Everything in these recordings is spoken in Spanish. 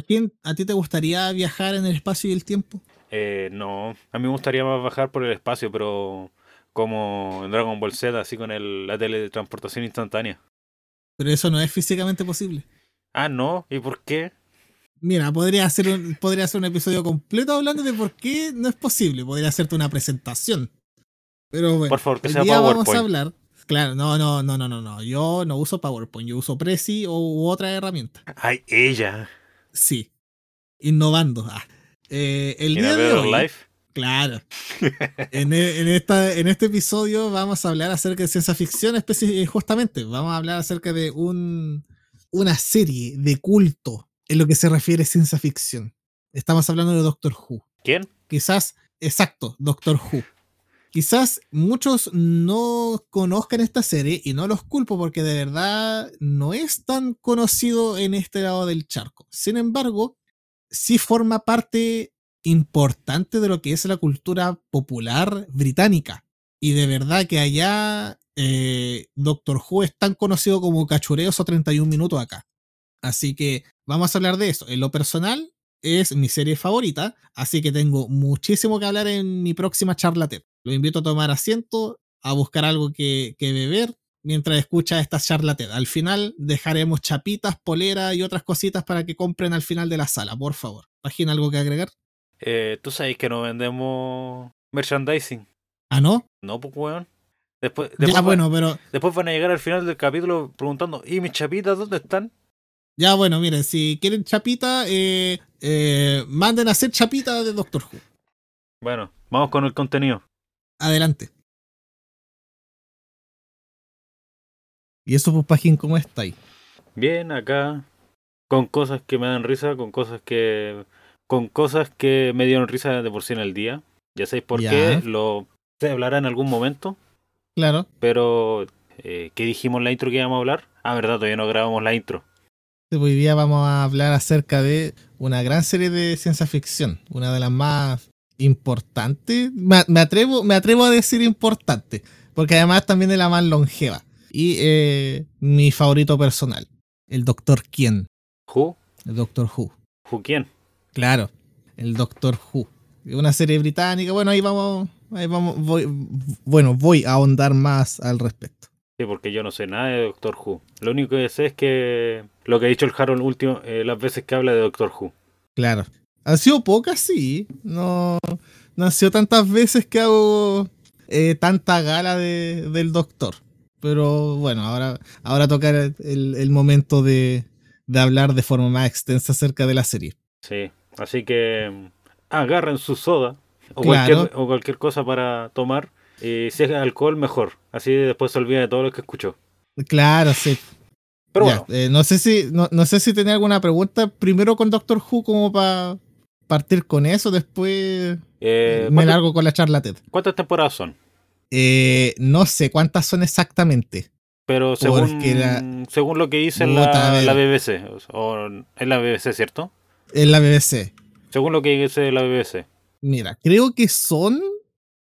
quién a ti te gustaría viajar en el espacio y el tiempo? Eh, no, a mí me gustaría más bajar por el espacio, pero como en Dragon Ball Z, así con el, la teletransportación instantánea. Pero eso no es físicamente posible. Ah, no, ¿y por qué? Mira, podría hacer un, podría hacer un episodio completo hablando de por qué no es posible. Podría hacerte una presentación. Pero bueno, Por favor, que hoy sea día vamos a PowerPoint. hablar. Claro, no, no, no, no, no, no. Yo no uso PowerPoint, yo uso Prezi o u otra herramienta. Ay, ella. Sí. Innovando. Ah. Eh, el ¿En día a de Better hoy, Life? Claro. En, e- en esta, en este episodio vamos a hablar acerca de ciencia ficción, eh, justamente. Vamos a hablar acerca de un, una serie de culto en lo que se refiere a ciencia ficción. Estamos hablando de Doctor Who. ¿Quién? Quizás, exacto, Doctor Who. Quizás muchos no conozcan esta serie y no los culpo porque de verdad no es tan conocido en este lado del charco. Sin embargo, sí forma parte importante de lo que es la cultura popular británica. Y de verdad que allá eh, Doctor Who es tan conocido como Cachureos o 31 minutos acá. Así que vamos a hablar de eso. En lo personal, es mi serie favorita, así que tengo muchísimo que hablar en mi próxima charla TED. Lo invito a tomar asiento, a buscar algo que, que beber mientras escucha esta charla TED. Al final dejaremos chapitas, polera y otras cositas para que compren al final de la sala, por favor. ¿Página algo que agregar? Eh, ¿Tú sabes que no vendemos merchandising? Ah, no. No, pues, weón. Después, después, Ya, van- bueno, pero después van a llegar al final del capítulo preguntando, ¿y mis chapitas dónde están? ya, bueno, miren, si quieren chapita, eh, eh, manden a hacer chapita de Doctor Who. Bueno, vamos con el contenido. Adelante. Y eso, pues, Pajín, ¿cómo está ahí? Bien, acá, con cosas que me dan risa, con cosas que con cosas que me dieron risa de por sí en el día. Ya sabéis por Ya. qué, lo se hablará en algún momento, Claro. pero eh, ¿qué dijimos en la intro que íbamos a hablar? Ah, verdad, todavía no grabamos la intro. Hoy día vamos a hablar acerca de una gran serie de ciencia ficción, una de las más importantes, me, me atrevo, me atrevo a decir importante, porque además también es la más longeva. Y eh, mi favorito personal, el Doctor Quién, ¿Who? el Doctor Who. ¿Who quién? Claro, el Doctor Who. Una serie británica, bueno, ahí vamos, ahí vamos, voy, bueno, voy a ahondar más al respecto. Sí, porque yo no sé nada de Doctor Who. Lo único que sé es que lo que ha dicho el Harold último, eh, las veces que habla de Doctor Who. Claro. Han sido pocas, sí. No, no han sido tantas veces que hago eh, tanta gala de- del doctor. Pero bueno, ahora, ahora toca el, el- momento de, de hablar de forma más extensa acerca de la serie. Sí, así que mm, agarren su soda o, Claro. cualquier, o cualquier cosa para tomar. Y si es alcohol, mejor. Así después se olvida de todo lo que escuchó. Claro, sí. Pero Ya, bueno, eh, no sé si no, no sé si tenía alguna pregunta primero con Doctor Who como para partir con eso, después eh, me ¿cuántas, largo con la charla TED. cuántas temporadas son? Eh, no sé cuántas son exactamente. Pero según, la- según lo que dice la, la BBC, o es la BBC, ¿cierto? En la BBC. Según lo que dice la BBC. Mira, creo que son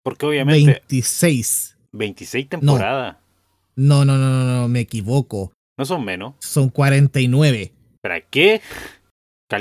Porque obviamente 26. 26 temporadas, No, no, no, no, no, me equivoco. no son menos. Son 49. ¿Para qué?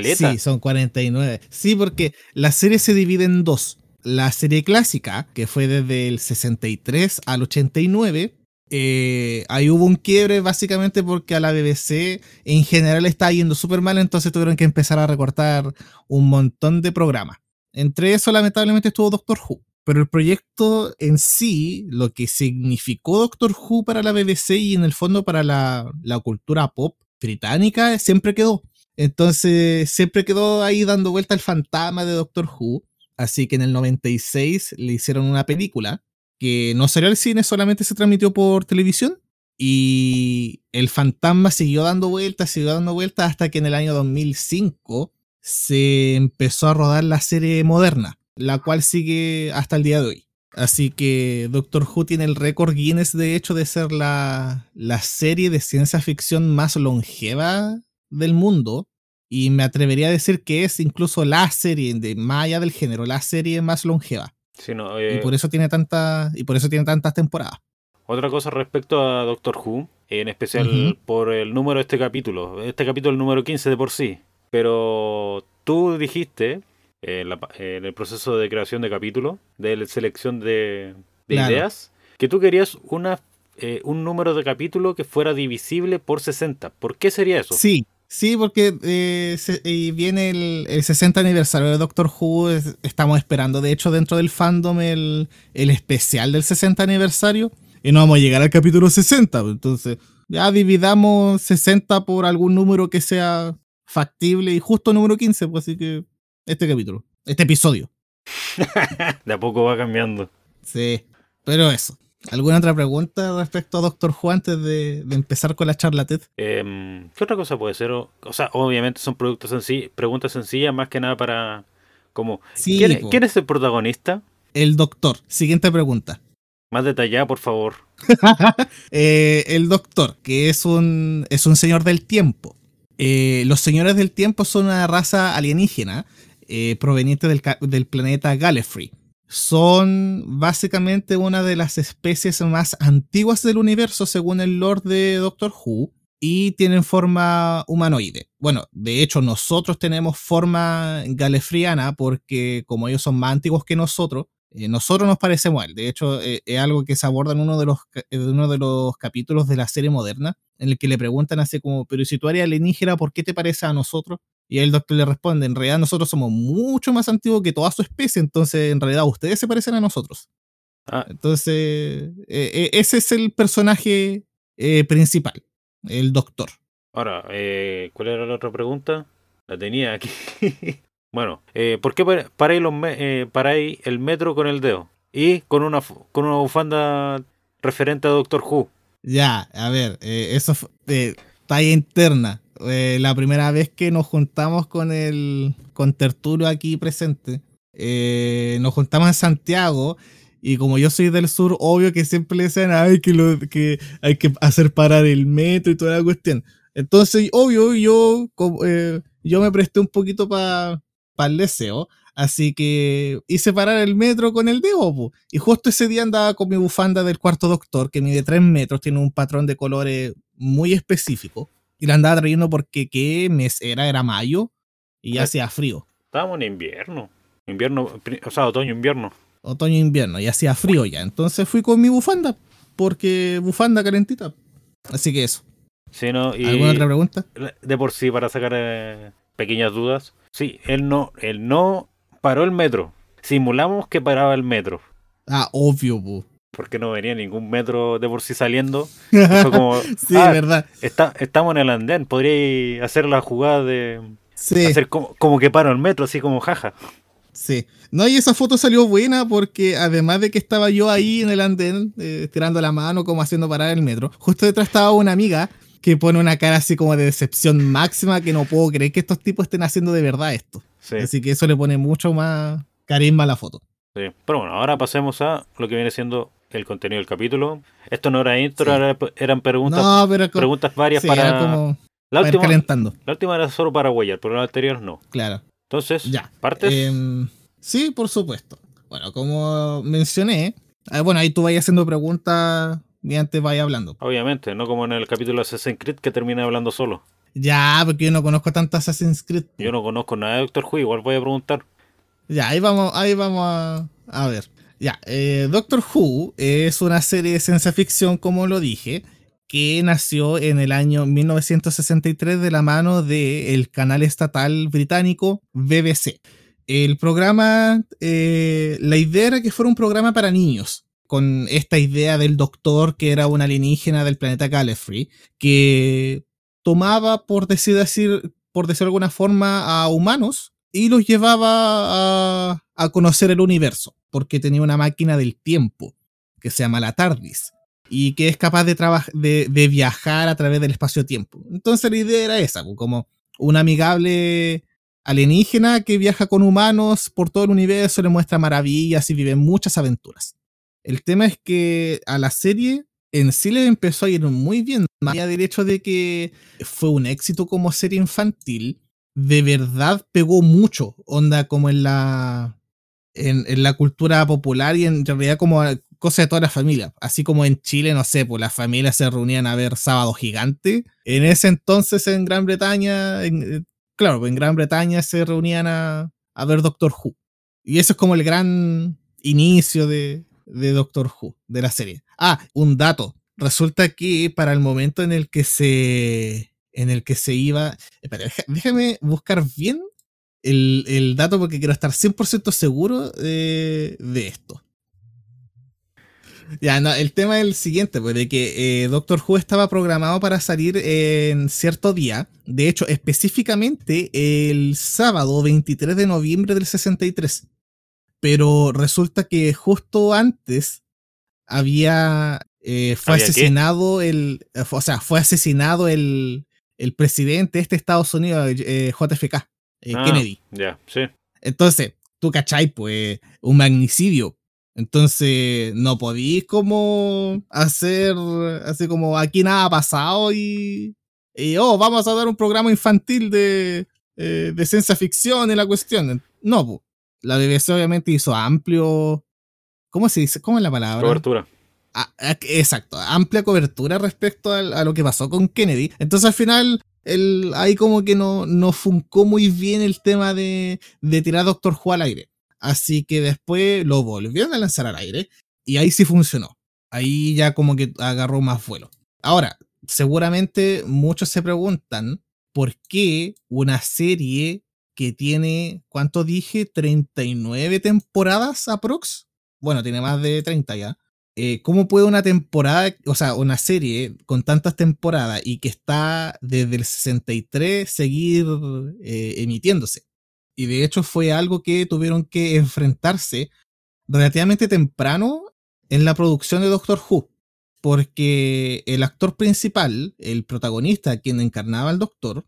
Sí, son 49. Sí, porque la serie se divide en dos. La serie clásica, que fue desde el 63 al 89, eh, ahí hubo un quiebre básicamente porque a la BBC en general estaba yendo súper mal, entonces tuvieron que empezar a recortar un montón de programas. Entre eso, lamentablemente, estuvo Doctor Who. Pero el proyecto en sí, lo que significó Doctor Who para la BBC y en el fondo para la cultura pop británica, siempre quedó. Entonces siempre quedó ahí dando vuelta el fantasma de Doctor Who. Así que en el 96 le hicieron una película que no salió al cine, solamente se transmitió por televisión. Y el fantasma siguió dando vueltas, siguió dando vueltas hasta que en el año 2005 se empezó a rodar la serie moderna, la cual sigue hasta el día de hoy. Así que Doctor Who tiene el récord Guinness, de hecho, de ser la, la serie de ciencia ficción más longeva del mundo. Y me atrevería a decir que es incluso la serie, de más allá del género, la serie más longeva. Sí, no, Y eh, por eso tiene tanta, y por eso tiene tantas temporadas. Otra cosa respecto a Doctor Who, en especial por el número de este capítulo. Este capítulo es el número 15 de por sí. pero tú dijiste en, la- en el proceso de creación de capítulo, de la selección de, de Claro. ideas, que tú querías una, eh, un número de capítulo que fuera divisible por 60. ¿Por qué sería eso? Sí, sí, porque eh, se- y viene el, el 60 aniversario de Doctor Who. es- estamos esperando, de hecho, dentro del fandom el, el especial del 60 aniversario. Y no vamos a llegar al capítulo 60. pues, Entonces, ya dividamos 60 por algún número que sea factible y justo número 15. Pues así que este capítulo, este episodio. De a poco va cambiando. Sí, pero eso. ¿Alguna otra pregunta respecto a Doctor Who antes de, de empezar con la charla TED? Em, ¿Qué otra cosa puede ser? O, o sea, obviamente son productos senci- preguntas sencillas, más que nada para... Como, Sí, ¿quién, quién es el protagonista? El doctor. Siguiente pregunta. Más detallada, por favor. Eh, el doctor, que es un, es un señor del tiempo. Eh, los señores del tiempo son una raza alienígena eh, proveniente del, del planeta Gallifrey. Son básicamente una de las especies más antiguas del universo según el lore de Doctor Who y tienen forma humanoide. Bueno, de hecho nosotros tenemos forma galefriana porque como ellos son más antiguos que nosotros, eh, nosotros nos parecemos a él. De hecho, eh, es algo que se aborda en uno de, los, en uno de los capítulos de la serie moderna, en el que le preguntan así como, pero si tú eres alienígena, ¿por qué te parece a nosotros? Y el doctor le responde, en realidad nosotros somos mucho más antiguos que toda su especie, entonces en realidad ustedes se parecen a nosotros. Ah, Entonces, eh, eh, ese es el personaje eh, principal, el doctor. ahora, eh, ¿cuál era la otra pregunta? La tenía aquí. bueno, eh, ¿por qué par- paráis, los me- eh, paráis el metro con el dedo? Y con una, fu- con una bufanda referente a Doctor Who. Ya, a ver, eso eh, talla interna. Eh, la primera vez que nos juntamos con el con Tertulio aquí presente, eh, nos juntamos en Santiago y como yo soy del sur, obvio que siempre le decían ay, que, lo, que hay que hacer parar el metro y toda la cuestión. Entonces, obvio, yo, eh, yo me presté un poquito para el deseo. Así que hice parar el metro con el dedo, po. Y justo ese día andaba con mi bufanda del cuarto doctor, que mide 3 metros, tiene un patrón de colores muy específico. Y la andaba trayendo porque qué mes era, era mayo, y ya Ah. hacía frío. Estábamos en invierno. Invierno, o sea, otoño-invierno. Otoño invierno, y hacía frío ya. Entonces fui con mi bufanda, porque bufanda calentita. Así que eso. Sí, ¿no? Y ¿Alguna otra pregunta? de por sí, para sacar eh, pequeñas dudas. Sí, él no, él no paró el metro. Simulamos que paraba el metro. Ah, obvio, po. Porque no venía ningún metro de por sí saliendo. Y fue como, sí, ah, verdad. está, estamos en el andén. Podría hacer la jugada de Sí. hacer como, como que paro el metro, así como jaja. Sí. No, y esa foto salió buena porque además de que estaba yo ahí en el andén, eh, tirando la mano, como haciendo parar el metro, justo detrás estaba una amiga que pone una cara así como de decepción máxima que no puedo creer que estos tipos estén haciendo de verdad esto. Sí, Así que eso le pone mucho más carisma a la foto. sí. Pero bueno, ahora pasemos a lo que viene siendo el contenido del capítulo. Esto no era intro, Sí. era- eran preguntas, no, pero preguntas varias sí, para. como la, para última, calentando, la última era solo para huellar, pero la anterior no. claro. Entonces, Ya. ¿partes? Em, sí, por supuesto. Bueno, como mencioné, ah, bueno, ahí tú vayas haciendo preguntas mientras vaya hablando. Obviamente, no como en el capítulo de Assassin's Creed que termina hablando solo. Ya, porque yo no conozco tanto Assassin's Creed. Yo no conozco nada de Doctor Who, igual voy a preguntar. Ya, ahí vamos, ahí vamos a, a ver. Ya, eh, Doctor Who es una serie de ciencia ficción, como lo dije, que nació en el año 1963 de la mano del canal estatal británico BBC. El programa, eh, la idea era que fuera un programa para niños, con esta idea del doctor que era un alienígena del planeta Gallifrey, que tomaba, por decir, de alguna forma, a humanos y los llevaba a conocer el universo, porque tenía una máquina del tiempo que se llama la TARDIS y que es capaz de, de, de viajar a través del espacio-tiempo. Entonces la idea era esa, pues, como un amigable alienígena que viaja con humanos por todo el universo, le muestra maravillas y vive muchas aventuras. El tema es que a la serie en sí le empezó a ir muy bien, más allá del hecho de que fue un éxito como serie infantil, de verdad pegó mucho, onda como en la en, en la cultura popular y en realidad como cosa de toda la familia. Así como en Chile, no sé, pues las familias se reunían a ver Sábado Gigante. En ese entonces en Gran Bretaña, en- claro, en Gran Bretaña se reunían a, a ver Doctor Who. Y eso es como el gran inicio de, de Doctor Who, de la serie. Ah, un dato. Resulta que para el momento en el que se. En el que se iba. Espera, déjame buscar bien el, el, dato porque quiero estar 100% seguro de, de, esto. Ya, no, el tema es el siguiente, pues de que eh, Doctor Who estaba programado para salir en cierto día. De hecho, específicamente el sábado 23 de noviembre del 63. Pero resulta que justo antes había eh, fue asesinado el o sea fue asesinado el, el presidente de este Estados Unidos eh, JFK eh, Ah, Kennedy Ya, sí. entonces tú cachai pues un magnicidio entonces no podís como hacer así como aquí nada ha pasado y, y oh vamos a dar un programa infantil de, eh, de ciencia ficción y la cuestión no pues la BBC obviamente hizo amplio ¿cómo se dice? ¿cómo es la palabra? Cobertura. a- a- exacto, amplia cobertura respecto a, lo que pasó con Kennedy. Entonces al final, ahí como que no, no funcó muy bien el tema de, de tirar Doctor Who al aire. Así que después lo volvieron a lanzar al aire y ahí sí funcionó. Ahí ya como que agarró más vuelo. Ahora, seguramente muchos se preguntan por qué una serie que tiene, ¿cuánto dije? 39 temporadas aprox. Bueno, tiene más de 30 ya eh, ¿cómo puede una temporada, o sea, una serie con tantas temporadas y que está desde el 63 seguir eh, emitiéndose? Y de hecho fue algo que tuvieron que enfrentarse relativamente temprano en la producción de Doctor Who, porque el actor principal, el protagonista, quien encarnaba al Doctor,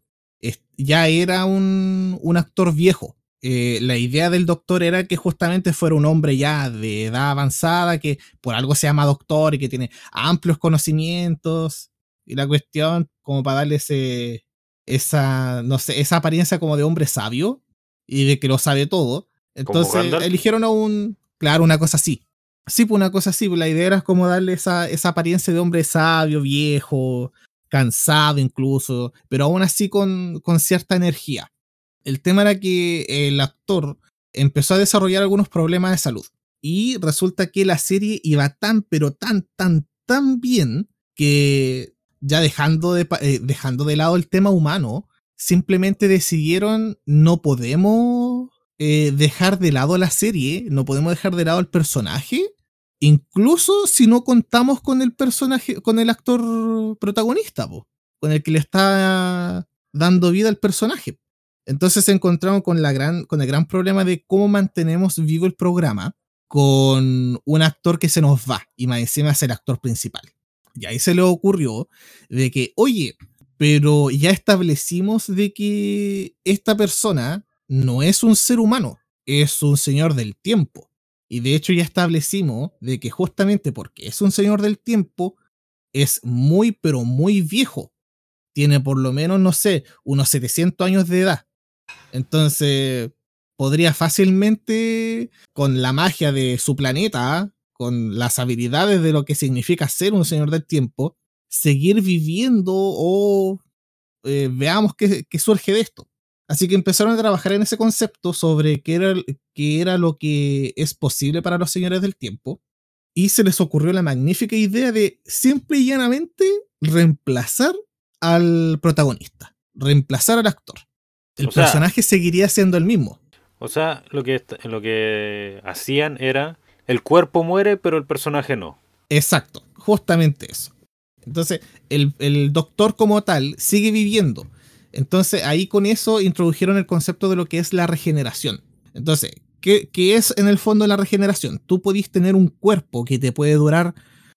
ya era un actor viejo. Eh, la idea del doctor era que justamente fuera un hombre ya de edad avanzada, que por algo se llama doctor y que tiene amplios conocimientos. Y la cuestión, como para darle ese, esa, no sé, esa apariencia como de hombre sabio y de que lo sabe todo. Entonces eligieron a un, claro, una cosa así. Sí, pues una cosa así, pues la idea era como darle esa, esa apariencia de hombre sabio, viejo, cansado incluso, pero aún así con, con cierta energía. El tema era que el actor empezó a desarrollar algunos problemas de salud. Y resulta que la serie iba tan, pero tan, tan, tan bien que ya dejando de, eh, dejando de lado el tema humano, simplemente decidieron no podemos eh, dejar de lado la serie, no podemos dejar de lado el personaje, incluso si no contamos con el personaje, con el actor protagonista, con el que le está dando vida al personaje. Entonces se encontraron con, la gran, con el gran problema de cómo mantenemos vivo el programa con un actor que se nos va y más encima es el actor principal. Y ahí se le ocurrió de que, oye, pero ya establecimos de que esta persona no es un ser humano, es un señor del tiempo. Y de hecho ya establecimos de que justamente porque es un señor del tiempo, es muy, pero muy viejo. Tiene por lo menos, no sé, unos 700 años de edad. Entonces, podría fácilmente, con la magia de su planeta, con las habilidades de lo que significa ser un señor del tiempo, seguir viviendo o eh, veamos qué, surge de esto. Así que empezaron a trabajar en ese concepto sobre qué era, qué era lo que es posible para los señores del tiempo. Y se les ocurrió la magnífica idea de simple y llanamente reemplazar al protagonista, reemplazar al actor. El O sea- personaje seguiría siendo el mismo. O sea, lo que, lo que hacían era, el cuerpo muere, pero el personaje no. Exacto, justamente eso. Entonces, el, el doctor como tal sigue viviendo. Entonces, ahí con eso introdujeron el concepto de lo que es la regeneración. Entonces, ¿qué, qué es en el fondo la regeneración? Tú podís tener un cuerpo que te puede durar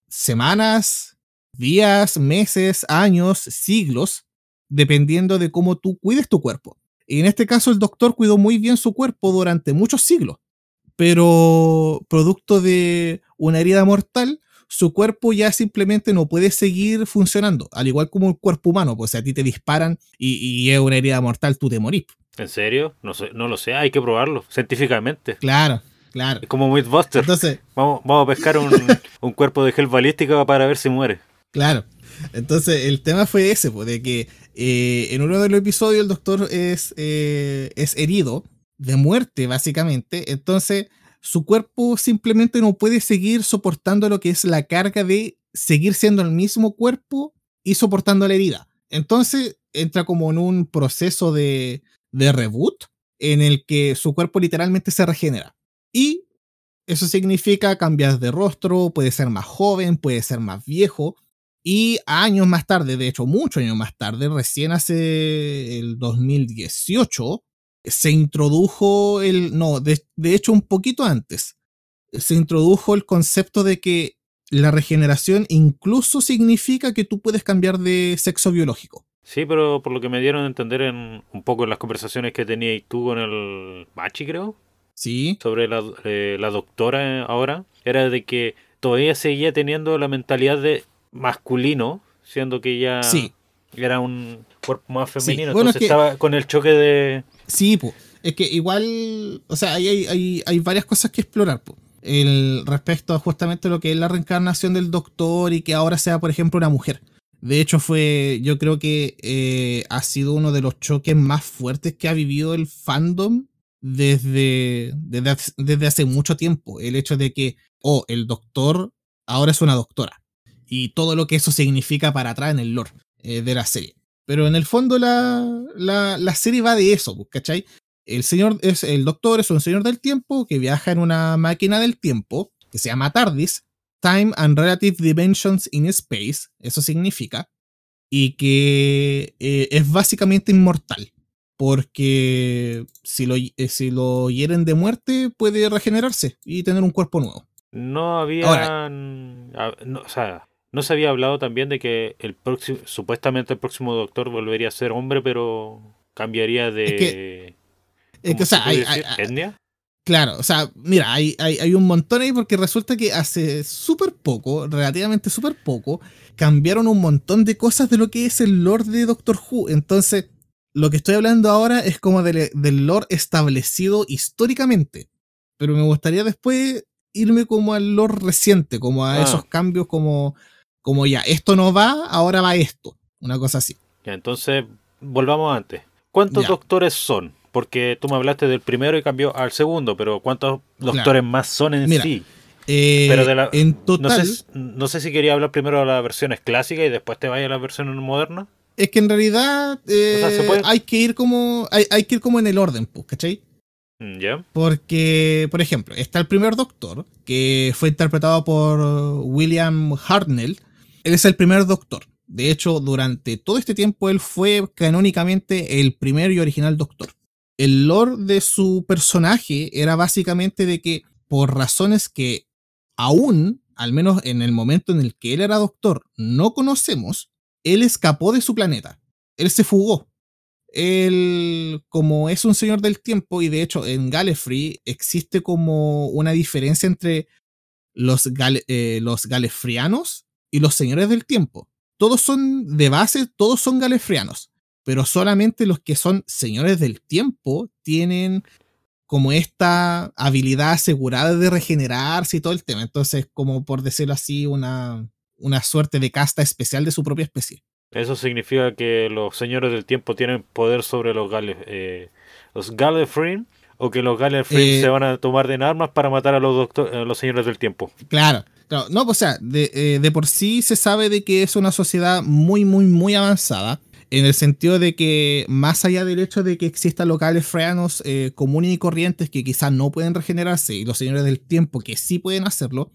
semanas, días, meses, años, siglos, dependiendo de cómo tú cuides tu cuerpo. Y en este caso, el doctor cuidó muy bien su cuerpo durante muchos siglos. Pero producto de una herida mortal, su cuerpo ya simplemente no puede seguir funcionando, al igual como el cuerpo humano, pues si a ti te disparan y, y es una herida mortal, tú te morís. ¿En serio? No, sé, no lo sé, hay que probarlo científicamente. Claro, claro. Es como Mythbuster. Entonces, Vamos, vamos a pescar un, un cuerpo de gel balística para ver si muere. claro. Entonces, el tema fue ese, pues, de que eh, en uno de los episodios el doctor es, eh, es herido de muerte, básicamente. Entonces, su cuerpo simplemente no puede seguir soportando lo que es la carga de seguir siendo el mismo cuerpo y soportando la herida. Entonces, entra como en un proceso de, de reboot en el que su cuerpo literalmente se regenera. Y eso significa cambiar de rostro, puede ser más joven, puede ser más viejo. Y años más tarde, de hecho muchos años más tarde, recién hace el 2018, se introdujo el, no, de, hecho un poquito antes, se introdujo el concepto de que la regeneración incluso significa que tú puedes cambiar de sexo biológico. Sí, pero por lo que me dieron a entender en un poco en las conversaciones que tenías tú con el Bachi, creo, sobre la, eh, la doctora ahora, era de que todavía seguía teniendo la mentalidad de masculino, siendo que ya era un cuerpo más femenino. Entonces estaba con el choque de. Sí, pues. Es que igual. O sea, hay, hay, hay varias cosas que explorar. El, respecto a justamente lo que es la reencarnación del doctor y que ahora sea, por ejemplo, una mujer. De hecho, fue. Yo creo que eh, ha sido uno de los choques más fuertes que ha vivido el fandom desde, desde, hace mucho tiempo. El hecho de que, oh, el doctor ahora es una doctora. Y todo lo que eso significa para atrás en el lore eh, de la serie. Pero en el fondo la, la, serie va de eso, pues, ¿cachai? El señor es el doctor es un señor del tiempo que viaja en una máquina del tiempo que se llama TARDIS, Time and Relative Dimensions in Space, eso significa, y que eh, es básicamente inmortal porque si lo, eh, si lo hieren de muerte puede regenerarse y tener un cuerpo nuevo. No había... no, o sea, no se había hablado también de que el próximo, supuestamente el próximo doctor volvería a ser hombre, pero cambiaría de... Es que, o sea, hay, ¿Etnia? Claro, o sea, mira, hay, hay, hay, un montón ahí porque resulta que hace súper poco, relativamente súper poco, cambiaron un montón de cosas de lo que es el Lord de Doctor Who. Entonces, lo que estoy hablando ahora es como del, lore establecido históricamente. Pero me gustaría después irme como al lore reciente, como a ah. esos cambios como, como ya, esto no va, ahora va esto. Una cosa así. Ya, entonces, volvamos antes. ¿Cuántos doctores son? Porque tú me hablaste del primero y cambió al segundo, pero ¿cuántos doctores más son en sí? Eh, pero de la, en total. No sé, si quería hablar primero de las versiones clásicas y después te vaya a las versiones modernas es que en realidad eh, hay que ir como hay, que ir como en el orden, pues, ¿cachai? Mm. Porque, por ejemplo, está el primer Doctor, que fue interpretado por William Hartnell. Él es el primer Doctor. De hecho, durante todo este tiempo él fue canónicamente el primer y original Doctor. El lore de su personaje era básicamente de que, por razones que aún, al menos en el momento en el que él era Doctor, no conocemos, él escapó de su planeta. Él se fugó. Él, como es un señor del tiempo, y de hecho en Gallifrey existe como una diferencia entre los, eh, los galefrianos y los señores del tiempo. Todos son, de base, todos son galefrianos, pero solamente los que son señores del tiempo tienen como esta habilidad asegurada de regenerarse y todo el tema. Entonces, como por decirlo así, una, una suerte de casta especial de su propia especie. Eso significa que los señores del tiempo tienen poder sobre los Gales, eh, los o que los Gallifreyan eh, se van a tomar en armas para matar a los, los señores del tiempo. Claro, No, pues, o sea, de, eh, de, por sí se sabe de que es una sociedad muy, muy, muy avanzada. En el sentido de que, más allá del hecho de que existan los Gallifreyanos comunes y corrientes que quizás no pueden regenerarse y los señores del tiempo que sí pueden hacerlo,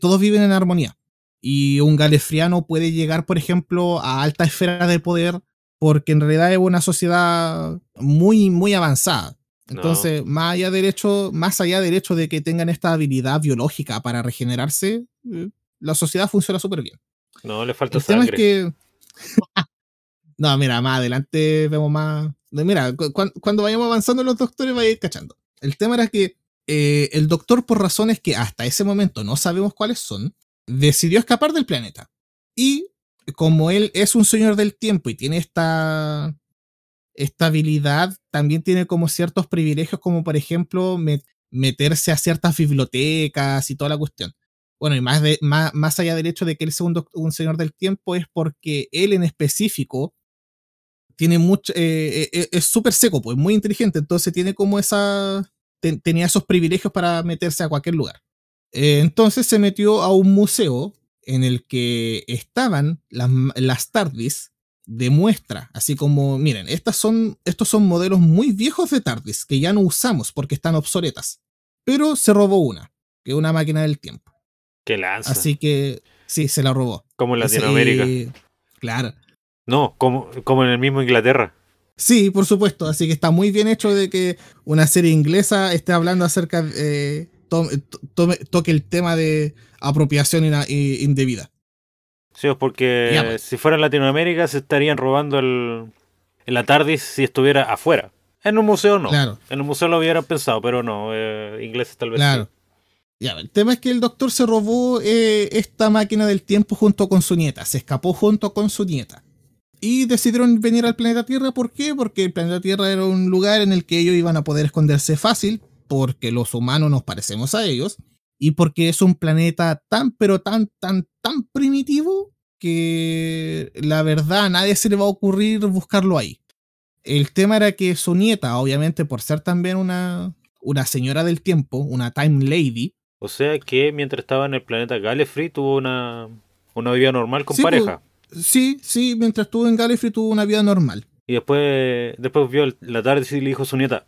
todos viven en armonía. Y un galefriano puede llegar, por ejemplo, a alta esfera de poder porque en realidad es una sociedad muy, muy avanzada. Entonces, más, allá del hecho, más allá del hecho de que tengan esta habilidad biológica para regenerarse, eh, la sociedad funciona súper bien. No, le falta El Tema es que... no, mira, más adelante vemos más... Mira, cuando vayamos avanzando los doctores va a ir cachando. El tema era que eh, el doctor, por razones que hasta ese momento no sabemos cuáles son, decidió escapar del planeta. Y como él es un señor del tiempo y tiene esta, esta habilidad, también tiene como ciertos privilegios, como por ejemplo meterse a ciertas bibliotecas y toda la cuestión. bueno, y más, de, más, más allá del hecho de que él sea un, señor del tiempo, es porque él en específico tiene mucho, eh, eh, es súper seco, pues muy inteligente, entonces tiene como esa, tenía esos privilegios para meterse a cualquier lugar. entonces se metió a un museo en el que estaban las, las TARDIS de muestra, así como, miren, estas son, estos son modelos muy viejos de TARDIS que ya no usamos porque están obsoletas, pero se robó una, que es una máquina del tiempo. Que lanza. Así que sí, se la robó. Como en Latinoamérica. claro. No, como, como en el mismo Inglaterra. Sí, por supuesto. Así que está muy bien hecho de que una serie inglesa esté hablando acerca de. Eh, toque el tema de apropiación indebida. Sí, porque pues. si fuera en Latinoamérica se estarían robando el, la TARDIS si estuviera afuera. En un museo no. Claro. En un museo lo hubieran pensado, pero no. Eh, ingleses tal vez. Claro. Ya, el tema es que el doctor se robó eh, esta máquina del tiempo junto con su nieta. Se escapó junto con su nieta. Y decidieron venir al planeta Tierra. ¿Por qué? Porque el planeta Tierra era un lugar en el que ellos iban a poder esconderse fácil. Porque los humanos nos parecemos a ellos y porque es un planeta tan, pero tan, tan, tan primitivo que la verdad a nadie se le va a ocurrir buscarlo ahí. El tema era que su nieta, obviamente por ser también una, una señora del tiempo, una Time Lady. O sea que mientras estaba en el planeta Gallifrey tuvo una, una vida normal con pareja. sí, sí, mientras estuvo en Gallifrey tuvo una vida normal. Y después, después vio la tarde y le dijo a su nieta,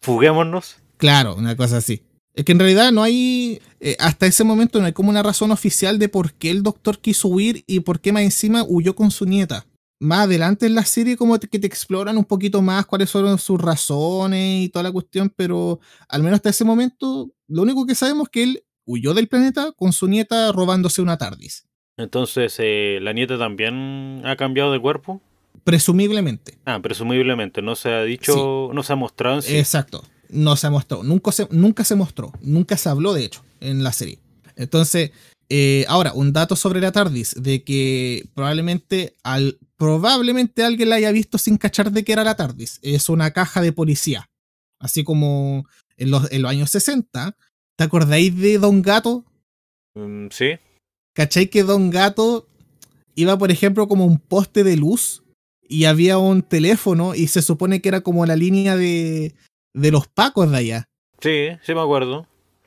fuguémonos. Claro, una cosa así. Es que en realidad no hay, eh, hasta ese momento no hay como una razón oficial de por qué el doctor quiso huir y por qué más encima huyó con su nieta. Más adelante en la serie como que te exploran un poquito más cuáles fueron sus razones y toda la cuestión, pero al menos hasta ese momento lo único que sabemos es que él huyó del planeta con su nieta robándose una TARDIS. Entonces, eh, ¿la nieta también ha cambiado de cuerpo? Presumiblemente. Ah, presumiblemente, no se ha dicho, no se ha mostrado en sí. Exacto no se mostró, nunca se, nunca se mostró, nunca se habló de hecho en la serie. Entonces, eh, ahora, un dato sobre la TARDIS, de que probablemente, al, probablemente alguien la haya visto sin cachar de qué era la TARDIS. Es una caja de policía. Así como en los, en los años 60. ¿Te acordáis de Don Gato? Mm, sí. ¿Cachai que Don Gato iba, por ejemplo, como un poste de luz y había un teléfono y se supone que era como la línea de, de los pacos de allá. Sí, sí me acuerdo.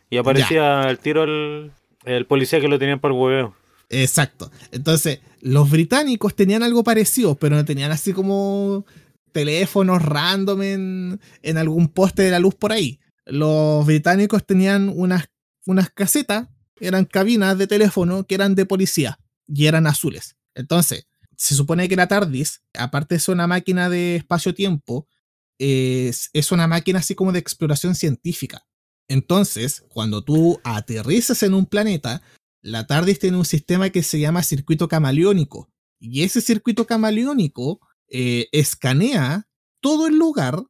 Y aparecía al tiro el, el, policía que lo tenían por hueveo. Exacto. Entonces, los británicos tenían algo parecido, pero no tenían así como teléfonos random en, en algún poste de la luz por ahí. Los británicos tenían unas, unas casetas, eran cabinas de teléfono que eran de policía y eran azules. Entonces, se supone que la TARDIS, aparte de ser una máquina de espacio-tiempo, es, una máquina así como de exploración científica. Entonces, cuando tú aterrizas en un planeta, la TARDIS tiene un sistema que se llama circuito camaleónico. Y ese circuito camaleónico eh, escanea todo el lugar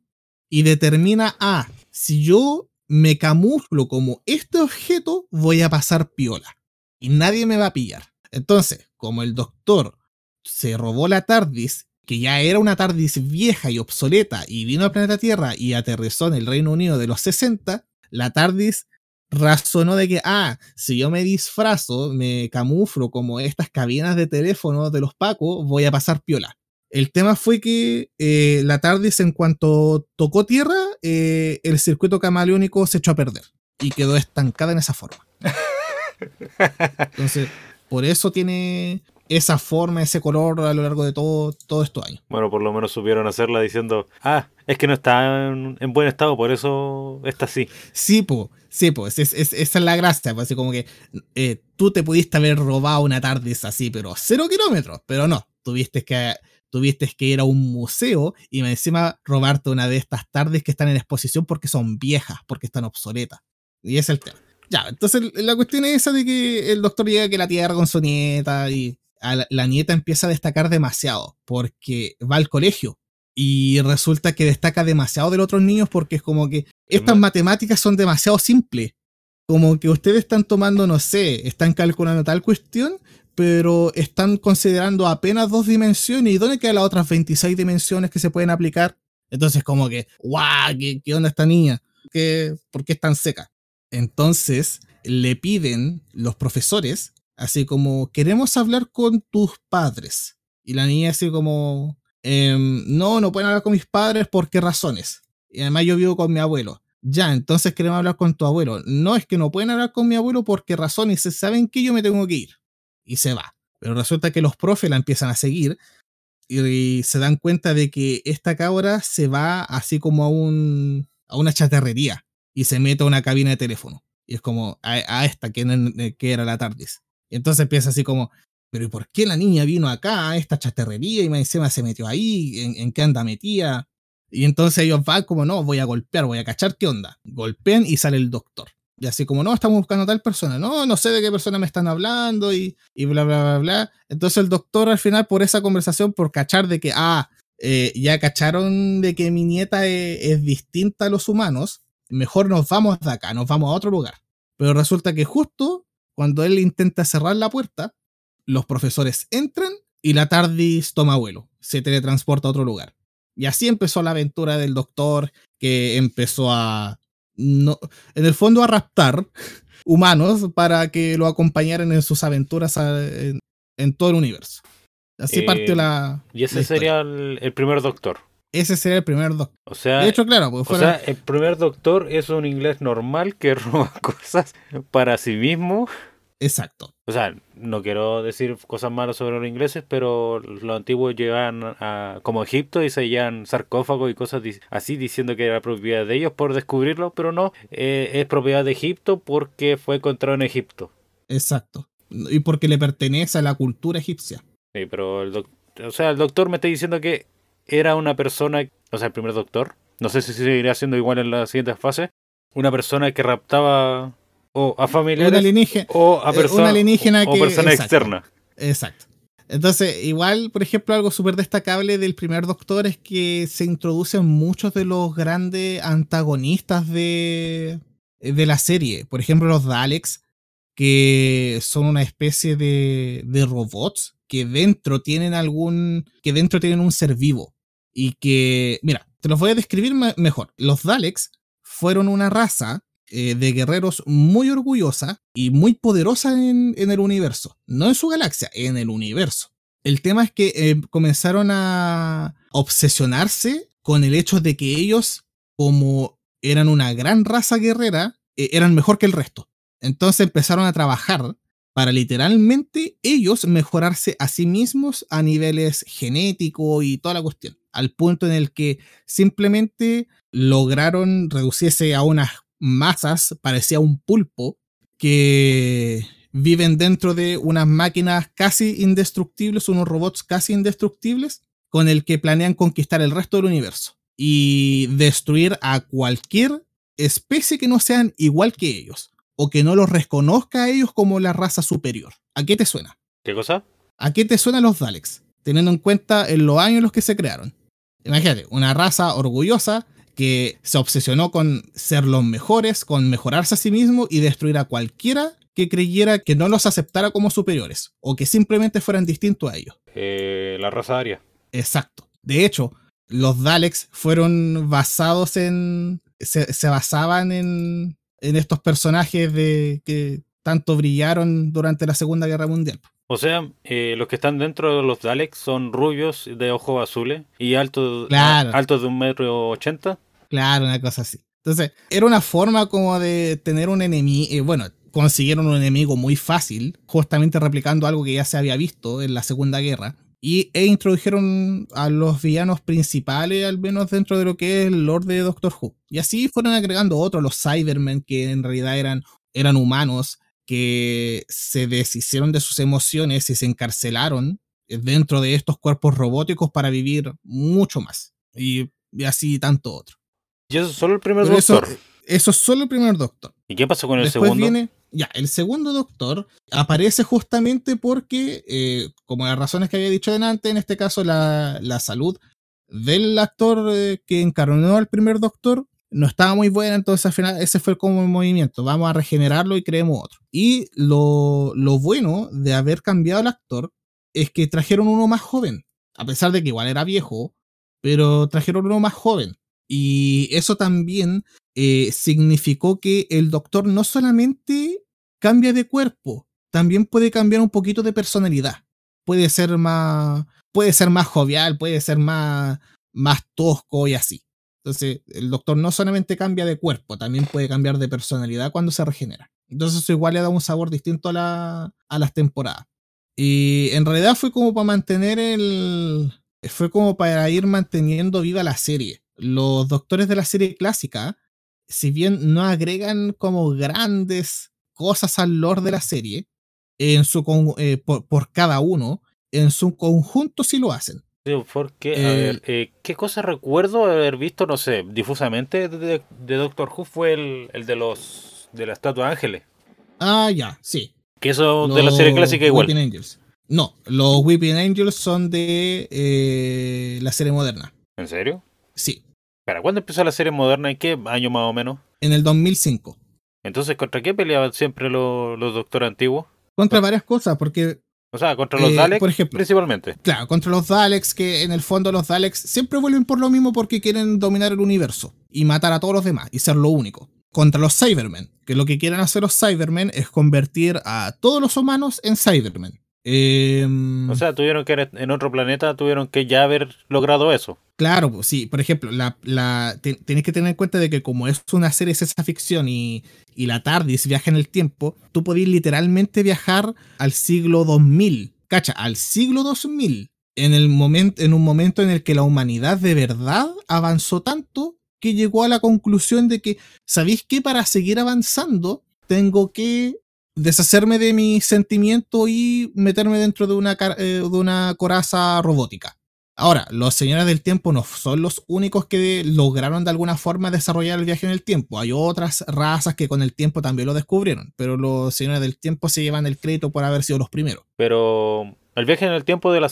y determina, ah, si yo me camuflo como este objeto, voy a pasar piola. Y nadie me va a pillar. Entonces, como el doctor se robó la TARDIS que ya era una TARDIS vieja y obsoleta y vino al planeta Tierra y aterrizó en el Reino Unido de los 60, la TARDIS razonó de que, ah, si yo me disfrazo, me camuflo como estas cabinas de teléfono de los Pacos, voy a pasar piola. El tema fue que eh, la TARDIS en cuanto tocó tierra, eh, el circuito camaleónico se echó a perder y quedó estancada en esa forma. Entonces, por eso tiene esa forma, ese color a lo largo de todo, todo estos años. Bueno, por lo menos supieron hacerla diciendo, ah, es que no está en, buen estado, por eso está así. Sí, pues, sí, pues, es, esa es la gracia, pues, así como que eh, tú te pudiste haber robado una TARDIS así, pero cero kilómetros, pero no, tuviste que, tuviste que ir a un museo y encima robarte una de estas TARDIS que están en exposición porque son viejas, porque están obsoletas. Y ese es el tema. Ya, entonces la cuestión es esa de que el doctor llega que la tierra con su nieta y la, nieta empieza a destacar demasiado porque va al colegio y resulta que destaca demasiado de los otros niños porque es como que estas matemáticas son demasiado simples. Como que ustedes están tomando, no sé, están calculando tal cuestión, pero están considerando apenas dos dimensiones. ¿Y dónde quedan las otras 26 dimensiones que se pueden aplicar? Entonces, como que, ¡guau! ¿Qué, qué onda esta niña? ¿Qué, ¿Por qué es tan seca? Entonces le piden los profesores, así como, queremos hablar con tus padres. Y la niña así como, em, no, no pueden hablar con mis padres, ¿por qué razones? Y además yo vivo con mi abuelo. Ya, entonces queremos hablar con tu abuelo. No es que no pueden hablar con mi abuelo porque razones, saben que yo me tengo que ir. Y se va. Pero resulta que los profes la empiezan a seguir y se dan cuenta de que esta cabra se va así como a, un, a una chatarrería y se mete a una cabina de teléfono. Y es como a, esta que, que, era la TARDIS. Entonces empieza así como, pero ¿y por qué la niña vino acá a esta chatarrería y me encima se metió ahí? ¿En, qué anda metida? Y entonces ellos van como, no, voy a golpear, voy a cachar qué onda. Golpean y sale el doctor. Y así como, no, estamos buscando a tal persona. No, no sé de qué persona me están hablando y, y bla, bla, bla, bla. Entonces el doctor al final, por esa conversación, por cachar de que, ah, eh, ya cacharon de que mi nieta es, es, distinta a los humanos, mejor nos vamos de acá, nos vamos a otro lugar. Pero resulta que justo cuando él intenta cerrar la puerta, los profesores entran y la TARDIS toma vuelo, se teletransporta a otro lugar. Y así empezó la aventura del doctor que empezó a no, en el fondo a raptar humanos para que lo acompañaran en sus aventuras en, todo el universo. Así eh, partió la. Y ese sería el, primer doctor. Ese sería el primer doctor. O sea, de hecho, claro, o sea, el primer doctor es un inglés normal que roba cosas para sí mismo Exacto. O sea, no quiero decir cosas malas sobre los ingleses, pero los antiguos llevaban a, como Egipto y se llevan sarcófagos y cosas así diciendo que era propiedad de ellos por descubrirlo, pero no, eh, es propiedad de Egipto porque fue encontrado en Egipto. Exacto. Y porque le pertenece a la cultura egipcia. Sí, pero el doctor, o sea, el doctor me está diciendo que era una persona, o sea, el primer doctor, no sé si seguirá siendo igual en la siguiente fase, una persona que raptaba o a familiares o a eh, una alienígena o, persona externa. Exacto. Entonces, igual, por ejemplo, algo súper destacable del primer Doctor es que se introducen muchos de los grandes antagonistas de, de la serie. Por ejemplo, los Daleks, que son una especie de, de robots que dentro tienen algún. que dentro tienen un ser vivo. Y que. Mira, te los voy a describir mejor. Los Daleks fueron una raza eh, de guerreros muy orgullosa y muy poderosa en, el universo. No en su galaxia, en el universo. El tema es que eh, comenzaron a obsesionarse con el hecho de que ellos, como eran una gran raza guerrera, eh, eran mejor que el resto. Entonces empezaron a trabajar para literalmente ellos mejorarse a sí mismos a niveles genéticos y toda la cuestión, al punto en el que simplemente lograron reducirse a unas masas, parecía un pulpo, que viven dentro de unas máquinas casi indestructibles, unos robots casi indestructibles, con el que planean conquistar el resto del universo y destruir a cualquier especie que no sean igual que ellos o que no los reconozca a ellos como la raza superior. ¿A qué te suena? ¿Qué cosa? ¿A qué te suenan los Daleks? Teniendo en cuenta en los años en los que se crearon. Imagínate, una raza orgullosa que se obsesionó con ser los mejores, con mejorarse a sí mismo y destruir a cualquiera que creyera que no los aceptara como superiores o que simplemente fueran distintos a ellos. Eh, la raza aria. Exacto. De hecho, los Daleks fueron basados en. se, basaban en, en estos personajes de que tanto brillaron durante la Segunda Guerra Mundial. O sea, eh, los que están dentro de los Daleks son rubios de ojos azules y altos, altos de un metro ochenta. Claro, una cosa así. Entonces, era una forma como de tener un enemigo, eh, bueno, consiguieron un enemigo muy fácil, justamente replicando algo que ya se había visto en la Segunda Guerra, y, e introdujeron a los villanos principales, al menos dentro de lo que es el Lord de Doctor Who. Y así fueron agregando otros, los Cybermen, que en realidad eran, eran humanos, que se deshicieron de sus emociones y se encarcelaron dentro de estos cuerpos robóticos para vivir mucho más. Y, así tanto otro. ¿Y eso es solo el primer doctor? Eso, es solo el primer doctor. ¿Y qué pasó con el Después segundo? Viene, ya, el segundo doctor aparece justamente porque, eh, como las razones que había dicho delante, en este caso la, la salud del actor eh, que encarnó al primer doctor no estaba muy buena, entonces al final ese fue como el movimiento, vamos a regenerarlo y creemos otro. Y lo, lo bueno de haber cambiado el actor es que trajeron uno más joven, a pesar de que igual era viejo, pero trajeron uno más joven. Y eso también eh, significó que el doctor no solamente cambia de cuerpo, también puede cambiar un poquito de personalidad. Puede ser más, puede ser más jovial, puede ser más, más tosco y así. Entonces, el doctor no solamente cambia de cuerpo, también puede cambiar de personalidad cuando se regenera. Entonces, eso igual le da un sabor distinto a, la, a las temporadas. Y en realidad fue como para mantener el. Fue como para ir manteniendo viva la serie. Los doctores de la serie clásica, si bien no agregan como grandes cosas al lore de la serie, en su eh, por, cada uno, en su conjunto sí lo hacen. Porque, a ver, eh, ¿qué cosa recuerdo haber visto, no sé, difusamente de, Doctor Who fue el, el, de los de la estatua ángeles? Ah, ya, sí. Que eso de la serie clásica igual. Angels. No, los Weeping Angels son de eh, la serie moderna. ¿En serio? Sí. ¿Para cuándo empezó la serie moderna? ¿En qué año más o menos? En el 2005. Entonces, ¿contra qué peleaban siempre los, los doctores antiguos? Contra varias cosas, porque o sea, contra los eh, Daleks por ejemplo, principalmente. Claro, contra los Daleks, que en el fondo los Daleks siempre vuelven por lo mismo porque quieren dominar el universo y matar a todos los demás y ser lo único. Contra los Cybermen, que lo que quieren hacer los Cybermen es convertir a todos los humanos en Cybermen. Em, o sea, tuvieron que en otro planeta, tuvieron que ya haber logrado eso. Claro, pues sí. Por ejemplo, la, la tenéis que tener en cuenta de que como es una serie de ciencia ficción y, y la TARDIS viaja en el tiempo, tú podés literalmente viajar al siglo 2000. Cacha, al siglo 2000. En, el momento, en un momento en el que la humanidad de verdad avanzó tanto que llegó a la conclusión de que, ¿sabéis qué? Para seguir avanzando, tengo que deshacerme de mi sentimiento y meterme dentro de una, eh, de una coraza robótica. Ahora, los señores del tiempo no son los únicos que lograron de alguna forma desarrollar el viaje en el tiempo. Hay otras razas que con el tiempo también lo descubrieron, pero los señores del tiempo se llevan el crédito por haber sido los primeros. Pero, ¿el viaje en el tiempo de la,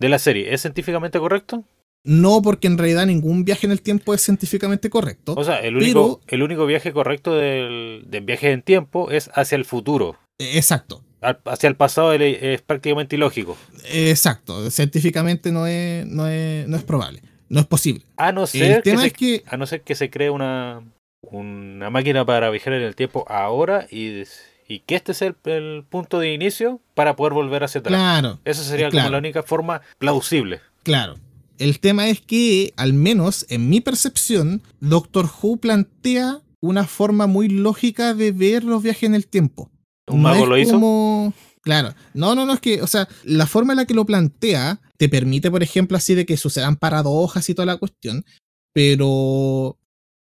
de la serie es científicamente correcto? No, porque en realidad ningún viaje en el tiempo es científicamente correcto. O sea, el único, el único viaje correcto del, viaje en tiempo es hacia el futuro. Exacto. hacia el pasado es prácticamente ilógico. Exacto. Científicamente no es, no es, no es probable. No es posible. A no ser, que, se, que... A no ser que se cree una, una máquina para viajar en el tiempo ahora y, y que este sea el, punto de inicio para poder volver hacia atrás. Claro. Esa sería como la única forma plausible. Claro. El tema es que, al menos en mi percepción, Doctor Who plantea una forma muy lógica de ver los viajes en el tiempo. ¿Un mago lo hizo? Claro, no, no, no, es que, o sea, la forma en la que lo plantea te permite, por ejemplo, así de que sucedan paradojas y toda la cuestión, pero,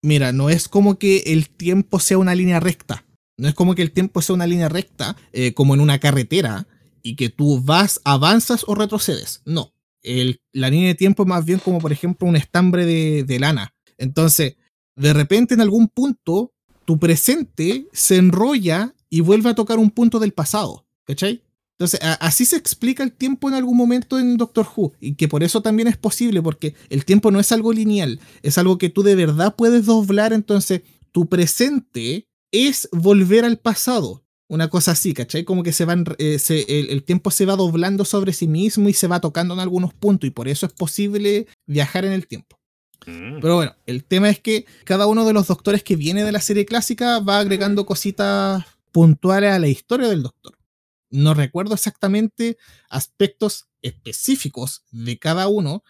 mira, no es como que el tiempo sea una línea recta, no es como que el tiempo sea una línea recta, eh, como en una carretera, y que tú vas, avanzas o retrocedes, no la línea de tiempo es más bien como, por ejemplo, un estambre de, lana. Entonces, de repente en algún punto, tu presente se enrolla y vuelve a tocar un punto del pasado. ¿Cachai? Entonces, así se explica el tiempo en algún momento en Doctor Who, y que por eso también es posible, porque el tiempo no es algo lineal, es algo que tú de verdad puedes doblar, entonces tu presente es volver al pasado, una cosa así, ¿cachai? Como que se van, eh, el, tiempo se va doblando sobre sí mismo y se va tocando en algunos puntos y por eso es posible viajar en el tiempo. Mm. Pero bueno, el tema es que cada uno de los doctores que viene de la serie clásica va agregando cositas puntuales a la historia del doctor. No recuerdo exactamente aspectos específicos de cada uno,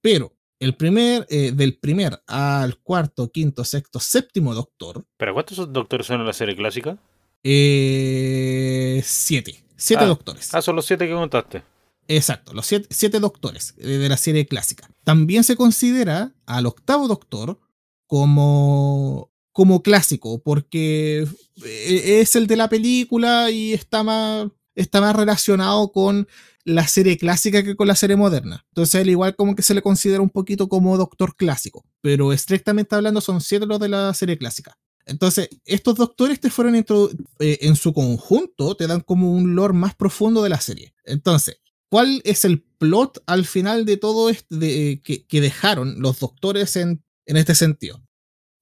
pero el primer, eh, del primer al cuarto, quinto, sexto, séptimo doctor. ¿Pero cuántos doctores son en la serie clásica? Eh, siete. Siete ah. doctores. Ah, son los siete que contaste. Exacto, los siete, doctores de la serie clásica. También se considera al octavo doctor como, como clásico, porque e, es el de la película y está más, está más relacionado con la serie clásica que con la serie moderna. Entonces, al igual como que se le considera un poquito como doctor clásico, pero estrictamente hablando son siete los de la serie clásica. Entonces, estos doctores te fueron eh, en su conjunto, te dan como un lore más profundo de la serie. Entonces, ¿cuál es el plot al final de todo esto que, dejaron los doctores en, en este sentido?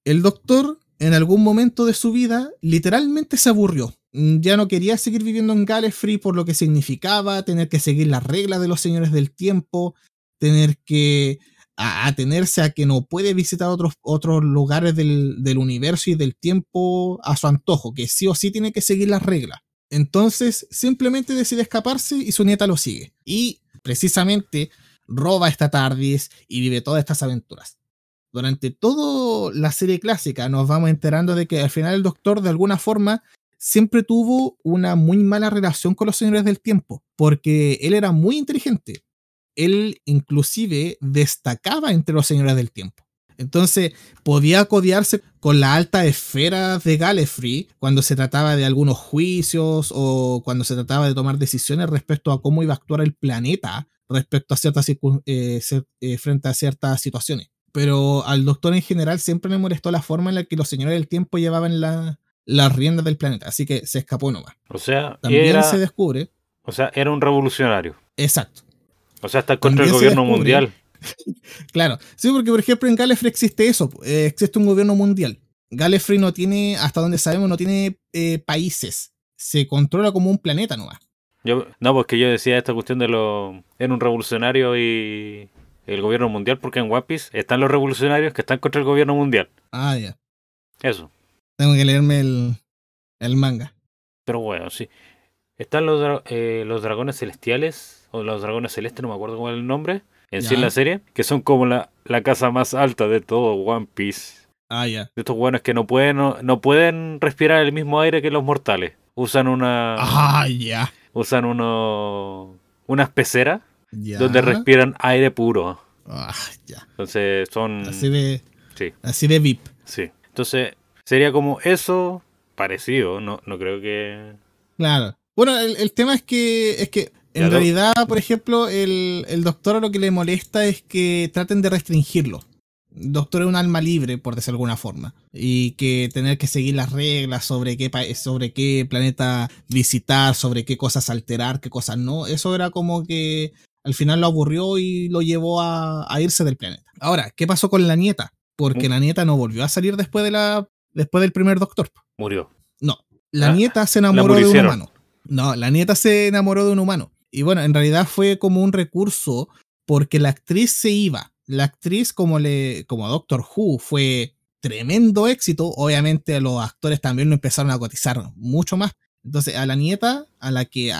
El doctor, en algún momento de su vida, literalmente se aburrió. Ya no quería seguir viviendo en Gallifrey por lo que significaba tener que seguir las reglas de los señores del tiempo, tener que a atenerse a que no puede visitar otros, otros lugares del, del universo y del tiempo a su antojo, que sí o sí tiene que seguir las reglas. Entonces, simplemente decide escaparse y su nieta lo sigue. Y precisamente roba esta TARDIS y vive todas estas aventuras. Durante toda la serie clásica nos vamos enterando de que al final el doctor de alguna forma siempre tuvo una muy mala relación con los señores del tiempo, porque él era muy inteligente. Él inclusive destacaba entre los señores del tiempo. Entonces podía codearse con la alta esfera de Gallifrey cuando se trataba de algunos juicios o cuando se trataba de tomar decisiones respecto a cómo iba a actuar el planeta respecto a ciertas eh, eh, frente a ciertas situaciones. Pero al doctor en general siempre le molestó la forma en la que los señores del tiempo llevaban la, las riendas del planeta, así que se escapó nomás. O sea, También se descubre. O sea, era un revolucionario. Exacto. O sea, está contra el gobierno mundial. claro, sí, porque por ejemplo en Gallifrey existe eso, eh, existe un gobierno mundial. Gallifrey no tiene, hasta donde sabemos, no tiene eh, países. Se controla como un planeta nomás. Yo, no, porque yo decía esta cuestión de lo. Era un revolucionario y el gobierno mundial, porque en Piece están los revolucionarios que están contra el gobierno mundial. Ah, ya. Eso. Tengo que leerme el, el manga. Pero bueno, sí. Están los, eh, los dragones celestiales, o los dragones celestes, no me acuerdo cuál es el nombre, en sí en la serie, que son como la, la casa más alta de todo One Piece. Ah, ya. De estos buenos que no pueden, no, pueden respirar el mismo aire que los mortales. Usan una. Ah, ya. Usan uno. unas peceras donde respiran aire puro. Ah, ya. Entonces son. Así de. Sí. Así de VIP. Sí. Entonces, sería como eso parecido. No, no creo que. Claro. Bueno, el, el tema es que. es que en realidad, por ejemplo, el, el doctor a lo que le molesta es que traten de restringirlo. El doctor es un alma libre, por decirlo de alguna forma. Y que tener que seguir las reglas sobre qué, sobre qué planeta visitar, sobre qué cosas alterar, qué cosas no. Eso era como que al final lo aburrió y lo llevó a, irse del planeta. Ahora, ¿qué pasó con la nieta? Porque mm. la nieta no volvió a salir después, de la, después del primer doctor. Murió. No, la ah, nieta se enamoró de un humano. No, la nieta se enamoró de un humano. Y bueno, en realidad fue como un recurso porque la actriz se iba. La actriz, como, le, como Doctor Who, fue tremendo éxito. Obviamente los actores también lo empezaron a cotizar mucho más. Entonces a la nieta, a la que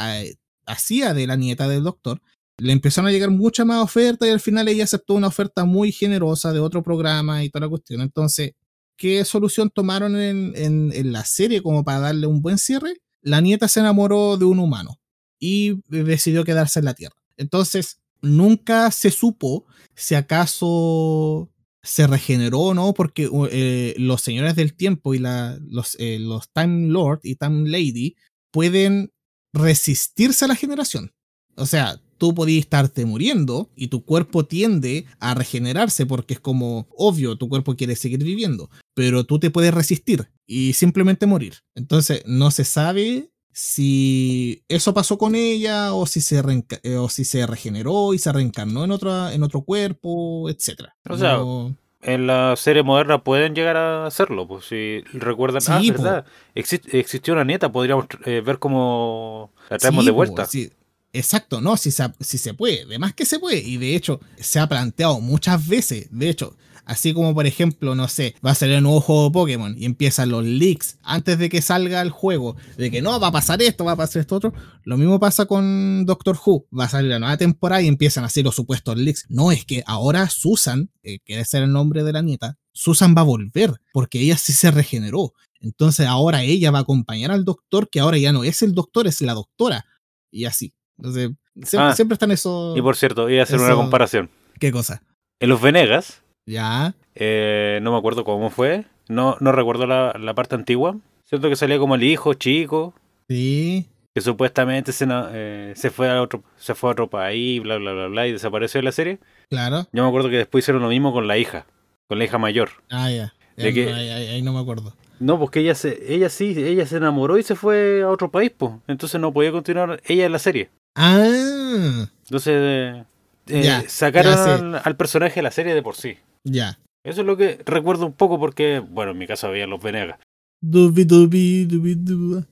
hacía de la nieta del doctor, le empezaron a llegar mucha más oferta y al final ella aceptó una oferta muy generosa de otro programa y toda la cuestión. Entonces, ¿qué solución tomaron en la serie como para darle un buen cierre? La nieta se enamoró de un humano y decidió quedarse en la Tierra. Entonces, nunca se supo si acaso se regeneró o no, porque eh, los señores del tiempo y la, los, eh, los Time Lord y Time Lady pueden resistirse a la generación. O sea, tú podías estarte muriendo y tu cuerpo tiende a regenerarse porque es como obvio, tu cuerpo quiere seguir viviendo, pero tú te puedes resistir y simplemente morir. Entonces, no se sabe si eso pasó con ella o si se, eh, o si se regeneró y se reencarnó en, otra, en otro cuerpo, etc. O sea, en la serie moderna pueden llegar a hacerlo, pues si recuerdan, ah, ¿verdad? existió una nieta, podríamos eh, ver cómo la traemos de vuelta. sí. Exacto, no, si se, si se puede, además que se puede, y de hecho se ha planteado muchas veces, de hecho, Así como, por ejemplo, no sé, va a salir un nuevo juego de Pokémon y empiezan los leaks antes de que salga el juego, de que no, va a pasar esto, va a pasar esto otro. Lo mismo pasa con Doctor Who. Va a salir la nueva temporada y empiezan a hacer los supuestos leaks. No, es que ahora Susan, que quiere ser el nombre de la nieta, Susan va a volver, porque ella sí se regeneró. Entonces ahora ella va a acompañar al doctor, que ahora ya no es el doctor, es la doctora. Y así. Entonces, siempre, ah, están esos. Y por cierto, voy a hacer una comparación. ¿Qué cosa? En los Venegas, ya. Eh, no me acuerdo cómo fue. No, no recuerdo la, la parte antigua. Siento que salía como el hijo chico. Sí. Que supuestamente se, eh, se fue a otro, se fue a otro país, bla bla bla bla, y desapareció de la serie. Claro. Yo me acuerdo que después hicieron lo mismo con la hija, con la hija mayor. Ah, ya. ahí, no me acuerdo. No, porque ella se, ella sí, ella se enamoró y se fue a otro país, pues. Entonces no podía continuar ella en la serie. Ah. Entonces eh, sacaron al, personaje de la serie de por sí. Ya. Eso es lo que recuerdo un poco porque, bueno, en mi casa había los Venegas. Dubi dubi dubi duba.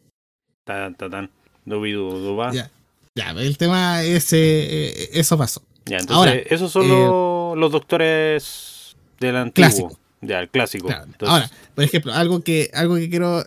Tan, tan, tan. Dubi duba. Ya. Ya, el tema es. Eh, eso pasó. Ya, entonces, esos son como los doctores del antiguo. Clásico. Ya, el clásico. Claro. Entonces, Ahora, por ejemplo, algo que, algo que quiero.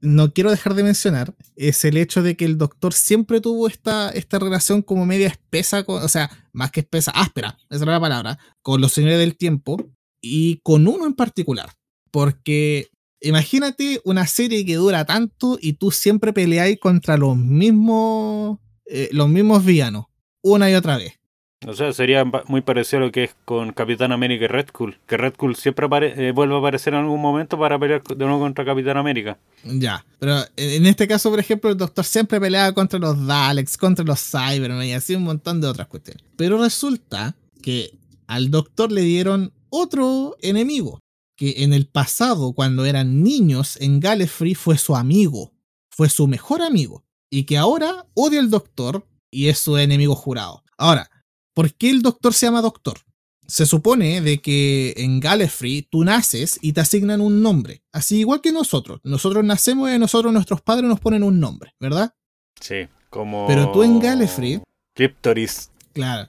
No quiero dejar de mencionar es el hecho de que el doctor siempre tuvo esta, esta relación como media espesa, con- o sea, más que espesa, áspera, esa era la palabra, con los señores del tiempo y con uno en particular. Porque imagínate una serie que dura tanto y tú siempre peleáis contra los mismos, eh, los mismos villanos, una y otra vez. O sea, sería muy parecido a lo que es con Capitán América y Red Skull. Que Red Skull siempre eh, vuelve a aparecer en algún momento para pelear de nuevo contra Capitán América. Ya, pero en este caso, por ejemplo, el doctor siempre peleaba contra los Daleks, contra los Cybermen y así un montón de otras cuestiones. Pero resulta que al doctor le dieron otro enemigo, que en el pasado, cuando eran niños en Gallifrey, fue su amigo, fue su mejor amigo, y que ahora odia al doctor y es su enemigo jurado. Ahora, ¿por qué el doctor se llama doctor? Se supone de que en Gallifrey tú naces y te asignan un nombre, así igual que nosotros. Nosotros nacemos y a nosotros nuestros padres nos ponen un nombre, ¿verdad? Sí, como. Pero tú en Gallifrey- Cryptoris. Claro.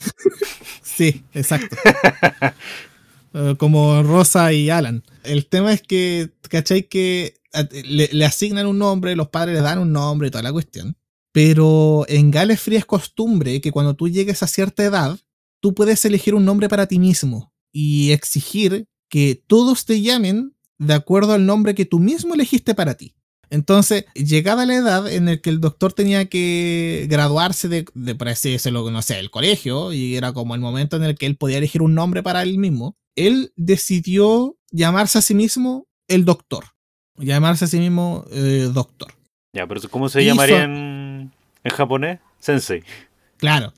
sí, exacto. Eh, Como Rosa y Alan. El tema es que, ¿cachai? Que a- le, le asignan un nombre, los padres le dan un nombre y toda la cuestión. Pero en Gallifrey es costumbre que cuando tú llegues a cierta edad, tú puedes elegir un nombre para ti mismo y exigir que todos te llamen de acuerdo al nombre que tú mismo elegiste para ti. Entonces, llegada la edad en la que el doctor tenía que graduarse de, de por así decirlo, no sé, el colegio, y era como el momento en el que él podía elegir un nombre para él mismo, él decidió llamarse a sí mismo el doctor. Llamarse a sí mismo eh, doctor. Ya, pero ¿cómo se llamaría en, en japonés? Sensei. Claro.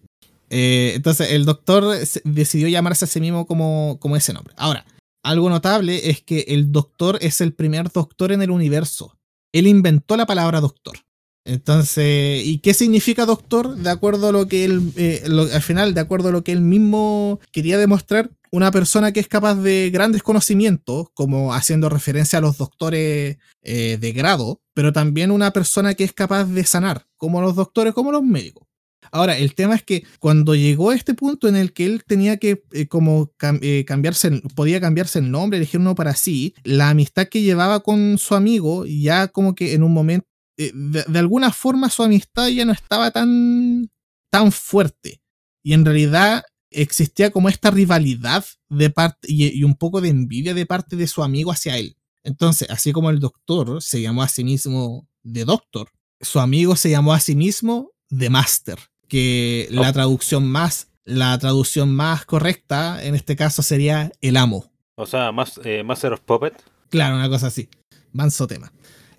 Eh, entonces, el doctor decidió llamarse a sí mismo como, como ese nombre. Ahora, algo notable es que el doctor es el primer doctor en el universo. Él inventó la palabra doctor. Entonces, ¿y qué significa doctor? De acuerdo a lo que él, eh, al final, de acuerdo a lo que él mismo quería demostrar, una persona que es capaz de grandes conocimientos, como haciendo referencia a los doctores eh, de grado, pero también una persona que es capaz de sanar, como los doctores, como los médicos. Ahora, el tema es que cuando llegó a este punto en el que él tenía que eh, como eh, cambiarse, podía cambiarse el nombre, elegir uno para sí, la amistad que llevaba con su amigo ya como que en un momento, de, de alguna forma su amistad ya no estaba tan, tan fuerte. Y en realidad existía como esta rivalidad de parte y, y un poco de envidia de parte de su amigo hacia él. Entonces, así como el doctor se llamó a sí mismo The Doctor, su amigo se llamó a sí mismo The Master, que la Oh. traducción más la traducción más correcta en este caso sería el amo. O sea, más, eh, Master of Puppet. Claro, una cosa así. Manso tema.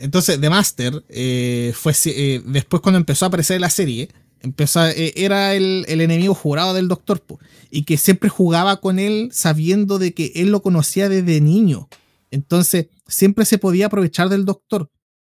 Entonces, The Master eh, fue eh, después cuando empezó a aparecer la serie, eh, era el, enemigo jurado del Doctor y que siempre jugaba con él sabiendo de que él lo conocía desde niño. Entonces, siempre se podía aprovechar del Doctor.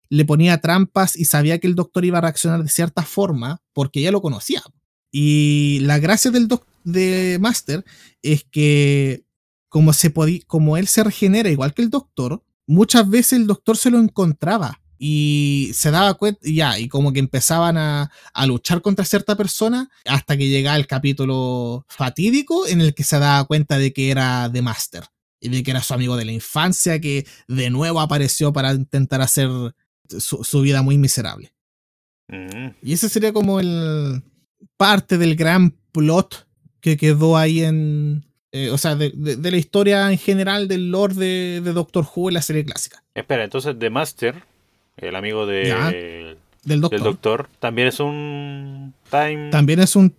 Le ponía trampas y sabía que el Doctor iba a reaccionar de cierta forma porque ya lo conocía. Y la gracia del doc- de Master es que como, se como él se regenera igual que el Doctor, muchas veces el Doctor se lo encontraba y se daba cuenta, y ya, y como que empezaban a, a luchar contra cierta persona hasta que llegaba el capítulo fatídico en el que se daba cuenta de que era The Master y de que era su amigo de la infancia que de nuevo apareció para intentar hacer su, su vida muy miserable. Mm. Y ese sería como el parte del gran plot que quedó ahí en. Eh, o sea, de, de- de la historia en general del lore de, de Doctor Who en la serie clásica. Espera, entonces The Master, el amigo de, Ya. del Del Doctor. Doctor, también es un Time. También es un,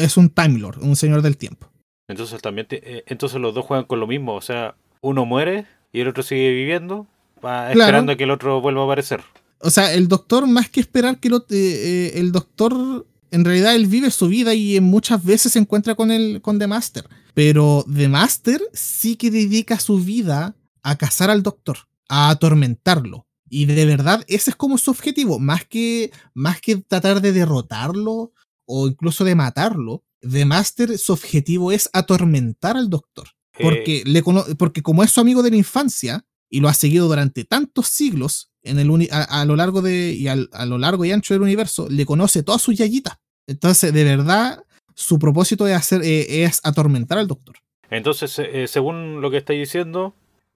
es un Time Lord, un señor del tiempo. Entonces también te- eh, entonces los dos juegan con lo mismo, o sea, uno muere y el otro sigue viviendo, va Claro. esperando a que el otro vuelva a aparecer. O sea, el Doctor, más que esperar que lo, eh, el Doctor. En realidad él vive su vida y muchas veces se encuentra con, el, con The Master. Pero The Master sí que dedica su vida a cazar al Doctor, a atormentarlo. Y de verdad ese es como su objetivo, más que, más que tratar de derrotarlo o incluso de matarlo. The Master su objetivo es atormentar al Doctor. Eh, Porque, le cono- porque como es su amigo de la infancia y lo ha seguido durante tantos siglos en el uni- a, a lo largo de y al- a lo largo y ancho del universo, le conoce todas sus yayitas. Entonces, de verdad, su propósito es, hacer, eh, es atormentar al doctor. Entonces, eh, según lo que estáis diciendo,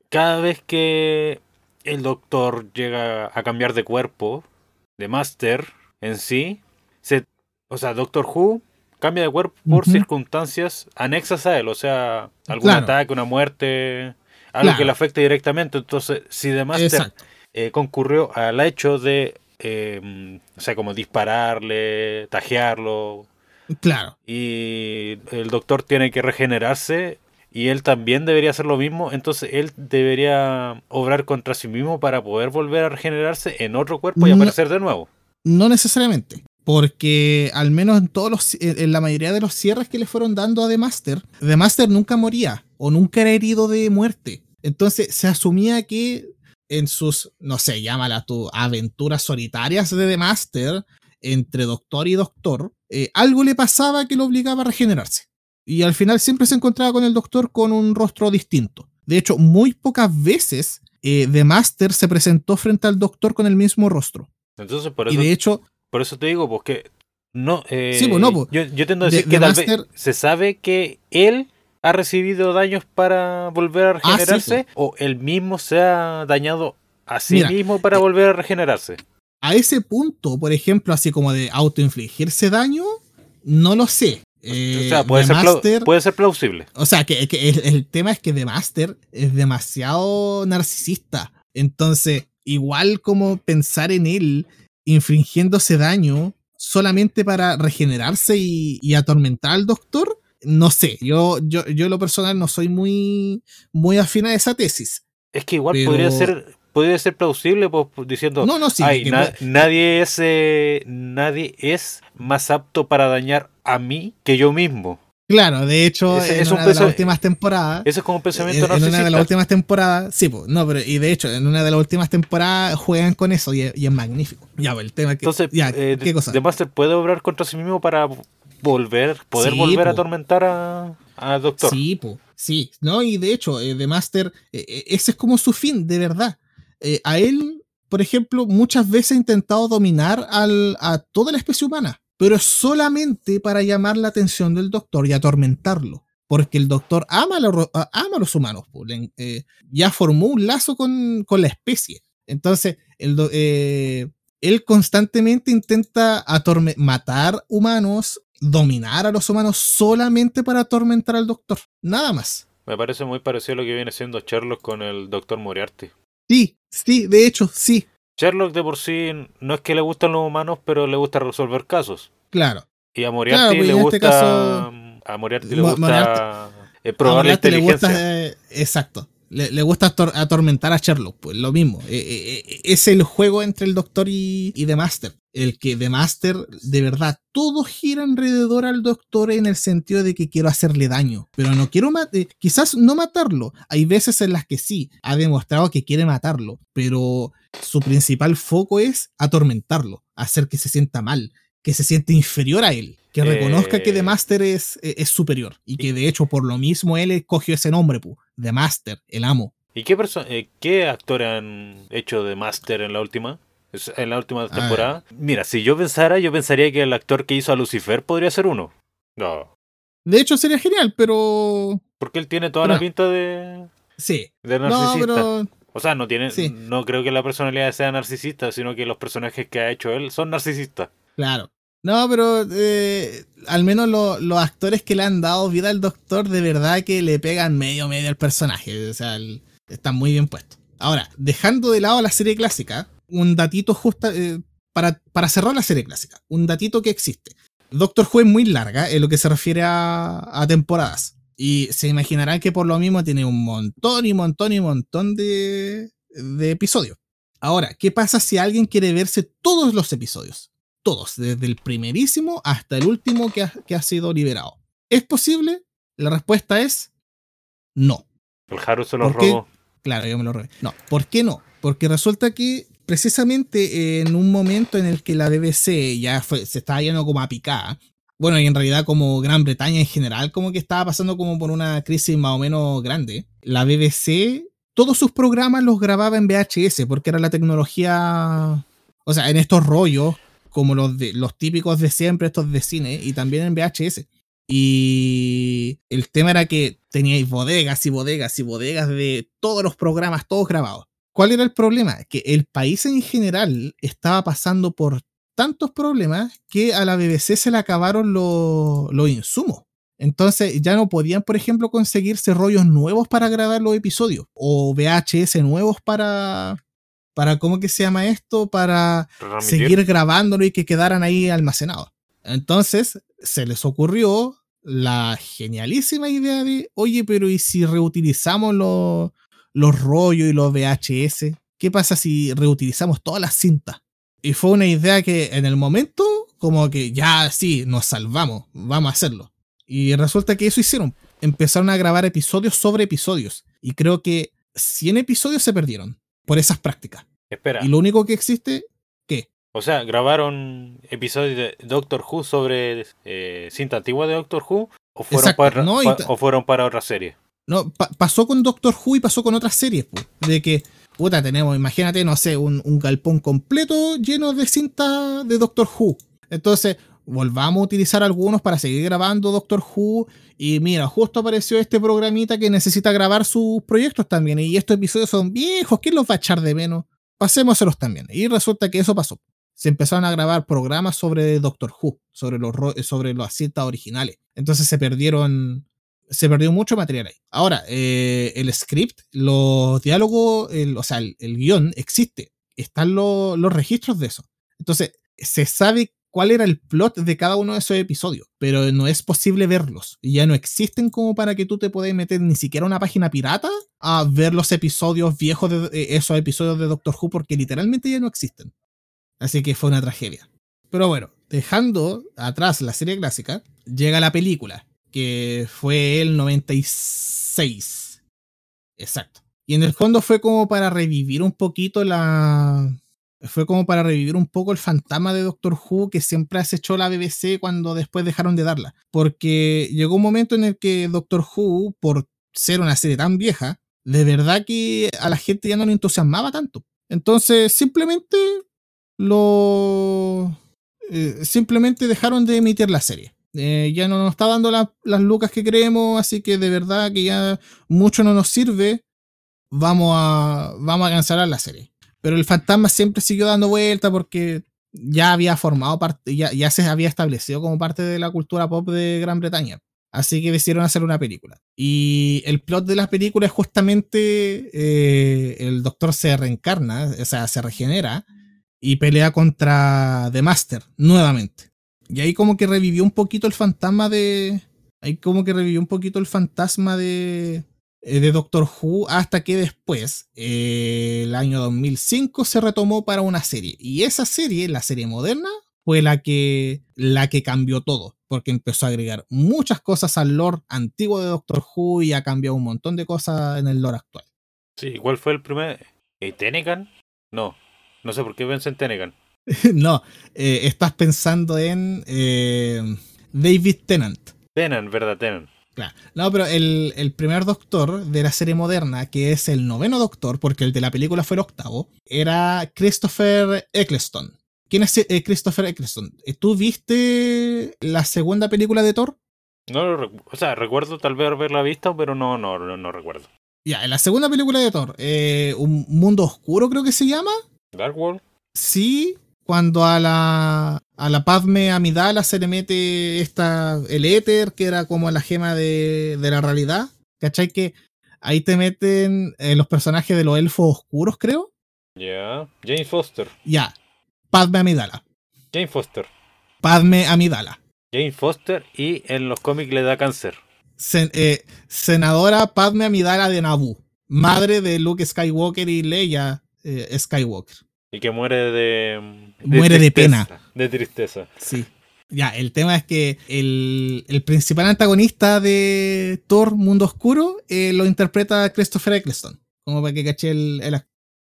cada vez que el doctor llega a cambiar de cuerpo, de Master en sí, se, o sea, Doctor Who cambia de cuerpo por circunstancias anexas a él, o sea, algún ataque, una muerte, algo que le afecte directamente. Entonces, si The Master eh, concurrió al hecho de, em, o sea, como dispararle, tajearlo. Claro. Y el doctor tiene que regenerarse y él también debería hacer lo mismo, entonces él debería obrar contra sí mismo para poder volver a regenerarse en otro cuerpo y aparecer de nuevo. No necesariamente. Porque al menos en todos los en la mayoría de los cierres que le fueron dando a The Master, The Master nunca moría o nunca era herido de muerte. Entonces se asumía que en sus, no sé, llámala tu aventuras solitarias de The Master, entre doctor y doctor, eh, algo le pasaba que lo obligaba a regenerarse. Y al final siempre se encontraba con el doctor con un rostro distinto. De hecho, muy pocas veces eh, The Master se presentó frente al doctor con el mismo rostro. Entonces, por eso, y de hecho, por eso te digo, porque no. Eh, sí, pues no, pues, yo, yo tendo a decir que tal vez se sabe que él ha recibido daños para volver a ah, regenerarse o él mismo se ha dañado a sí mismo para eh, volver a regenerarse. A ese punto, por ejemplo, así como de autoinfligirse daño, no lo sé. o sea, puede ser, puede ser, plausible. O sea, que, el, tema es que The Master es demasiado narcisista. Entonces, igual como pensar en él infringiéndose daño solamente para regenerarse y, y atormentar al doctor, no sé, yo, yo, yo lo personal no soy muy, muy afín a esa tesis. Es que igual podría ser podría ser plausible pues, diciendo no, no, sí, nadie es eh, nadie es más apto para dañar a mí que yo mismo. Claro, de hecho, en una de las últimas temporadas. Eso es como un pensamiento en, en una de las últimas temporadas, sí, pues, no, pero y de hecho, en una de las últimas temporadas juegan con eso y, es magnífico. Ya, pues, el tema que. Entonces, eh, ¿qué cosa? The Master puede obrar contra sí mismo para volver, poder volver a atormentar al doctor. Sí, pues, sí, no, y de hecho, eh, The Master, eh, ese es como su fin, de verdad. A él, por ejemplo, muchas veces ha intentado dominar a toda la especie humana pero solamente para llamar la atención del doctor y atormentarlo. Porque el doctor ama, a los humanos, eh, ya formó un lazo con, la especie. Entonces, eh, él constantemente intenta matar humanos, dominar a los humanos solamente para atormentar al doctor. Nada más. Me parece muy parecido a lo que viene siendo Sherlock con el doctor Moriarty. Sí, sí, de hecho, sí. Sherlock de por sí no es que le gustan los humanos, pero le gusta resolver casos. Claro. Y a Moriarty pues, le este gusta. a Moriarty le gusta eh, probar la inteligencia. Eh, exacto. Le, gusta atormentar a Sherlock, pues lo mismo. Eh, es el juego entre el Doctor y, y The Master. El que The Master, de verdad, todo gira alrededor al Doctor en el sentido de que quiero hacerle daño. Pero no quiero matar, quizás no matarlo. Hay veces en las que sí, ha demostrado que quiere matarlo. Pero su principal foco es atormentarlo, hacer que se sienta mal, que se siente inferior a él, que reconozca que The eh. Master es, e, es, superior y que de hecho por lo mismo él escogió ese nombre, pu, The Master, el amo. ¿Y qué, eh, qué actores han hecho The Master en la última? En la última temporada. Mira, si yo pensara, yo pensaría que el actor que hizo a Lucifer podría ser uno. No. De hecho sería genial, pero... Porque él tiene toda la pinta de... Sí. De narcisista. O sea, no tiene, no creo que la personalidad sea narcisista, sino que los personajes que ha hecho él son narcisistas. Claro. No, pero eh, al menos los actores que le han dado vida al doctor, de verdad que le pegan medio medio al personaje. O sea, están muy bien puestos. Ahora, dejando de lado la serie clásica, un datito justo eh, para, para cerrar la serie clásica, un datito que existe. Doctor Who es muy larga en lo que se refiere a, a temporadas. Y se imaginarán que por lo mismo tiene un montón y montón y montón de, de episodios. Ahora, ¿qué pasa si alguien quiere verse todos los episodios? Todos, desde el primerísimo hasta el último que ha, que ha sido liberado. ¿Es posible? La respuesta es no. El Haru se lo robó. Claro, yo me lo robé. No, ¿por qué no? Porque resulta que precisamente en un momento en el que la BBC ya fue, se estaba yendo como a picar, bueno, y en realidad como Gran Bretaña en general, como que estaba pasando como por una crisis más o menos grande. La BBC, todos sus programas los grababa en VHS, porque era la tecnología, o sea, en estos rollos, como los, de, los típicos de siempre, estos de cine, y también en VHS. Y el tema era que teníais bodegas y bodegas y bodegas de todos los programas, todos grabados. ¿Cuál era el problema? Que el país en general estaba pasando por tantos problemas que a la BBC se le acabaron los insumos. Entonces ya no podían, por ejemplo, conseguirse rollos nuevos para grabar los episodios o VHS nuevos para, para ¿cómo que se llama esto? Para seguir grabándolo y que quedaran ahí almacenados. Entonces se les ocurrió la genialísima idea de, oye, pero ¿y si reutilizamos los, los rollos y los VHS? ¿Qué pasa si reutilizamos todas las cintas? Y fue una idea que en el momento, como que ya sí, nos salvamos, vamos a hacerlo. Y resulta que eso hicieron. Empezaron a grabar episodios sobre episodios. Y creo que 100 episodios se perdieron por esas prácticas. Espera. Y lo único que existe, ¿qué? O sea, grabaron episodios de Doctor Who sobre eh, cinta antigua de Doctor Who o fueron, para, o fueron para otra serie. No, pasó con Doctor Who y pasó con otras series, de que, puta, tenemos, imagínate, no sé, un, un galpón completo lleno de cinta de Doctor Who. Entonces, volvamos a utilizar algunos para seguir grabando Doctor Who. Y mira, justo apareció este programita que necesita grabar sus proyectos también. Y estos episodios son viejos, ¿quién los va a echar de menos? Pasémoselos también. Y resulta que eso pasó se empezaron a grabar programas sobre Doctor Who, sobre los, sobre las cintas originales. Entonces se perdieron, se perdió mucho material ahí. Ahora, eh, el script, los diálogos, o sea, el, guion existe. Están los registros de eso. Entonces, se sabe cuál era el plot de cada uno de esos episodios, pero no es posible verlos. Ya no existen como para que tú te puedas meter ni siquiera una página pirata a ver los episodios viejos de eh, esos episodios de Doctor Who porque literalmente ya no existen. Así que fue una tragedia. Pero bueno, dejando atrás la serie clásica, llega la película, que fue el 96. Exacto. Y en el fondo fue como para revivir un poquito la... Fue como para revivir un poco el fantasma de Doctor Who que siempre acechó la BBC cuando después dejaron de darla. Porque llegó un momento en el que Doctor Who, por ser una serie tan vieja, de verdad que a la gente ya no le entusiasmaba tanto. Entonces simplemente lo eh, simplemente dejaron de emitir la serie. Eh, ya no nos está dando las lucas que creemos, así que de verdad que ya mucho no nos sirve. Vamos a, vamos a cancelar la serie. Pero el fantasma siempre siguió dando vuelta porque ya había formado parte, ya, ya se había establecido como parte de la cultura pop de Gran Bretaña. Así que decidieron hacer una película. Y el plot de la película es justamente eh, el doctor se reencarna, o sea, se regenera y pelea contra The Master nuevamente. Y ahí como que revivió un poquito el fantasma de... Ahí como que revivió un poquito el fantasma de, eh, de Doctor Who hasta que después, eh, el año 2005, se retomó para una serie. Y esa serie, la serie moderna, fue la que, la que cambió todo, porque empezó a agregar muchas cosas al lore antiguo de Doctor Who y ha cambiado un montón de cosas en el lore actual. Sí, ¿cuál fue el primer? ¿Eh, ¿Tenegan? No, no sé por qué pensé en Tenegan. no, eh, estás pensando en eh, David Tennant. Tennant, ¿verdad? Tennant. Claro. No, pero el, el, primer doctor de la serie moderna, que es el noveno doctor, porque el de la película fue el octavo, era Christopher Eccleston. ¿Quién es eh, Christopher Eccleston? ¿Tú viste la segunda película de Thor? No lo O sea, recuerdo tal vez haberla visto, pero no, no, no, no recuerdo. Ya, en la segunda película de Thor, Un Mundo Oscuro creo que se llama. Dark World. Sí, cuando a la, a la Padme Amidala se le mete esta, el éter, que era como la gema de, de la realidad. ¿Cachai? Que ahí te meten eh, los personajes de los elfos oscuros, creo. Ya, Jane Foster. Ya, Padme Amidala. Jane Foster. Padme Amidala. Jane Foster y en los cómics le da cáncer. Eh, senadora Padme Amidala de Naboo, madre de Luke Skywalker y Leia eh, Skywalker. Y que muere de. muere de pena. De tristeza. Sí. Ya, el tema es que el, principal antagonista de Thor Mundo Oscuro eh, lo interpreta Christopher Eccleston. Como para que caché el, el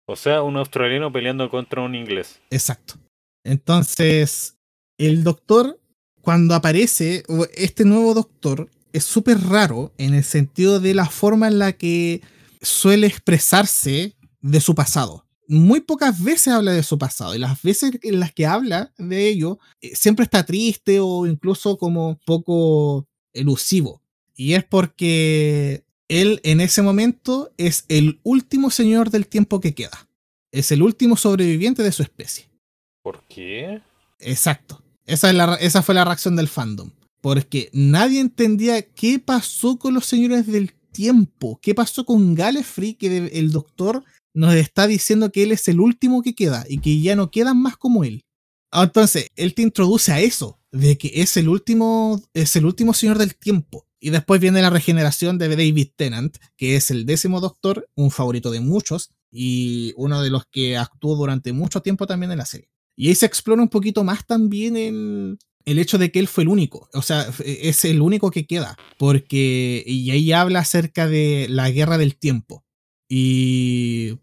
O sea, un australiano peleando contra un inglés. Exacto. Entonces, el doctor, cuando aparece, este nuevo doctor es súper raro en el sentido de la forma en la que suele expresarse de su pasado. Muy pocas veces habla de su pasado y las veces en las que habla de ello eh, siempre está triste o incluso como poco elusivo. Y es porque él en ese momento es el último señor del tiempo que queda. Es el último sobreviviente de su especie. ¿Por qué? Exacto. Esa, es la, esa fue la reacción del fandom. Porque nadie entendía qué pasó con los señores del tiempo. ¿Qué pasó con Gallifrey? Que el doctor nos está diciendo que él es el último que queda y que ya no quedan más como él. Ah, entonces, él te introduce a eso, de que es el último, es el último señor del tiempo. Y después viene la regeneración de David Tennant, que es el décimo doctor, un favorito de muchos y uno de los que actuó durante mucho tiempo también en la serie. Y ahí se explora un poquito más también el, el hecho de que él fue el único, o sea, es el único que queda, porque y ahí habla acerca de la guerra del tiempo. Y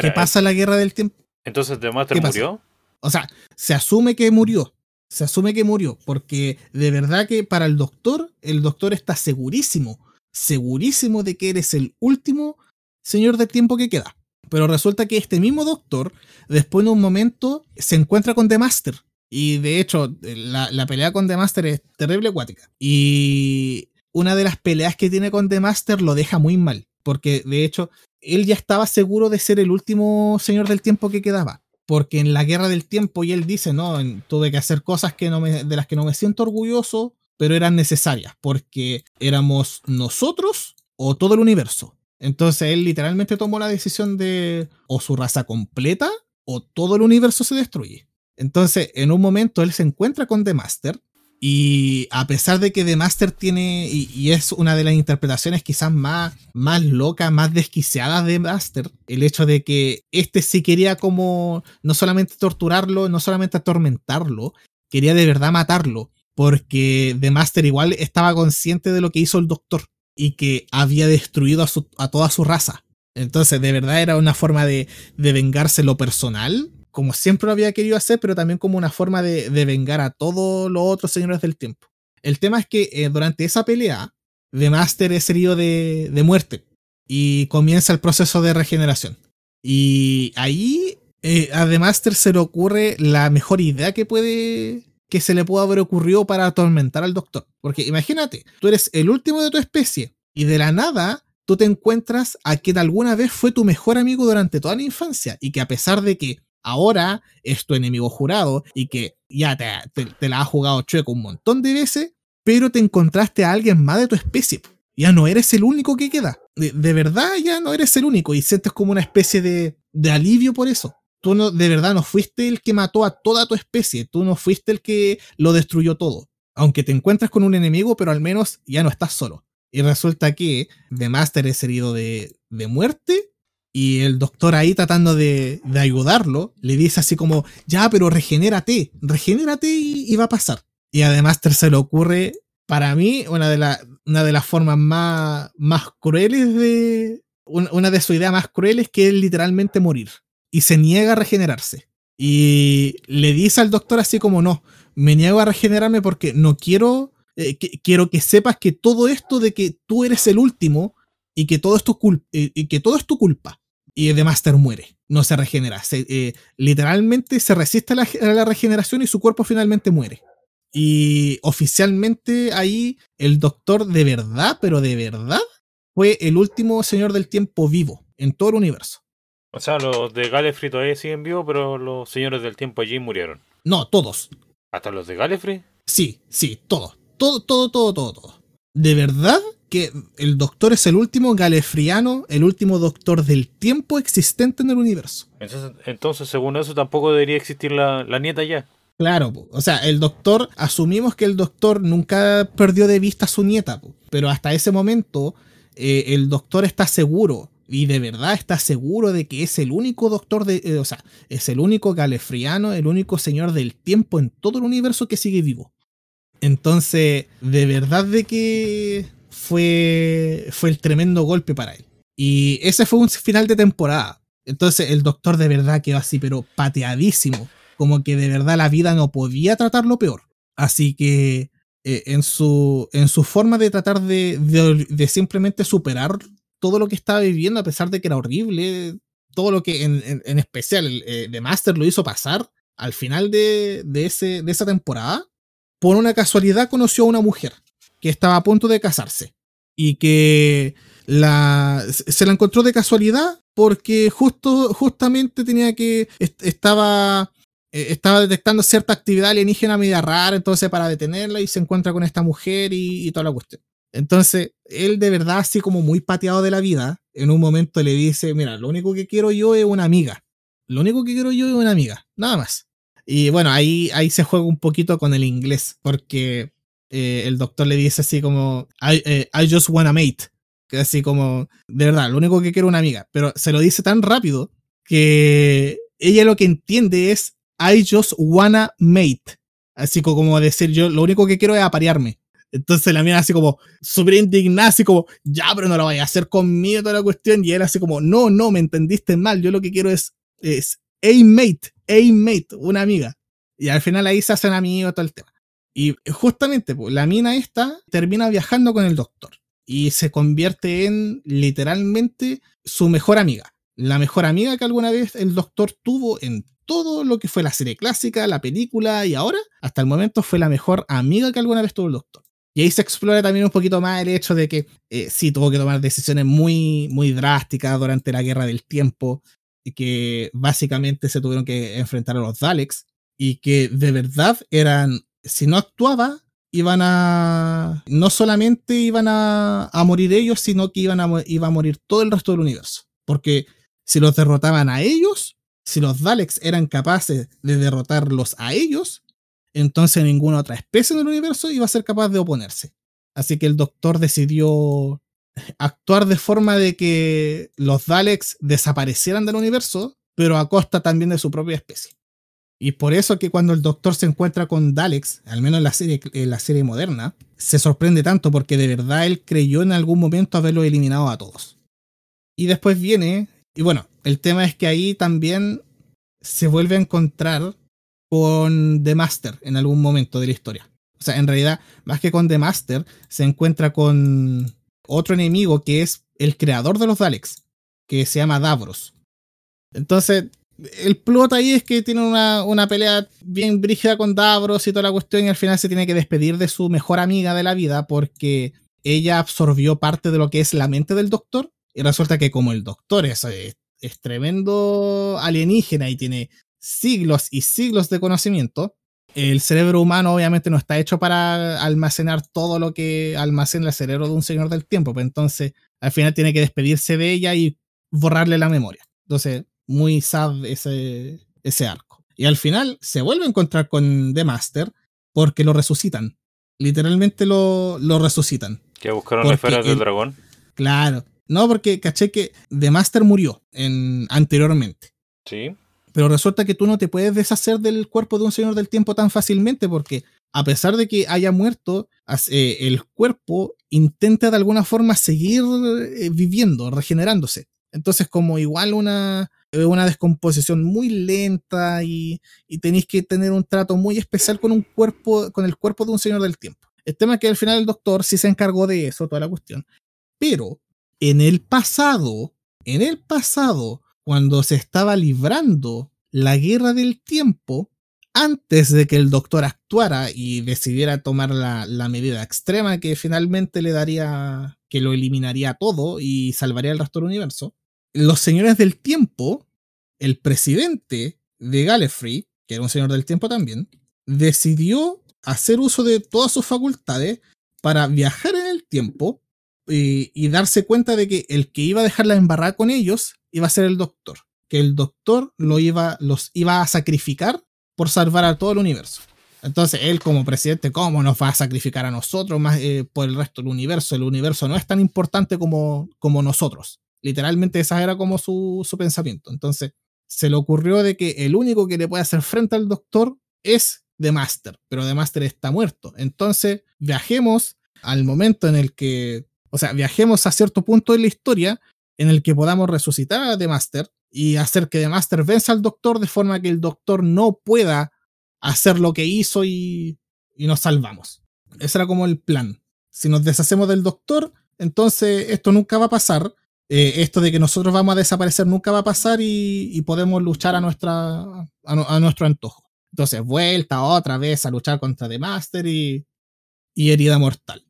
¿qué pasa en la guerra del tiempo? Entonces Master murió? O sea, se asume que murió, se asume que murió, porque de verdad que para el doctor, el doctor está segurísimo, segurísimo de que eres el último señor del tiempo que queda. Pero resulta que este mismo doctor, después de un momento, se encuentra con The Master. Y de hecho, la, pelea con The Master es terrible acuática. Y una de las peleas que tiene con The Master lo deja muy mal. Porque de hecho, él ya estaba seguro de ser el último señor del tiempo que quedaba porque en la guerra del tiempo y él dice, no, tuve que hacer cosas que no de las que no me siento orgulloso, pero eran necesarias, porque éramos nosotros o todo el universo. Entonces él literalmente tomó la decisión de o su raza completa o todo el universo se destruye. Entonces, en un momento él se encuentra con The Master y a pesar de que The Master tiene, y, es una de las interpretaciones quizás más, más locas, más desquiciadas de Master, el hecho de que este sí quería como no solamente torturarlo, no solamente atormentarlo, quería de verdad matarlo, porque The Master igual estaba consciente de lo que hizo el Doctor y que había destruido a, toda su raza. Entonces, de verdad era una forma de, de vengarse lo personal como siempre lo había querido hacer, pero también como una forma de, vengar a todos los otros señores del tiempo. El tema es que eh, durante esa pelea, The Master es herido de, muerte y comienza el proceso de regeneración. Y ahí eh, a The Master se le ocurre la mejor idea que puede que se le pueda haber ocurrido para atormentar al doctor. Porque imagínate, tú eres el último de tu especie y de la nada tú te encuentras a quien alguna vez fue tu mejor amigo durante toda la infancia y que a pesar de que ahora es tu enemigo jurado y que ya te, la ha jugado chueco un montón de veces, pero te encontraste a alguien más de tu especie. Ya no eres el único que queda. De, verdad ya no eres el único y sientes como una especie de, alivio por eso. Tú no, de verdad no fuiste el que mató a toda tu especie, tú no fuiste el que lo destruyó todo. Aunque te encuentras con un enemigo, pero al menos ya no estás solo. Y resulta que The Master es herido de muerte y el doctor ahí tratando de, ayudarlo, le dice así como, ya, pero regenérate, regenérate y, va a pasar. Y además se le ocurre, para mí, una de, una de las formas más, más crueles de... Una de sus ideas más crueles que es literalmente morir. Y se niega a regenerarse. Y le dice al doctor así como, no, me niego a regenerarme porque no quiero... Eh, quiero que sepas que todo esto de que tú eres el último y que todo, esto eh, y que todo es tu culpa. Y The Master muere, no se regenera. Eh, literalmente se resiste a la, regeneración y su cuerpo finalmente muere. Y oficialmente ahí el doctor de verdad, pero de verdad, fue el último señor del tiempo vivo en todo el universo. O sea, los de Gallifrey todavía siguen vivos, pero los señores del tiempo allí murieron. No, todos. ¿Hasta los de Gallifrey? Sí, sí, todos. Todo, todo, todo, todo, todo. De verdad, que el doctor es el último galefriano, el último doctor del tiempo existente en el universo. Entonces, según eso, tampoco debería existir la, nieta ya. Claro, o sea, el doctor, asumimos que el doctor nunca perdió de vista a su nieta, pero hasta ese momento eh, el doctor está seguro, y de verdad está seguro de que es el único doctor de, eh, o sea, es el único galefriano, el único señor del tiempo en todo el universo que sigue vivo. Entonces, de verdad de que fue, fue el tremendo golpe para él. Y ese fue un final de temporada. Entonces el doctor de verdad quedó así, pero pateadísimo. Como que de verdad la vida no podía tratarlo peor. Así que eh, en, su, en su forma de tratar de, de, simplemente superar todo lo que estaba viviendo, a pesar de que era horrible, todo lo que en, en, especial el, eh, The Master lo hizo pasar al final de, de, ese, de esa temporada, por una casualidad conoció a una mujer que estaba a punto de casarse y que la, se la encontró de casualidad porque justo, justamente tenía que, estaba, eh, estaba detectando cierta actividad alienígena media rara, entonces para detenerla y se encuentra con esta mujer y, y toda la cuestión. Entonces, él de verdad, así como muy pateado de la vida, en un momento le dice, mira, lo único que quiero yo es una amiga. Lo único que quiero yo es una amiga, nada más. Y bueno, ahí, ahí se juega un poquito con el inglés, porque eh, el doctor le dice así como, I, eh, just want a mate. Que así como, de verdad, lo único que quiero es una amiga. Pero se lo dice tan rápido que ella lo que entiende es, I just wanna mate. Así como decir, yo lo único que quiero es aparearme. Entonces la mía así como súper indignada, así como, ya, pero no lo vaya a hacer conmigo toda la cuestión. Y él así como, no, no, me entendiste mal. Yo lo que quiero es, es a mate, a mate, una amiga. Y al final ahí se hacen amigos todo el tema. Y justamente pues, la mina esta termina viajando con el doctor y se convierte en literalmente su mejor amiga. La mejor amiga que alguna vez el doctor tuvo en todo lo que fue la serie clásica, la película y ahora, hasta el momento, fue la mejor amiga que alguna vez tuvo el doctor. Y ahí se explora también un poquito más el hecho de que eh, sí tuvo que tomar decisiones muy, muy drásticas durante la guerra del tiempo, y que básicamente se tuvieron que enfrentar a los Daleks, y que de verdad eran, si no actuaba, iban a, no solamente iban a, morir ellos, sino que iban a, iba a morir todo el resto del universo. Porque si los derrotaban a ellos, si los Daleks eran capaces de derrotarlos a ellos, entonces ninguna otra especie en el universo iba a ser capaz de oponerse. Así que el doctor decidió actuar de forma de que los Daleks desaparecieran del universo, pero a costa también de su propia especie. Y por eso que cuando el doctor se encuentra con Daleks, al menos en la serie, moderna, se sorprende tanto porque de verdad él creyó en algún momento haberlo eliminado a todos. Y después viene, y bueno, el tema es que ahí también se vuelve a encontrar con The Master en algún momento de la historia. O sea, en realidad, más que con The Master, se encuentra con otro enemigo que es el creador de los Daleks, que se llama Davros. Entonces, el plot ahí es que tiene una, una, pelea bien brígida con Davros y toda la cuestión, y al final se tiene que despedir de su mejor amiga de la vida porque ella absorbió parte de lo que es la mente del doctor. Y resulta que, como el doctor es, es tremendo alienígena y tiene siglos y siglos de conocimiento, el cerebro humano obviamente no está hecho para almacenar todo lo que almacena el cerebro de un señor del tiempo, pues entonces al final tiene que despedirse de ella y borrarle la memoria. Entonces, muy sad ese, ese arco. Y al final se vuelve a encontrar con The Master porque lo resucitan. Literalmente lo, lo resucitan. ¿Que buscaron esferas del dragón? Claro. No, porque caché que The Master murió en, anteriormente. Sí. Pero resulta que tú no te puedes deshacer del cuerpo de un señor del tiempo tan fácilmente porque a pesar de que haya muerto, eh, el cuerpo intenta de alguna forma seguir eh, viviendo, regenerándose. Entonces como igual una, una descomposición muy lenta y, y tenéis que tener un trato muy especial con un cuerpo, con el cuerpo de un señor del tiempo. El tema es que al final el doctor sí se encargó de eso, toda la cuestión. Pero en el pasado, en el pasado, cuando se estaba librando la guerra del tiempo, antes de que el doctor actuara y decidiera tomar la, la, medida extrema que finalmente le daría, que lo eliminaría todo y salvaría el resto del universo, los señores del tiempo, el presidente de Gallifrey, que era un señor del tiempo también, decidió hacer uso de todas sus facultades para viajar en el tiempo y, y darse cuenta de que el que iba a dejar la embarrada con ellos iba a ser el doctor. Que el doctor lo iba, los iba a sacrificar por salvar a todo el universo. Entonces, él como presidente, ¿cómo nos va a sacrificar a nosotros más eh, por el resto del universo? El universo no es tan importante como, como nosotros. Literalmente esa era como su, su pensamiento. Entonces, se le ocurrió de que el único que le puede hacer frente al doctor es The Master, pero The Master está muerto. Entonces, viajemos al momento en el que, o sea, viajemos a cierto punto de la historia en el que podamos resucitar a The Master y hacer que The Master venza al Doctor de forma que el Doctor no pueda hacer lo que hizo y, y nos salvamos. Ese era como el plan. Si nos deshacemos del Doctor, entonces esto nunca va a pasar. Eh, esto de que nosotros vamos a desaparecer nunca va a pasar y, podemos luchar a, nuestra, a, nuestro antojo. Entonces, vuelta otra vez a luchar contra The Master y, y herida mortal.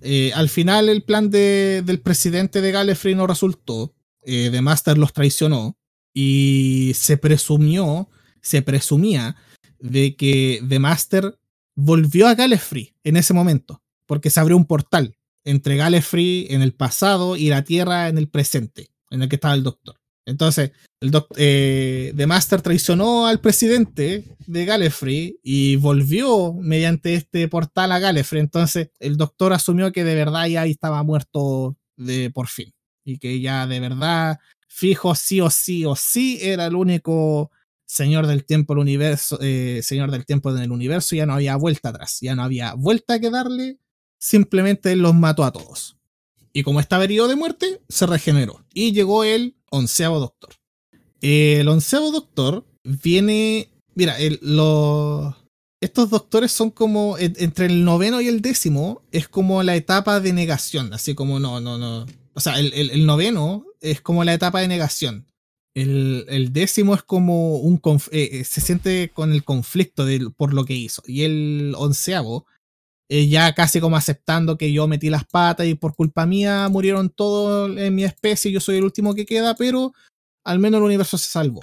Eh, al final el plan de, del presidente de Gallifrey no resultó. Eh, The Master los traicionó. Y se presumió, se presumía de que The Master volvió a Gallifrey en ese momento. Porque se abrió un portal entre Gallifrey en el pasado y la Tierra en el presente, en el que estaba el Doctor. Entonces, el eh, The Master traicionó al presidente de Gallifrey y volvió mediante este portal a Gallifrey. Entonces, el Doctor asumió que de verdad ya estaba muerto de por fin. Y que ya de verdad, fijo, sí o sí o sí, era el único señor del tiempo del universo, eh, señor del tiempo en el universo, ya no había vuelta atrás, ya no había vuelta que darle, simplemente los mató a todos. Y como estaba herido de muerte, se regeneró. Y llegó el onceavo doctor. El onceavo doctor viene. Mira, estos doctores son como. Entre el noveno y el décimo es como la etapa de negación. Así como no, no, no. O sea, el, noveno es como la etapa de negación. El, décimo es como un. Eh, eh, se siente con el conflicto por lo que hizo. Y el onceavo eh, ya casi como aceptando que yo metí las patas y por culpa mía murieron todos en mi especie, yo soy el último que queda, pero al menos el universo se salvó.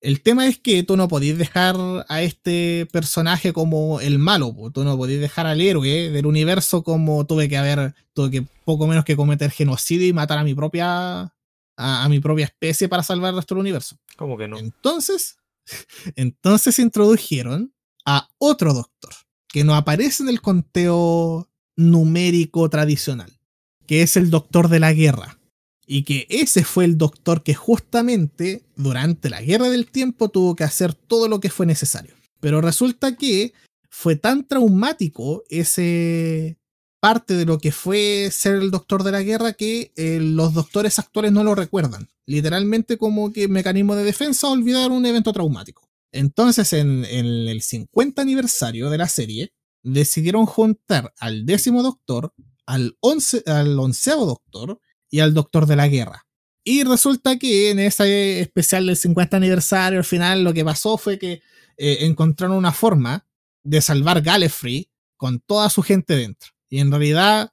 El tema es que tú no podías dejar a este personaje como el malo, tú no podías dejar al héroe del universo como tuve que haber, tuve que poco menos que cometer genocidio y matar a mi propia a, mi propia especie para salvar del universo. ¿Cómo que no? Entonces, entonces introdujeron a otro doctor que no aparece en el conteo numérico tradicional, que es el doctor de la guerra. Y que ese fue el doctor que justamente durante la guerra del tiempo tuvo que hacer todo lo que fue necesario. Pero resulta que fue tan traumático ese parte de lo que fue ser el doctor de la guerra que eh, los doctores actuales no lo recuerdan. Literalmente como que mecanismo de defensa olvidar un evento traumático. Entonces, en, el 50 aniversario de la serie, decidieron juntar al décimo doctor, al, once, al onceavo doctor y al doctor de la guerra. Y resulta que en ese especial del 50 aniversario, al final lo que pasó fue que eh, encontraron una forma de salvar Gallifrey con toda su gente dentro. Y en realidad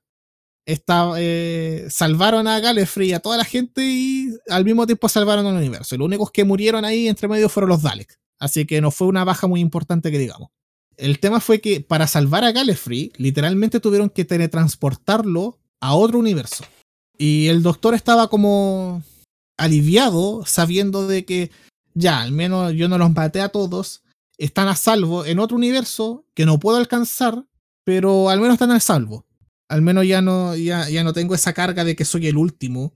eh, salvaron a Gallifrey y a toda la gente y al mismo tiempo salvaron al universo. Y los únicos que murieron ahí entre medio fueron los Daleks. Así que no fue una baja muy importante que digamos. El tema fue que para salvar a Gallifrey, literalmente tuvieron que teletransportarlo a otro universo. Y el doctor estaba como aliviado sabiendo de que ya, al menos yo no los maté a todos, están a salvo en otro universo que no puedo alcanzar, pero al menos están a salvo. Al menos ya no, ya, ya no tengo esa carga de que soy el último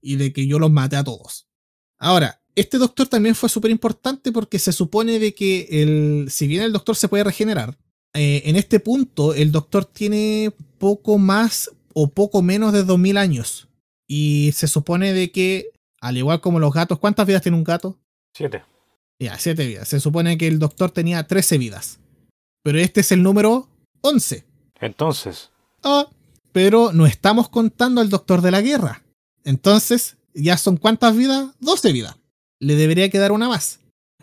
y de que yo los maté a todos. Ahora, este doctor también fue súper importante porque se supone de que el, si bien el doctor se puede regenerar, eh, en este punto el doctor tiene poco más o poco menos de 2000 años. Y se supone de que, al igual como los gatos, ¿cuántas vidas tiene un gato? Siete. Ya, siete vidas. Se supone que el doctor tenía 13 vidas. Pero este es el número 11. Entonces. Ah, pero no estamos contando al doctor de la guerra. Entonces, ¿ya son cuántas vidas? 12 vidas le debería quedar una más.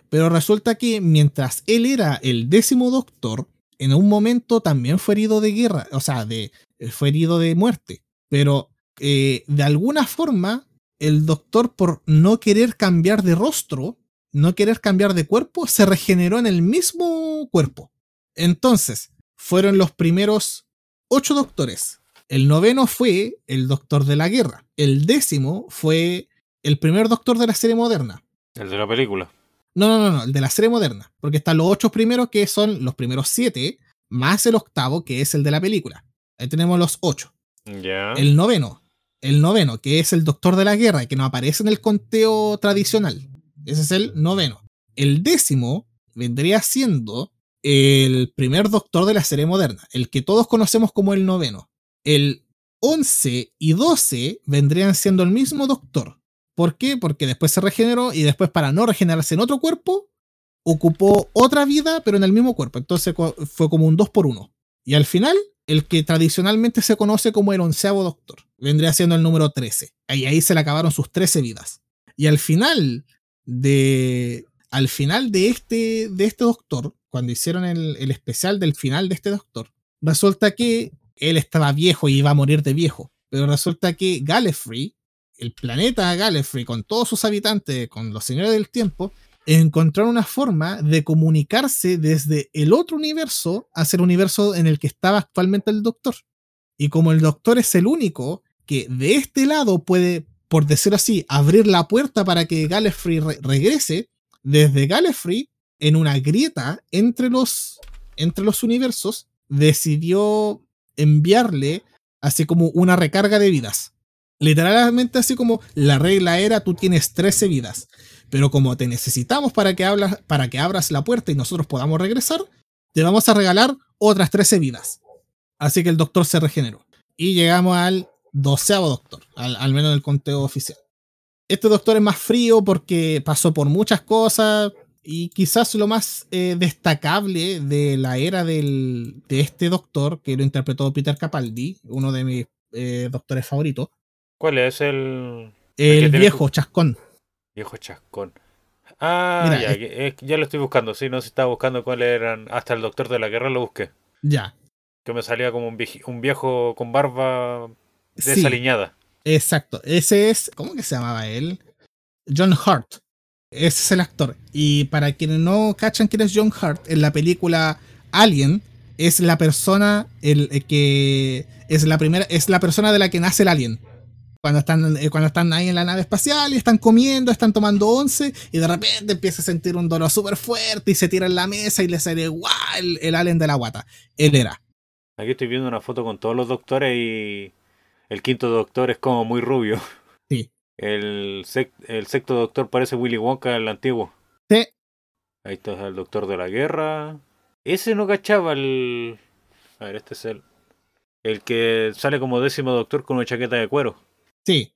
Pero resulta que mientras él era el décimo doctor, en un momento también fue herido de guerra, o sea, de, eh, fue herido de muerte. Pero eh, de alguna forma, el doctor por no querer cambiar de rostro, no querer cambiar de cuerpo, se regeneró en el mismo cuerpo. Entonces, fueron los primeros ocho doctores. El noveno fue el doctor de la guerra. El décimo fue el primer doctor de la serie moderna. El de la película. No, no, no, no, el de la serie moderna. Porque están los ocho primeros, que son los primeros siete, más el octavo, que es el de la película. Ahí tenemos los ocho. Ya. El noveno. El noveno, que es el Doctor de la Guerra, que no aparece en el conteo tradicional. Ese es el noveno. El décimo vendría siendo el primer Doctor de la serie moderna, el que todos conocemos como el noveno. El once y doce vendrían siendo el mismo Doctor, ¿Por qué? Porque después se regeneró y después para no regenerarse en otro cuerpo, ocupó otra vida, pero en el mismo cuerpo. Entonces fue como un 2 por 1 Y al final, el que tradicionalmente se conoce como el onceavo doctor, vendría siendo el número 13. Y ahí se le acabaron sus 13 vidas. Y al final de, al final de este, de este doctor, cuando hicieron el, el especial del final de este doctor, resulta que él estaba viejo y iba a morir de viejo. Pero resulta que Gallifrey, el planeta Gallifrey, con todos sus habitantes, con los señores del tiempo, encontraron una forma de comunicarse desde el otro universo hacia el universo en el que estaba actualmente el Doctor. Y como el Doctor es el único que de este lado puede, por decir así, abrir la puerta para que Gallifrey regrese, desde Gallifrey, en una grieta entre los, entre los universos, decidió enviarle así como una recarga de vidas. Literalmente así como la regla era tú tienes 13 vidas, pero como te necesitamos para que, hablas, para que abras la puerta y nosotros podamos regresar, te vamos a regalar otras 13 vidas. Así que el doctor se regeneró. Y llegamos al doceavo doctor, al, menos en el conteo oficial. Este doctor es más frío porque pasó por muchas cosas, y quizás lo más eh, destacable de la era del, de este doctor, que lo interpretó Peter Capaldi, uno de mis eh, doctores favoritos. ¿Cuál es el...? El, viejo chascón. Viejo chascón. Ah, ya, ya, lo estoy buscando. Sí, no se estaba buscando cuáles eran. Hasta el doctor de la guerra lo busqué. Ya. Que me salía como un, un viejo con barba desaliñada. exacto. Ese es. ¿Cómo que se llamaba él? John Hart. Ese es el actor. Y para quienes no cachan quién es John Hart, en la película Alien, es la persona el, que es la primera es la persona de la que nace el alien cuando están eh, cuando están ahí en la nave espacial y están comiendo están tomando once y de repente empieza a sentir un dolor súper fuerte y se tira en la mesa y le sale guau el, el, alien de la guata él era aquí estoy viendo una foto con todos los doctores y el quinto doctor es como muy rubio sí el, el sexto doctor parece Willy Wonka, el antiguo. Sí. Ahí está el doctor de la guerra. Ese no cachaba el. A ver, este es el. El que sale como décimo doctor con una chaqueta de cuero. Sí.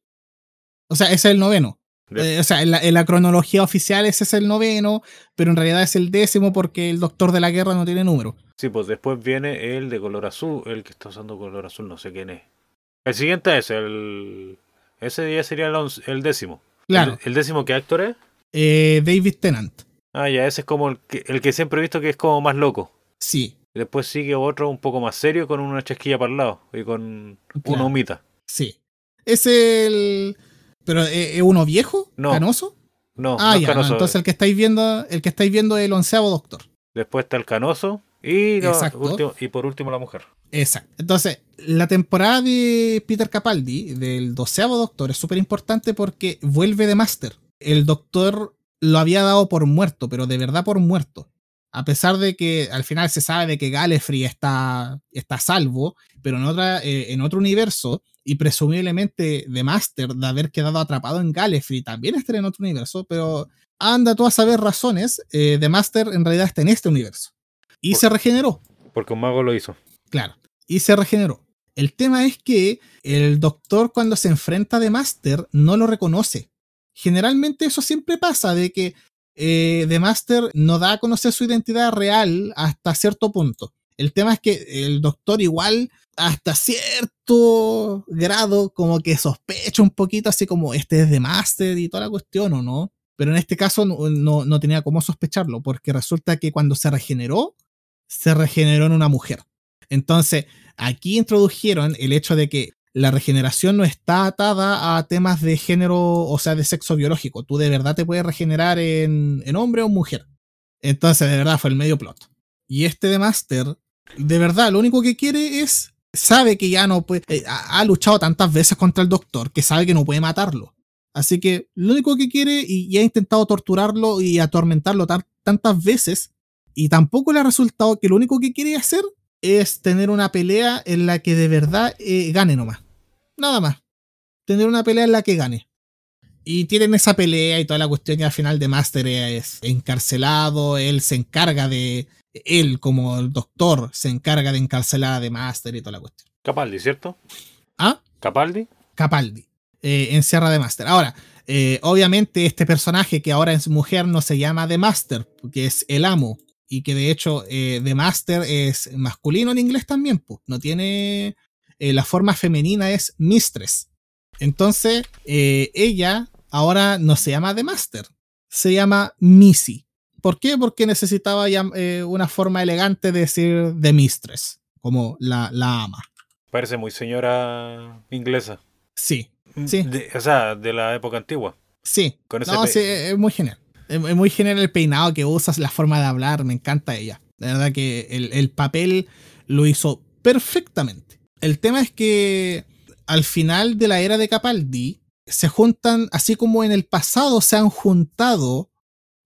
O sea, ese es el noveno. Eh, o sea, en la, en la, cronología oficial ese es el noveno, pero en realidad es el décimo porque el doctor de la guerra no tiene número. Sí, pues después viene el de color azul, el que está usando color azul, no sé quién es. El siguiente es el ese día sería el, décimo. Claro. ¿El, décimo qué actor es? Eh, David Tennant. Ah, ya, ese es como el que, el que siempre he visto que es como más loco. Sí. Después sigue otro un poco más serio con una chasquilla para el lado y con una humita. Sí. ¿Es el. ¿Pero eh, es uno viejo? No. ¿Canoso? No, ah, ya, entonces el que estáis viendo, el que estáis viendo es el onceavo doctor. Después está el canoso y, y por último la mujer. Exacto. Entonces, la temporada de Peter Capaldi, del doceavo Doctor, es súper importante porque vuelve de Master. El Doctor lo había dado por muerto, pero de verdad por muerto. A pesar de que al final se sabe de que Gallifrey está, está salvo, pero en, otra, eh, en otro universo, y presumiblemente de Master, de haber quedado atrapado en Gallifrey, también está en otro universo, pero anda tú a saber razones, eh, de Master en realidad está en este universo. Y se regeneró. Porque un mago lo hizo. Claro, y se regeneró. El tema es que el doctor cuando se enfrenta de Master no lo reconoce. Generalmente eso siempre pasa, de que eh, The Master no da a conocer su identidad real hasta cierto punto. El tema es que el doctor igual hasta cierto grado como que sospecha un poquito así como este es The Master y toda la cuestión o no. Pero en este caso no, no tenía cómo sospecharlo porque resulta que cuando se regeneró, se regeneró en una mujer. Entonces, aquí introdujeron el hecho de que la regeneración no está atada a temas de género, o sea, de sexo biológico. Tú de verdad te puedes regenerar en, hombre o mujer. Entonces, de verdad, fue el medio plot. Y este de Master, de verdad, lo único que quiere es. Sabe que ya no puede. Eh, ha, luchado tantas veces contra el doctor que sabe que no puede matarlo. Así que lo único que quiere, y, ha intentado torturarlo y atormentarlo tantas veces, y tampoco le ha resultado que lo único que quiere hacer es tener una pelea en la que de verdad eh, gane nomás. Nada más. Tener una pelea en la que gane. Y tienen esa pelea y toda la cuestión y al final de Master es encarcelado, él se encarga de, él como el doctor se encarga de encarcelar a de Master y toda la cuestión. Capaldi, ¿cierto? ¿Ah? Capaldi. Capaldi. Eh, encierra de Master. Ahora, eh, obviamente este personaje que ahora es mujer no se llama The Master, que es el amo y que de hecho eh, The Master es masculino en inglés también, pues. No tiene. Eh, la forma femenina es Mistress. Entonces, ella ahora no se llama The Master, se llama Missy. ¿Por qué? Porque necesitaba ya, una forma elegante de decir The Mistress, como la, la ama. Parece muy señora inglesa. Sí, sí. De- o sea, de la época antigua. Sí. Con ese No, sí, es muy genial. Es es muy genial el peinado que usas, la forma de hablar, me encanta ella. De verdad que el, el papel lo hizo perfectamente. El tema es que al final de la era de Capaldi se juntan, así como en el pasado se han juntado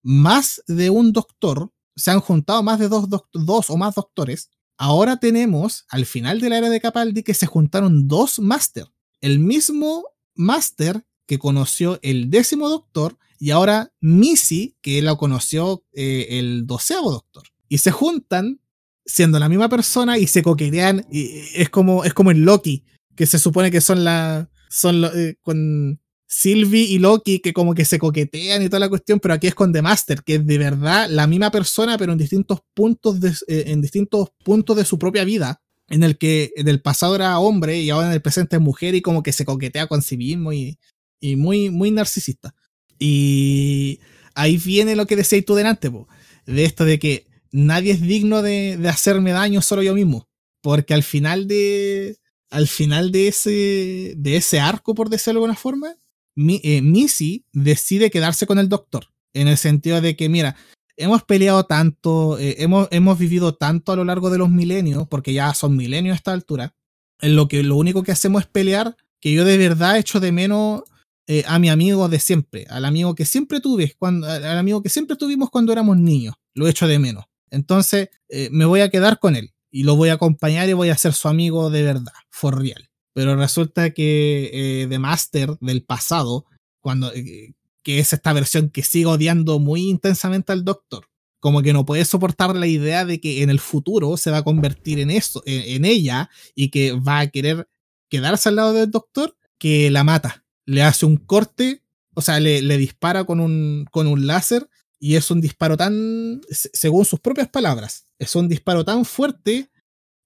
más de un doctor, se han juntado más de dos, o más doctores. Ahora tenemos, al final de la era de Capaldi, que se juntaron dos máster. El mismo máster que conoció el décimo doctor y ahora Missy, que lo conoció eh, el doceavo doctor. Y se juntan siendo la misma persona y se coquetean. Y es como, es como en Loki, que se supone que son la. Son eh, con Sylvie y Loki, que como que se coquetean y toda la cuestión, pero aquí es con The Master, que es de verdad la misma persona, pero en distintos puntos de, eh, en distintos puntos de su propia vida. En el que en el pasado era hombre y ahora en el presente es mujer y como que se coquetea con sí mismo y, muy, muy narcisista. Y ahí viene lo que decías tú delante, po, de esto de que nadie es digno de, de hacerme daño, solo yo mismo. Porque al final de. Al final de ese. de ese arco, por decirlo de alguna forma, Eh, Missy decide quedarse con el doctor. En el sentido de que, mira, hemos peleado tanto, eh, hemos, hemos vivido tanto a lo largo de los milenios, porque ya son milenios a esta altura, en lo que lo único que hacemos es pelear, que yo de verdad echo de menos eh, a mi amigo de siempre, al amigo que siempre tuve, cuando, al amigo que siempre tuvimos cuando éramos niños, lo echo de menos. Entonces me voy a quedar con él y lo voy a acompañar y voy a ser su amigo de verdad, for real. Pero resulta que eh, The Master del pasado, cuando, eh, que es esta versión que sigue odiando muy intensamente al Doctor, como que no puede soportar la idea de que en el futuro se va a convertir en eso, en, en ella, y que va a querer quedarse al lado del Doctor, que la mata. Le hace un corte, o sea, le, le dispara con un, con un láser, y es un disparo tan, se- según sus propias palabras, es un disparo tan fuerte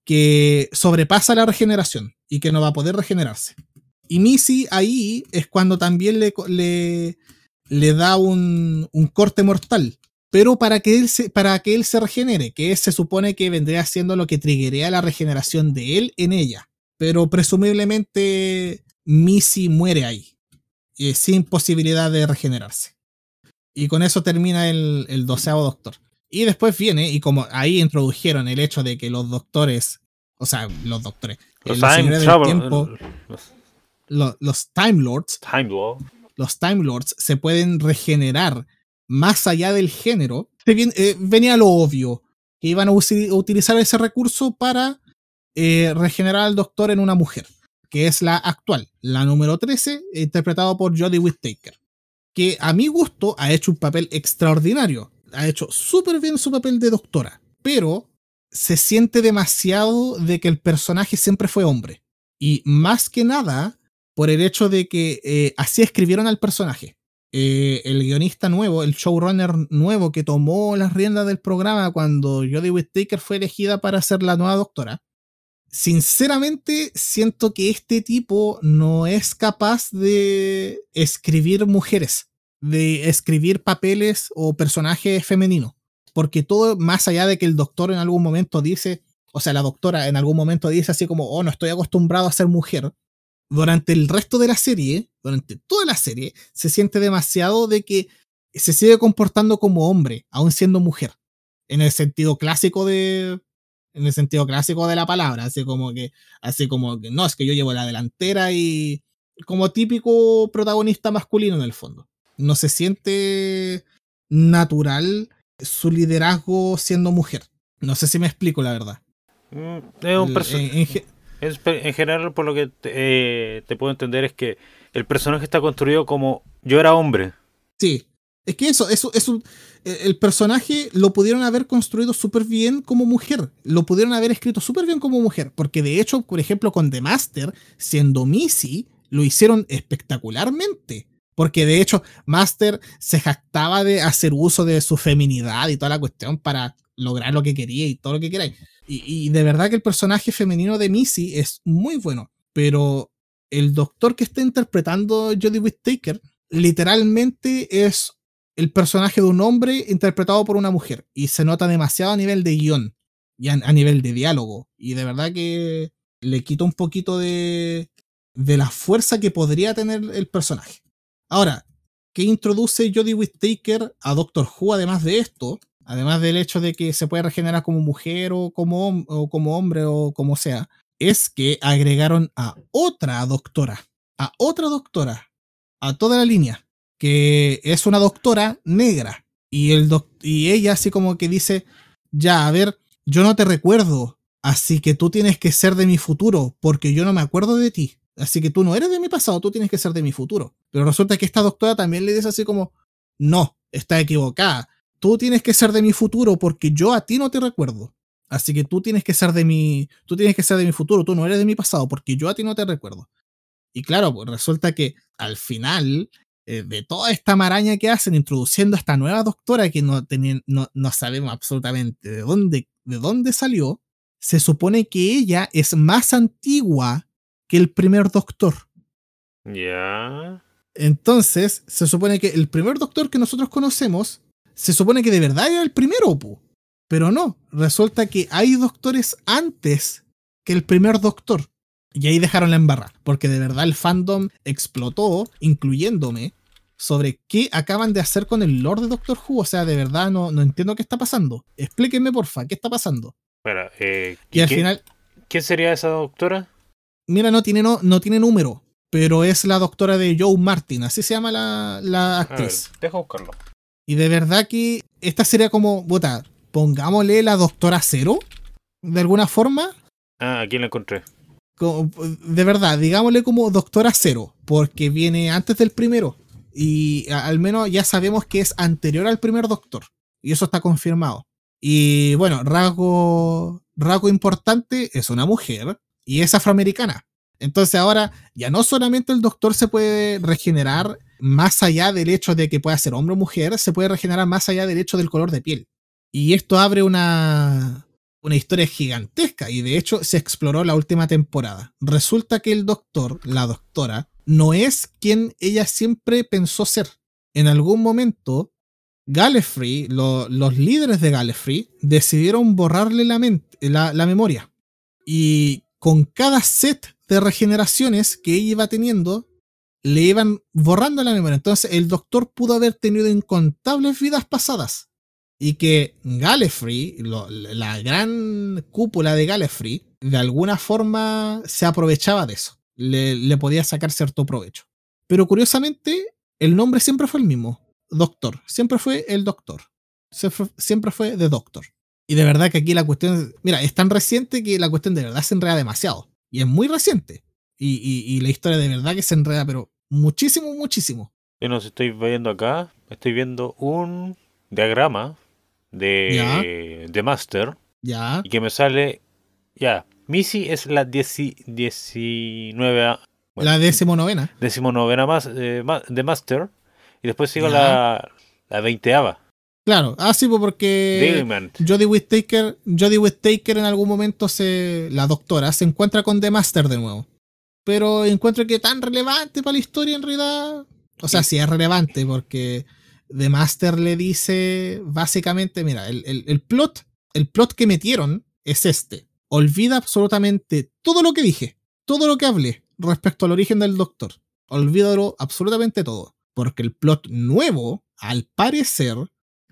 que sobrepasa la regeneración y que no va a poder regenerarse. Y Missy ahí es cuando también le, le da un, un corte mortal. Pero para que, él se, para que él se regenere, que se supone que vendría siendo lo que triggerea la regeneración de él en ella. Pero presumiblemente Missy muere ahí, eh, sin posibilidad de regenerarse. Y con eso termina el, el doceavo doctor. Y después viene, y como ahí introdujeron el hecho de que los doctores, o sea, los doctores, Los los Time del tiempo, Los lo- los Time Lords, Time Law. los Time Lords se pueden regenerar más allá del género. Eh, venía lo obvio, que iban a utilizar ese recurso para eh, regenerar al doctor en una mujer, que es la actual, la número 13, interpretado por Jodie Whittaker, que a mi gusto ha hecho un papel extraordinario, ha hecho súper bien su papel de doctora, pero se siente demasiado de que el personaje siempre fue hombre. Y más que nada, por el hecho de que eh, así escribieron al personaje. Eh, el guionista nuevo, el showrunner nuevo que tomó las riendas del programa cuando Jodie Whittaker fue elegida para ser la nueva doctora, sinceramente siento que este tipo no es capaz de escribir mujeres, de escribir papeles o personajes femeninos, porque todo más allá de que el doctor en algún momento dice, o sea, la doctora en algún momento dice así como, oh, no estoy acostumbrado a ser mujer, durante el resto de la serie, durante toda la serie, se siente demasiado de que se sigue comportando como hombre, aún siendo mujer. En el sentido clásico de. En el sentido clásico de la palabra. Así como que. Así como que. No, es que yo llevo la delantera y. Como típico protagonista masculino en el fondo. No se siente natural su liderazgo siendo mujer. No sé si me explico la verdad. Mm, Es un en- general, por lo que te, eh, te puedo entender, es que el personaje está construido como yo era hombre. Sí. Es que eso, eso, eso, eh, el personaje lo pudieron haber construido súper bien como mujer. Lo pudieron haber escrito súper bien como mujer. Porque de hecho, por ejemplo, con The Master, siendo Missy, lo hicieron espectacularmente. Porque de hecho, Master se jactaba de hacer uso de su feminidad y toda la cuestión para lograr lo que quería y todo lo que queráis. Y, de verdad que el personaje femenino de Missy es muy bueno. Pero el doctor que está interpretando Jodie Whittaker literalmente es el personaje de un hombre interpretado por una mujer. Y se nota demasiado a nivel de guion y a, a nivel de diálogo. Y de verdad que le quita un poquito de, de la fuerza que podría tener el personaje. Ahora, ¿qué introduce Jodie Whittaker a Doctor Who además de esto? Además del hecho de que se puede regenerar como mujer o como, o como hombre o como sea, es que agregaron a otra doctora, a otra doctora, a toda la línea, que es una doctora negra. Y, el y ella así como que dice, ya, a ver, yo no te recuerdo, así que tú tienes que ser de mi futuro, porque yo no me acuerdo de ti. Así que tú no eres de mi pasado, tú tienes que ser de mi futuro. Pero resulta que esta doctora también le dice así como, no, está equivocada. Tú tienes que ser de mi futuro porque yo a ti no te recuerdo. Así que tú tienes que ser de mi, tú tienes que ser de mi futuro, tú no eres de mi pasado porque yo a ti no te recuerdo. Y claro, pues resulta que al final eh, de toda esta maraña que hacen introduciendo a esta nueva doctora que no, no, no sabemos absolutamente de dónde, de dónde salió, se supone que ella es más antigua que el primer doctor. Ya. Entonces, se supone que el primer doctor que nosotros conocemos, se supone que de verdad era el primero, pero no, resulta que hay doctores antes que el primer doctor. Y ahí dejaron la embarra, porque de verdad el fandom explotó, incluyéndome, sobre qué acaban de hacer con el Lord de Doctor Who. O sea, de verdad no, no entiendo qué está pasando. Explíquenme, porfa, qué está pasando. Espera, eh, y al final. ¿Quién sería esa doctora? Mira, no tiene, no, no tiene número, pero es la doctora de Joe Martin, así se llama la, la actriz. deja buscarlo. Y de verdad que esta sería como, bota, pongámosle la doctora cero, de alguna forma. Ah, aquí la encontré. de verdad, digámosle como doctora cero, porque viene antes del primero. Y al menos ya sabemos que es anterior al primer doctor. Y eso está confirmado. Y bueno, rasgo, rasgo importante, es una mujer y es afroamericana. Entonces ahora ya no solamente el doctor se puede regenerar más allá del hecho de que pueda ser hombre o mujer, se puede regenerar más allá del hecho del color de piel. Y esto abre una, una historia gigantesca y de hecho se exploró la última temporada. Resulta que el doctor, la doctora, no es quien ella siempre pensó ser. En algún momento, Gallifrey, los líderes de Gallifrey, decidieron borrarle la, la, la memoria. Y con cada set de regeneraciones que ella iba teniendo, le iban borrando la memoria. Entonces el doctor pudo haber tenido incontables vidas pasadas. Y que Gallifrey, la gran cúpula de Gallifrey, de alguna forma se aprovechaba de eso. Le, podía sacar cierto provecho. Pero curiosamente, el nombre siempre fue el mismo. Doctor. Siempre fue el doctor. Siempre fue The Doctor. Y de verdad que aquí la cuestión, mira, es tan reciente que la cuestión de verdad se enreda demasiado. Y es muy reciente. Y, la historia de verdad que se enreda, pero muchísimo, muchísimo. Yo no sé, estoy viendo acá, estoy viendo un diagrama de, de Master. Ya. Y que me sale, ya, Missy es la 19... la decimonovena. Decimonovena más, eh, de Master. Y después sigo la, la veinteava. Claro, ah, sí, pues, porque Jodie Whittaker, Jodie Whittaker en algún momento se, la doctora, se encuentra con The Master de nuevo. Pero encuentro que tan relevante para la historia en realidad. O sea, sí es relevante porque The Master le dice básicamente, mira, el, el plot, el plot que metieron es este. Olvida absolutamente todo lo que dije, todo lo que hablé respecto al origen del Doctor. Olvídalo absolutamente todo. Porque el plot nuevo, al parecer,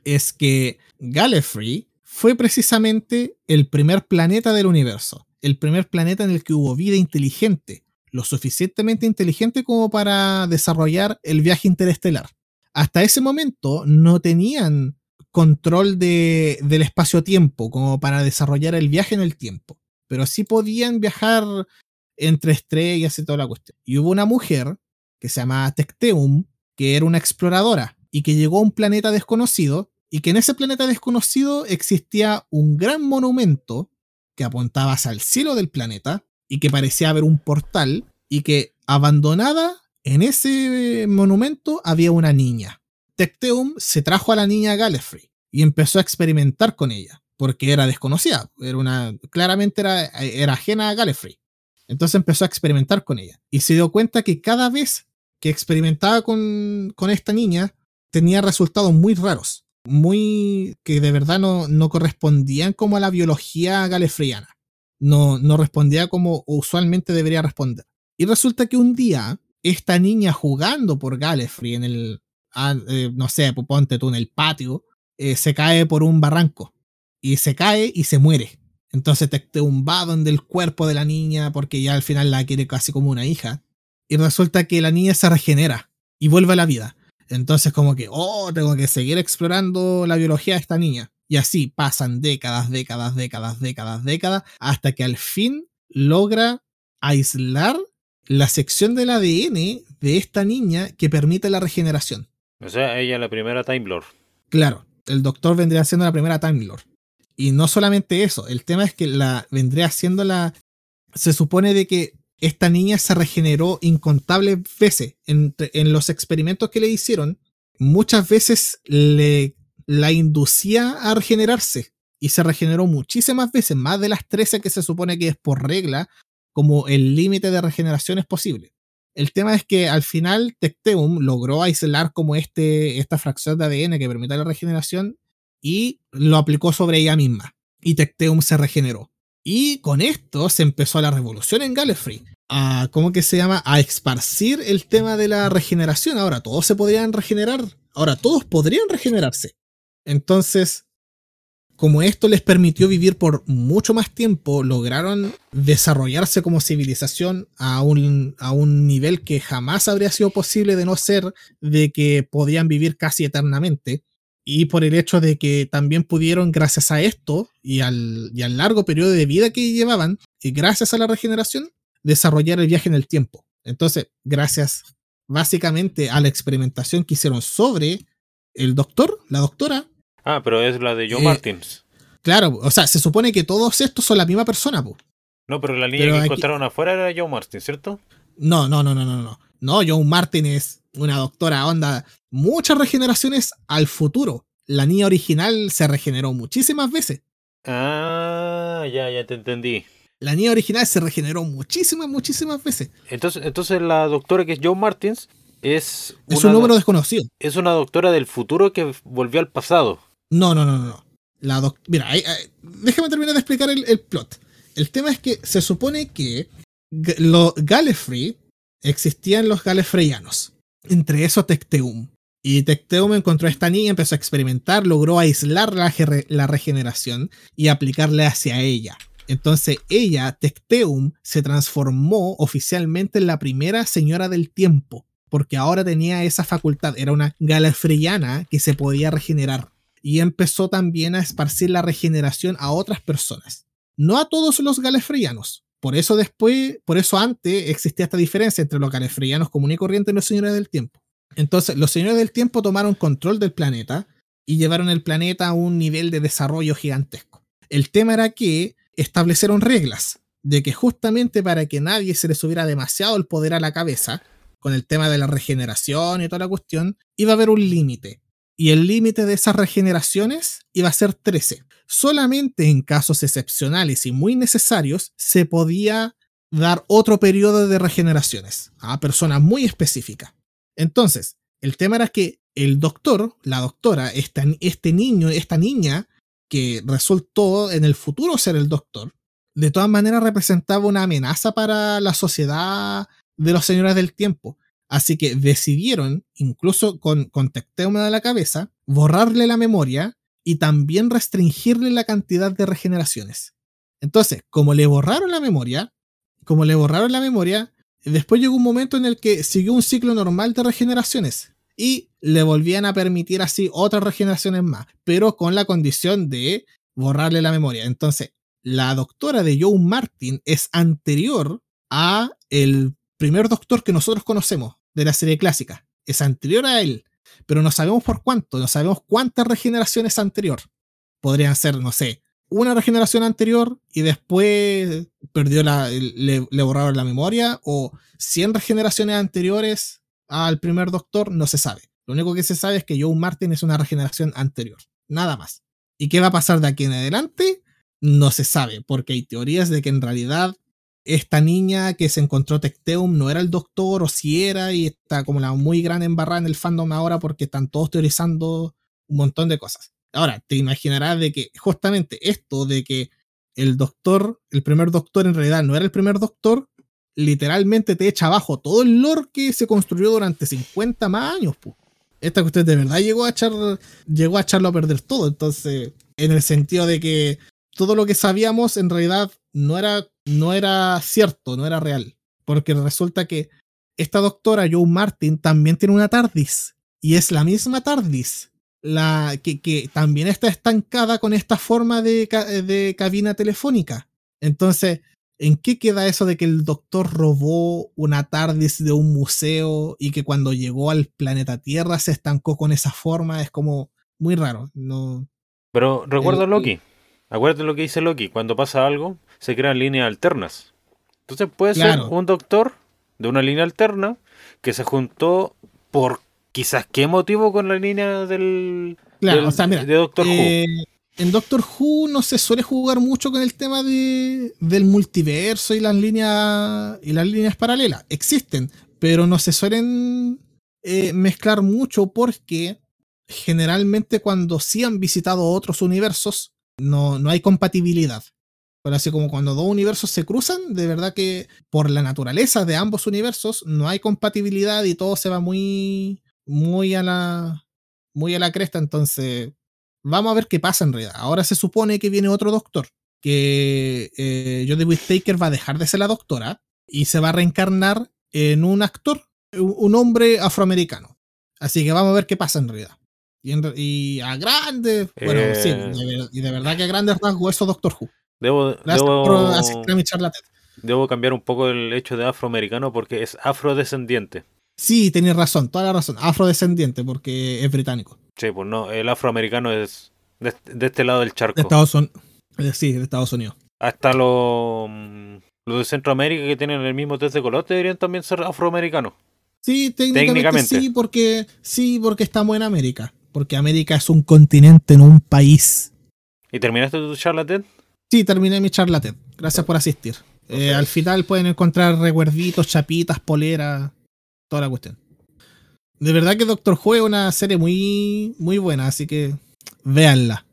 es que Gallifrey fue precisamente el primer planeta del universo, el primer planeta en el que hubo vida inteligente, lo suficientemente inteligente como para desarrollar el viaje interestelar. Hasta ese momento no tenían control de, del espacio-tiempo como para desarrollar el viaje en el tiempo, pero sí podían viajar entre estrellas y toda la cuestión. Y hubo una mujer que se llamaba Tecteum, que era una exploradora y que llegó a un planeta desconocido y que en ese planeta desconocido existía un gran monumento que apuntaba hacia el cielo del planeta y que parecía haber un portal y que abandonada en ese monumento había una niña. Tecteum se trajo a la niña a y empezó a experimentar con ella porque era desconocida, era una, claramente era, era ajena a Gallifrey. Entonces empezó a experimentar con ella y se dio cuenta que cada vez que experimentaba con, con esta niña tenía resultados muy raros muy que de verdad no, no correspondían como a la biología galefriana. no, no respondía como usualmente debería responder. Y resulta que un día, esta niña jugando por Gallifrey en el, ah, eh, no sé, ponte tú en el patio, eh, se cae por un barranco. Y se cae y se muere. Entonces te un en el cuerpo de la niña porque ya al final la quiere casi como una hija. Y resulta que la niña se regenera y vuelve a la vida. Entonces como que, oh, tengo que seguir explorando la biología de esta niña. Y así pasan décadas, décadas, décadas, décadas, décadas, hasta que al fin logra aislar la sección del ADN de esta niña que permite la regeneración. O sea, ella es la primera Time Lord. Claro, el doctor vendría siendo la primera Time Lord. Y no solamente eso, el tema es que la vendría siendo la... Se supone de que esta niña se regeneró incontables veces en, los experimentos que le hicieron. Muchas veces le la inducía a regenerarse y se regeneró muchísimas veces, más de las 13 que se supone que es por regla, como el límite de regeneración es posible. El tema es que al final Tecteum logró aislar como este, esta fracción de ADN que permite la regeneración y lo aplicó sobre ella misma. Y Tecteum se regeneró. Y con esto se empezó la revolución en Gallifrey. A, ¿Cómo que se llama? A esparcir el tema de la regeneración. Ahora todos se podrían regenerar. Ahora todos podrían regenerarse. Entonces, como esto les permitió vivir por mucho más tiempo, lograron desarrollarse como civilización a un, a un nivel que jamás habría sido posible de no ser de que podían vivir casi eternamente. Y por el hecho de que también pudieron, gracias a esto y al, y al largo periodo de vida que llevaban, y gracias a la regeneración, desarrollar el viaje en el tiempo. Entonces, gracias básicamente a la experimentación que hicieron sobre el doctor, la doctora, Ah, pero es la de Joe eh, Martins. Claro, o sea, se supone que todos estos son la misma persona, pues. No, pero la niña que encontraron afuera era Joe Martin, ¿cierto? No, no, no, no, no, no. No, Joe Martin es una doctora onda. Muchas regeneraciones al futuro. La niña original se regeneró muchísimas veces. Ah, ya, ya te entendí. La niña original se regeneró muchísimas, muchísimas veces. Entonces, entonces la doctora que es Joe Martins es... Es un número desconocido. Es una doctora del futuro que volvió al pasado. No, no, no, no. La Mira, déjame terminar de explicar el, plot. El tema es que se supone que los Gallifrey existían los Gallifreyanos. Entre esos Tecteum. Y Tecteum encontró a esta niña, empezó a experimentar, logró aislar la, la regeneración y aplicarle hacia ella. Entonces ella, Tecteum, se transformó oficialmente en la primera señora del tiempo, porque ahora tenía esa facultad, era una galefreyana que se podía regenerar y empezó también a esparcir la regeneración a otras personas. No a todos los galefreyanos. Por eso después, por eso antes existía esta diferencia entre los galefreyanos comunes y corrientes y los señores del tiempo. Entonces, los señores del tiempo tomaron control del planeta y llevaron el planeta a un nivel de desarrollo gigantesco. El tema era que establecieron reglas de que justamente para que nadie se le subiera demasiado el poder a la cabeza, con el tema de la regeneración y toda la cuestión, iba a haber un límite y el límite de esas regeneraciones iba a ser 13. Solamente en casos excepcionales y muy necesarios se podía dar otro periodo de regeneraciones a personas muy específicas. Entonces, el tema era que el doctor, la doctora, este niño, esta niña que resultó en el futuro ser el doctor, de todas maneras representaba una amenaza para la sociedad de los señores del tiempo, Así que decidieron, incluso con, con de la cabeza, borrarle la memoria y también restringirle la cantidad de regeneraciones. Entonces, como le borraron la memoria, como le borraron la memoria, después llegó un momento en el que siguió un ciclo normal de regeneraciones y le volvían a permitir así otras regeneraciones más, pero con la condición de borrarle la memoria. Entonces, la doctora de Joe Martin es anterior a el primer doctor que nosotros conocemos de la serie clásica. Es anterior a él, pero no sabemos por cuánto, no sabemos cuántas regeneraciones anterior. Podrían ser, no sé, una regeneración anterior y después perdió la, le, le borraron la memoria, o 100 regeneraciones anteriores al primer doctor, no se sabe. Lo único que se sabe es que Joe Martin es una regeneración anterior, nada más. ¿Y qué va a pasar de aquí en adelante? No se sabe, porque hay teorías de que en realidad esta niña que se encontró Tecteum no era el doctor o si era y está como la muy gran embarrada en el fandom ahora porque están todos teorizando un montón de cosas. Ahora, te imaginarás de que justamente esto de que el doctor, el primer doctor en realidad no era el primer doctor, literalmente te echa abajo todo el lore que se construyó durante 50 más años. Pu. Esta usted de verdad llegó a echar, llegó a echarlo a perder todo. Entonces, en el sentido de que todo lo que sabíamos en realidad no era, no era cierto, no era real. Porque resulta que esta doctora, Joe Martin, también tiene una TARDIS. Y es la misma TARDIS. La, que, que también está estancada con esta forma de, de cabina telefónica. Entonces, ¿en qué queda eso de que el doctor robó una TARDIS de un museo y que cuando llegó al planeta Tierra se estancó con esa forma? Es como muy raro. No, Pero recuerda el, Loki. Acuérdate lo que dice Loki. Cuando pasa algo, se crean líneas alternas. Entonces puede claro. ser un doctor de una línea alterna que se juntó por quizás qué motivo con la línea del, claro, del o sea, mira, de Doctor eh, Who. En Doctor Who no se suele jugar mucho con el tema de, del multiverso y las líneas y las líneas paralelas. Existen, pero no se suelen eh, mezclar mucho porque generalmente cuando sí han visitado otros universos no, no hay compatibilidad. Pero así como cuando dos universos se cruzan, de verdad que por la naturaleza de ambos universos no hay compatibilidad y todo se va muy, muy a la, muy a la cresta. Entonces, vamos a ver qué pasa en realidad. Ahora se supone que viene otro doctor, que eh, Jodie Whittaker va a dejar de ser la doctora y se va a reencarnar en un actor, un hombre afroamericano. Así que vamos a ver qué pasa en realidad. Y, en, y a grandes, bueno, Eh. sí, de, y de verdad que a grandes rasgos eso Doctor Who. Debo, debo cambiar un poco el hecho de afroamericano porque es afrodescendiente. Sí, tenéis razón, toda la razón. Afrodescendiente, porque es británico. Sí, pues no, el afroamericano es de, de este lado del charco. De Estados Unidos. Sí, de Estados Unidos. Hasta los, los de Centroamérica que tienen el mismo test de color deberían también ser afroamericanos. Sí, técnicamente, Técnicamente. sí, porque sí, porque estamos en América. Porque América es un continente, no un país. ¿Y terminaste tu charla, Ted? Sí, terminé mi charla TED. Gracias por asistir. Eh, al final pueden encontrar recuerditos, chapitas, poleras, toda la cuestión. De verdad que Doctor Who es una serie muy, muy buena, así que véanla.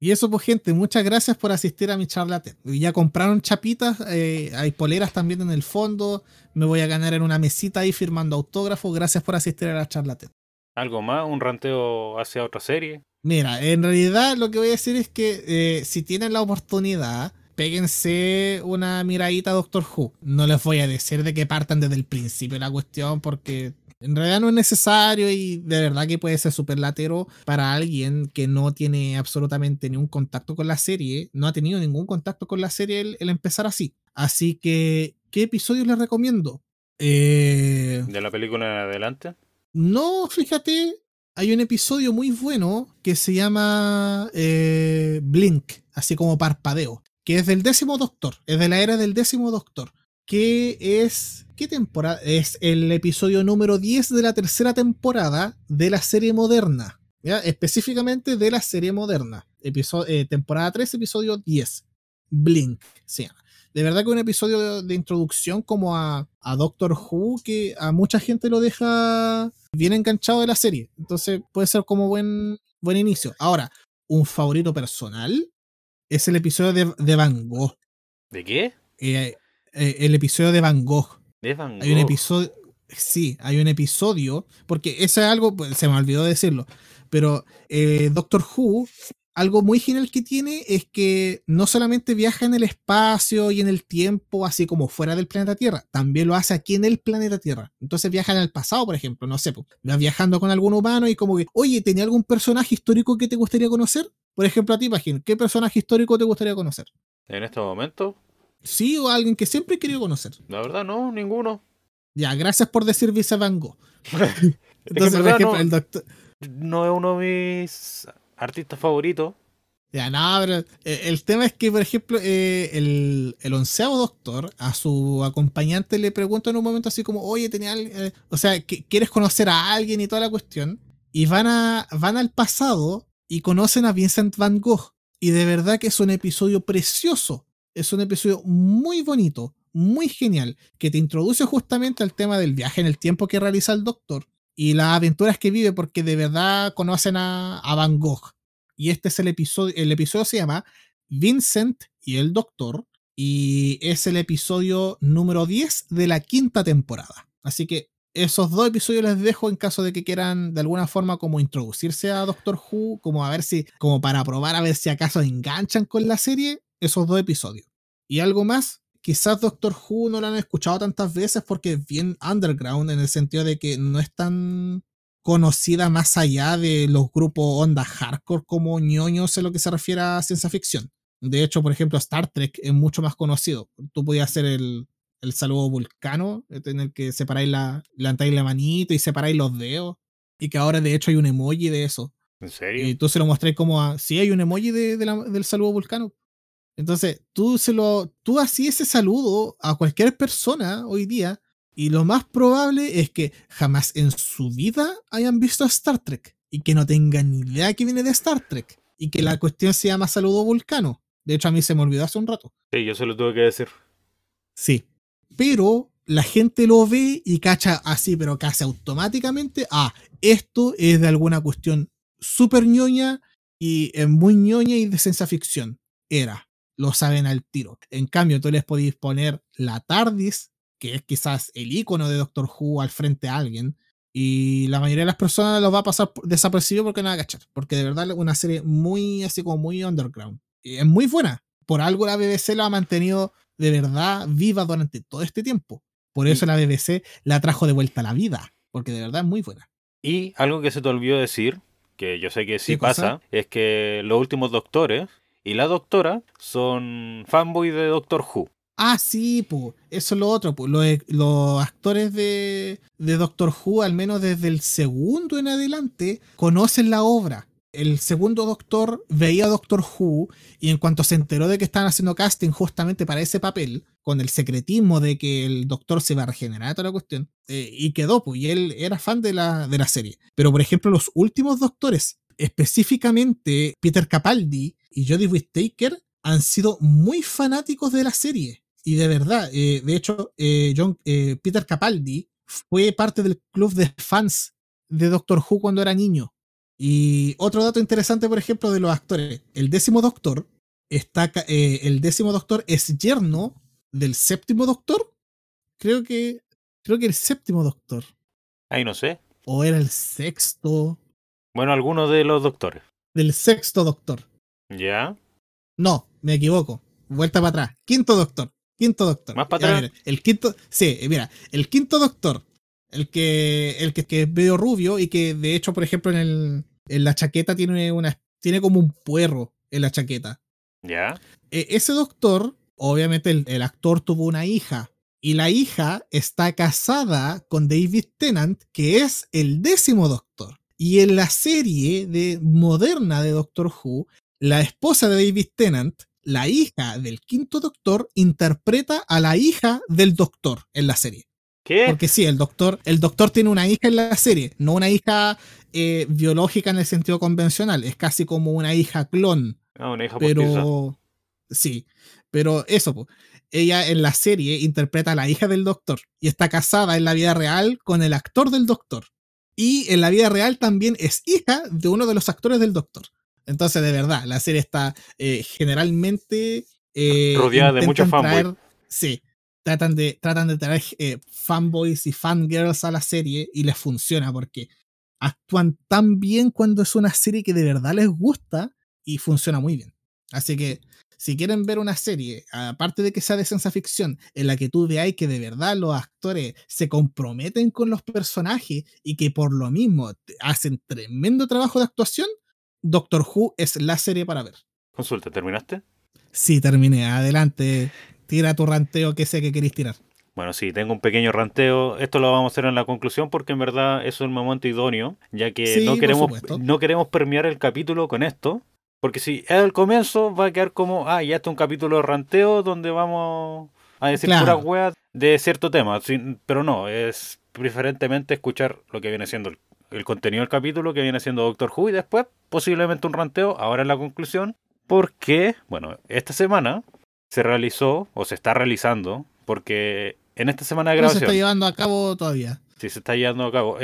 Y eso, pues, gente, muchas gracias por asistir a mi charla. Ya compraron chapitas, eh, hay poleras también en el fondo. Me voy a ganar en una mesita ahí firmando autógrafos. Gracias por asistir a la charla. ¿Algo más? ¿Un ranteo hacia otra serie? Mira, en realidad lo que voy a decir es que eh, si tienen la oportunidad, péguense una miradita a Doctor Who. No les voy a decir de que partan desde el principio la cuestión porque en realidad no es necesario y de verdad que puede ser súper latero para alguien que no tiene absolutamente ningún contacto con la serie, no ha tenido ningún contacto con la serie el, el empezar así. Así que, ¿qué episodios les recomiendo? Eh, ¿De la película en adelante? no, fíjate, hay un episodio muy bueno que se llama eh, Blink, así como parpadeo, que es del décimo doctor, es de la era del décimo doctor, que es... ¿Qué temporada? Es el episodio número 10 de la tercera temporada de la serie moderna. Específicamente de la serie moderna. Eh, temporada 3, episodio 10. Blink se. De verdad que un episodio de, de introducción como a, a Doctor Who que a mucha gente lo deja bien enganchado de la serie. Entonces puede ser como buen, buen inicio. Ahora, un favorito personal es el episodio de, de Van Gogh. ¿De qué? Eh, eh, el episodio de Van Gogh. De Van Hay un Gogh. episodio. Sí, hay un episodio. Porque eso es algo. pues, se me olvidó decirlo. Pero eh, Doctor Who, algo muy genial que tiene es que no solamente viaja en el espacio y en el tiempo, así como fuera del planeta Tierra, también lo hace aquí en el planeta Tierra. Entonces viaja en el pasado, por ejemplo, no sé, pues, vas viajando con algún humano y como que, oye, ¿tenía algún personaje histórico que te gustaría conocer? Por ejemplo, a ti, Pagín, ¿qué personaje histórico te gustaría conocer? En este momento, Sí, o alguien que siempre he querido conocer. la verdad, no, ninguno. Ya, gracias por decir Vice Van Gogh. en por ejemplo, no. el doctor. No es uno de mis artistas favoritos. Ya, no, pero eh, el tema es que, por ejemplo, eh, el, el onceavo doctor a su acompañante le pregunta en un momento así como, oye, tenía eh, o sea, ¿qu- ¿quieres conocer a alguien y toda la cuestión? Y van, a, van al pasado y conocen a Vincent Van Gogh. Y de verdad que es un episodio precioso. Es un episodio muy bonito, muy genial, que te introduce justamente al tema del viaje en el tiempo que realiza el doctor y las aventuras que vive porque de verdad conocen a, a Van Gogh. Y este es el episodio, el episodio se llama Vincent y el Doctor y es el episodio número 10 de la quinta temporada. Así que esos dos episodios les dejo en caso de que quieran de alguna forma como introducirse a Doctor Who, como a ver si, como para probar a ver si acaso enganchan con la serie, esos dos episodios. Y algo más, quizás Doctor Who no lo han escuchado tantas veces porque es bien underground en el sentido de que no es tan conocida más allá de los grupos onda hardcore como ñoños en lo que se refiere a ciencia ficción. De hecho, por ejemplo, Star Trek es mucho más conocido. Tú podías hacer el, el saludo vulcano, en el que separáis la, levantáis la manita y separáis los dedos. Y que ahora de hecho hay un emoji de eso. ¿En serio? Y tú se lo mostráis como a. Sí, hay un emoji de, del saludo vulcano. Entonces, tú se lo. Tú hacías ese saludo a cualquier persona hoy día. Y lo más probable es que jamás en su vida hayan visto Star Trek. Y que no tengan ni idea que viene de Star Trek. Y que la cuestión se llama saludo vulcano. De hecho, a mí se me olvidó hace un rato. Sí, yo se lo tuve que decir. Sí. Pero la gente lo ve y cacha así, pero casi automáticamente, ah, esto es de alguna cuestión súper ñoña y es muy ñoña y de ciencia ficción. Era, lo saben al tiro. En cambio, tú les podéis poner la TARDIS, que es quizás el icono de Doctor Who al frente a alguien, y la mayoría de las personas lo va a pasar desapercibido porque no va a cachar. Porque de verdad es una serie muy, así como muy underground es muy buena. Por algo la BBC la ha mantenido de verdad viva durante todo este tiempo. Por eso la BBC la trajo de vuelta a la vida, porque de verdad es muy buena. Y algo que se te olvidó decir, que yo sé que sí pasa, es que los últimos doctores y la doctora son fanboys de Doctor Who. Ah, sí, pues, eso es lo otro. Pues. Los, los, actores de, de Doctor Who, al menos desde el segundo en adelante, conocen la obra el segundo doctor veía a Doctor Who y en cuanto se enteró de que estaban haciendo casting justamente para ese papel, con el secretismo de que el doctor se iba a regenerar toda la cuestión, eh, y quedó, pues, y él era fan de la, de la serie. Pero, por ejemplo, los últimos doctores, específicamente Peter Capaldi y Jodie Whittaker, han sido muy fanáticos de la serie. Y de verdad, eh, de hecho, eh, Peter Capaldi fue parte del club de fans de Doctor Who cuando era niño y otro dato interesante, por ejemplo, de los actores. El décimo doctor está. Eh, el décimo doctor es yerno del séptimo doctor. Creo que. Creo que el séptimo doctor. Ahí no sé. O era el sexto. Bueno, alguno de los doctores. Del sexto doctor. ¿Ya? No, me equivoco. Vuelta para atrás. Quinto doctor. Quinto doctor. Más para atrás. el quinto. Sí, mira. El quinto doctor. El que, el que, que es medio rubio y que de hecho, por ejemplo, en el, en la chaqueta tiene una tiene como un puerro en la chaqueta. ¿Ya? E, ese doctor, obviamente el, actor tuvo una hija y la hija está casada con David Tennant, que es el décimo doctor. Y en la serie de moderna de Doctor Who, la esposa de David Tennant, la hija del quinto doctor, interpreta a la hija del doctor en la serie. ¿Qué? Porque sí, el doctor, el doctor tiene una hija en la serie, no una hija eh, biológica en el sentido convencional, es casi como una hija clon. Ah, una hija Pero sí, pero eso, ella en la serie interpreta a la hija del doctor y está casada en la vida real con el actor del doctor. Y en la vida real también es hija de uno de los actores del doctor. Entonces, de verdad, la serie está eh, generalmente eh, rodeada de muchos fanboys. Sí, tratan de, tratan de traer fanboys y fangirls a la serie y les funciona porque actúan tan bien cuando es una serie que de verdad les gusta y funciona muy bien. Así que si quieren ver una serie, aparte de que sea de ciencia ficción, en la que tú veáis que de verdad los actores se comprometen con los personajes y que por lo mismo hacen tremendo trabajo de actuación, Doctor Who es la serie para ver. Consulta, ¿terminaste? Sí, terminé. Adelante, tira tu ranteo que sé que queréis tirar. Bueno, sí, tengo un pequeño ranteo. Esto lo vamos a hacer en la conclusión porque en verdad es un momento idóneo, ya que no, queremos, no queremos permear el capítulo con esto. Porque si es el comienzo, va a quedar como, ah, ya está un capítulo de ranteo donde vamos a decir puras weas de cierto tema. pero no, es preferentemente escuchar lo que viene siendo el, contenido del capítulo, que viene siendo Doctor Who, y después posiblemente un ranteo, ahora en la conclusión. Porque, bueno, esta semana se realizó, o se está realizando, porque en esta semana de grabación. se está llevando a cabo todavía. Sí, se está llevando a cabo.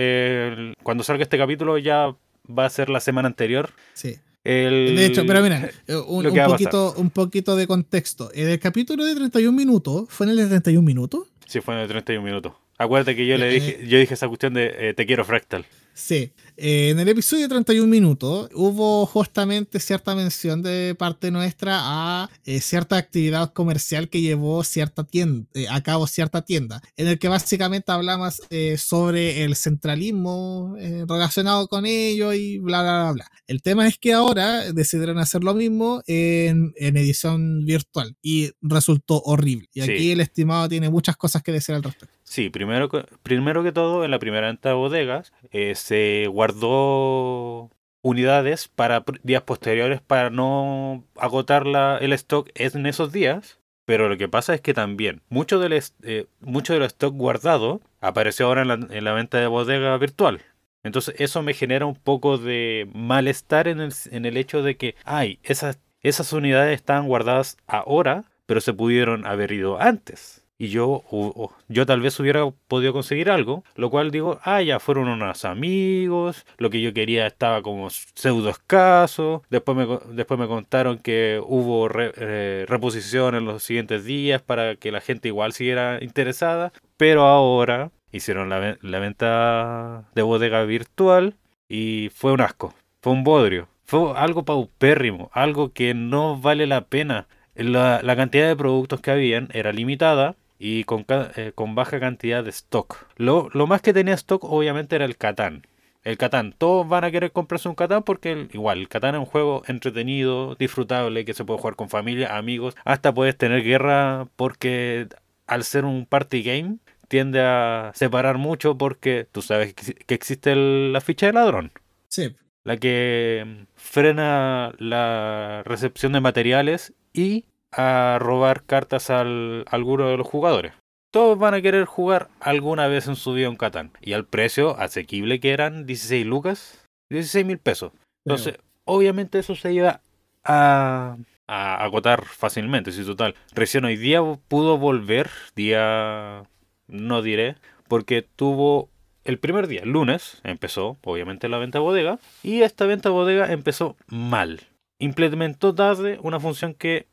cuando salga este capítulo ya va a ser la semana anterior. Sí. el, De hecho, pero mira, eh, un, poquito, un poquito de contexto. En el capítulo de 31 minutos, ¿fue en el de 31 minutos? Sí, fue en el 31 minutos. Acuérdate que yo le Eh, dije, yo dije esa cuestión de eh, te quiero fractal. Sí. Eh, en el episodio de 31 minutos hubo justamente cierta mención de parte nuestra a eh, cierta actividad comercial que llevó cierta tienda, eh, a cabo cierta tienda, en el que básicamente hablamos sobre el centralismo relacionado con ello y bla, bla, bla, bla. El tema es que ahora decidieron hacer lo mismo en, en edición virtual y resultó horrible. Y Sí. aquí el estimado tiene muchas cosas que decir al respecto. Sí, primero, que- primero que todo, en la primera venta de bodegas eh, se guardó unidades para días posteriores para no agotar la- el stock en esos días. Pero lo que pasa es que también mucho del, eh, mucho stock guardado apareció ahora en la, en la venta de bodega virtual. Entonces eso me genera un poco de malestar en el, en el hecho de que, ay, esas, esas unidades están guardadas ahora, pero se pudieron haber ido antes. Y yo, o- o- yo tal vez hubiera podido conseguir algo, lo cual digo, ah, ya fueron unos amigos, lo que yo quería estaba como pseudo escaso, después me, después me contaron que hubo re- eh, reposición en los siguientes días para que la gente igual siguiera interesada, pero ahora hicieron la, la venta de bodega virtual y fue un asco, fue un bodrio, fue algo paupérrimo, algo que no vale la pena. La, la cantidad de productos que habían era limitada y con, eh, con baja cantidad de stock. Lo, lo más que tenía stock obviamente era el Catán. El Catán, todos van a querer comprarse un Catán porque el- igual, el Catán es un juego entretenido, disfrutable, que se puede jugar con familia, amigos, hasta puedes tener guerra porque al ser un party game tiende a separar mucho porque tú sabes que existe el- la ficha de ladrón Sí. la que frena la recepción de materiales y a robar cartas al, a alguno de los jugadores. Todos van a querer jugar alguna vez en su vida un Catán. Y al precio asequible que eran 16 lucas, 16 mil pesos. Entonces, obviamente eso se iba a, a agotar fácilmente. Si total, recién hoy día pudo volver, día no diré, porque tuvo el primer día, el lunes, empezó obviamente la venta bodega y esta venta bodega empezó mal. Implementó tarde una función que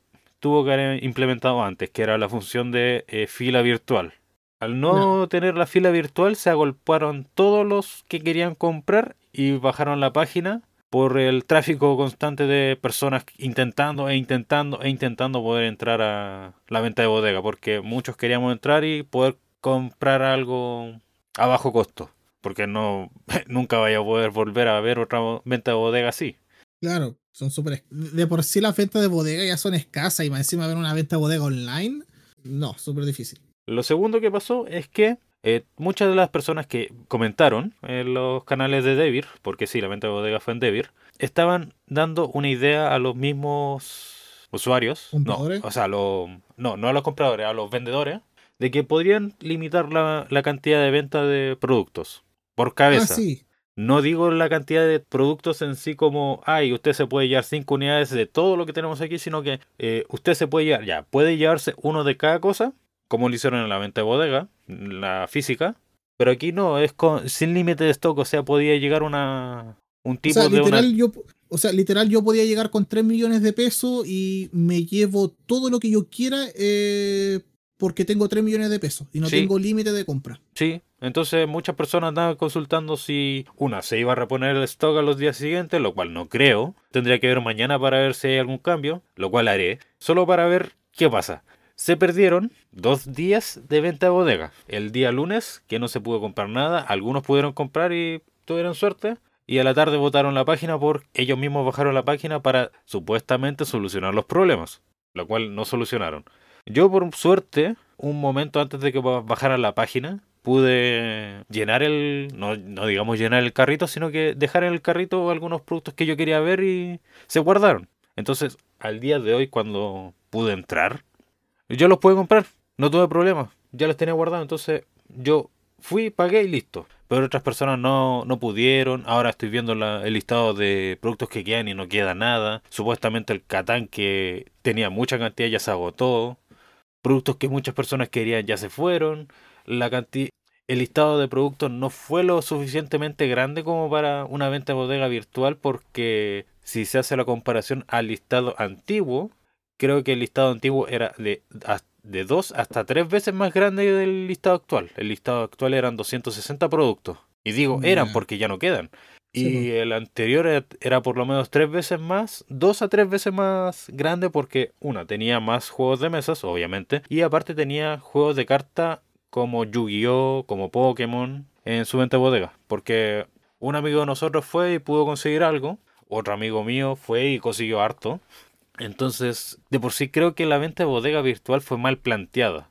tuvo que haber implementado antes, que era la función de eh, fila virtual. Al no, tener la fila virtual se agolparon todos los que querían comprar y bajaron la página por el tráfico constante de personas intentando e intentando e intentando poder entrar a la venta de bodega, porque muchos queríamos entrar y poder comprar algo a bajo costo, porque no nunca vaya a poder volver a ver otra venta de bodega así. Claro, son súper. De por sí las ventas de bodega ya son escasas y más encima ver una venta de bodega online, no, súper difícil. Lo segundo que pasó es que eh, muchas de las personas que comentaron en los canales de Devir, porque sí, la venta de bodega fue en Devir, estaban dando una idea a los mismos usuarios, no, ¿Compradores? o sea, lo- no, no a los compradores, a los vendedores, de que podrían limitar la, la cantidad de venta de productos por Ah, cabeza. sí. No digo la cantidad de productos en sí como, ay, usted se puede llevar cinco unidades de todo lo que tenemos aquí, sino que eh, usted se puede llevar, ya, puede llevarse uno de cada cosa, como lo hicieron en la venta de bodega, la física, pero aquí no, es con, sin límite de stock, o sea, podía llegar una un O tipo sea, de una... literal, yo, o sea, literal, yo podía llegar con 3 millones de pesos y me llevo todo lo que yo quiera eh, porque tengo 3 millones de pesos y no Sí. tengo límite de compra. Sí, entonces muchas personas andaban consultando si una se iba a reponer el stock a los días siguientes, lo cual no creo. Tendría que ver mañana para ver si hay algún cambio, lo cual haré, solo para ver qué pasa. Se perdieron dos días de venta de bodega. El día lunes, que no se pudo comprar nada, algunos pudieron comprar y tuvieron suerte. Y a la tarde votaron la página por ellos mismos bajaron la página para supuestamente solucionar los problemas, lo cual no solucionaron. Yo por suerte, un momento antes de que ba- bajara la página, pude llenar el, no, no digamos llenar el carrito, sino que dejar en el carrito algunos productos que yo quería ver y se guardaron. Entonces, al día de hoy, cuando pude entrar, yo los pude comprar, no tuve problema, ya los tenía guardados, entonces yo fui, pagué y listo. Pero otras personas no, no pudieron, ahora estoy viendo el listado de productos que quedan y no queda nada. Supuestamente el Catán que tenía mucha cantidad ya se agotó. Productos que muchas personas querían ya se fueron. La canti- el listado de productos no fue lo suficientemente grande como para una venta de bodega virtual porque si se hace la comparación al listado antiguo, creo que el listado antiguo era de, de dos hasta tres veces más grande del listado actual. El listado actual eran 260 productos. Y digo eran porque ya no quedan. Y el anterior era por lo menos tres veces más, dos a tres veces más grande porque una tenía más juegos de mesas, obviamente, y aparte tenía juegos de carta como Yu-Gi-Oh, como Pokémon en su venta bodega, porque un amigo de nosotros fue y pudo conseguir algo, otro amigo mío fue y consiguió harto. Entonces, de por sí creo que la venta de bodega virtual fue mal planteada.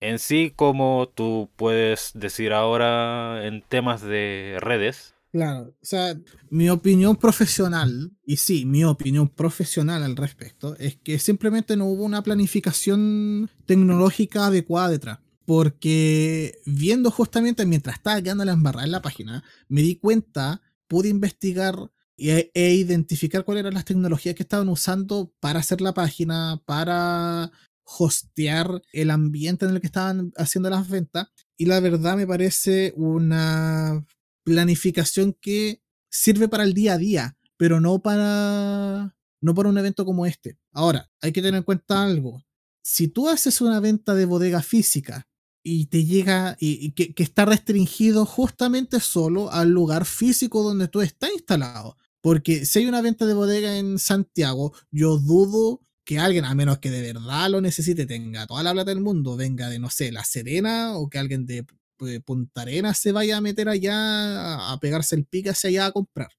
En sí, como tú puedes decir ahora en temas de redes, Claro, o sea, mi opinión profesional, y sí, mi opinión profesional al respecto, es que simplemente no hubo una planificación tecnológica adecuada detrás. Porque viendo justamente mientras estaba quedando la embarrada en la página, me di cuenta, pude investigar e, e, identificar cuáles eran las tecnologías que estaban usando para hacer la página, para hostear el ambiente en el que estaban haciendo las ventas. Y la verdad me parece una planificación que sirve para el día a día, pero no para, no para un evento como este. Ahora, hay que tener en cuenta algo. Si tú haces una venta de bodega física y te llega y, que, que, está restringido justamente solo al lugar físico donde tú estás instalado. Porque si hay una venta de bodega en Santiago, yo dudo que alguien, a menos que de verdad lo necesite, tenga toda la plata del mundo, venga de, no sé, La Serena o que alguien de pues, Punta Arenas se vaya a meter allá a pegarse el pique hacia allá a comprar.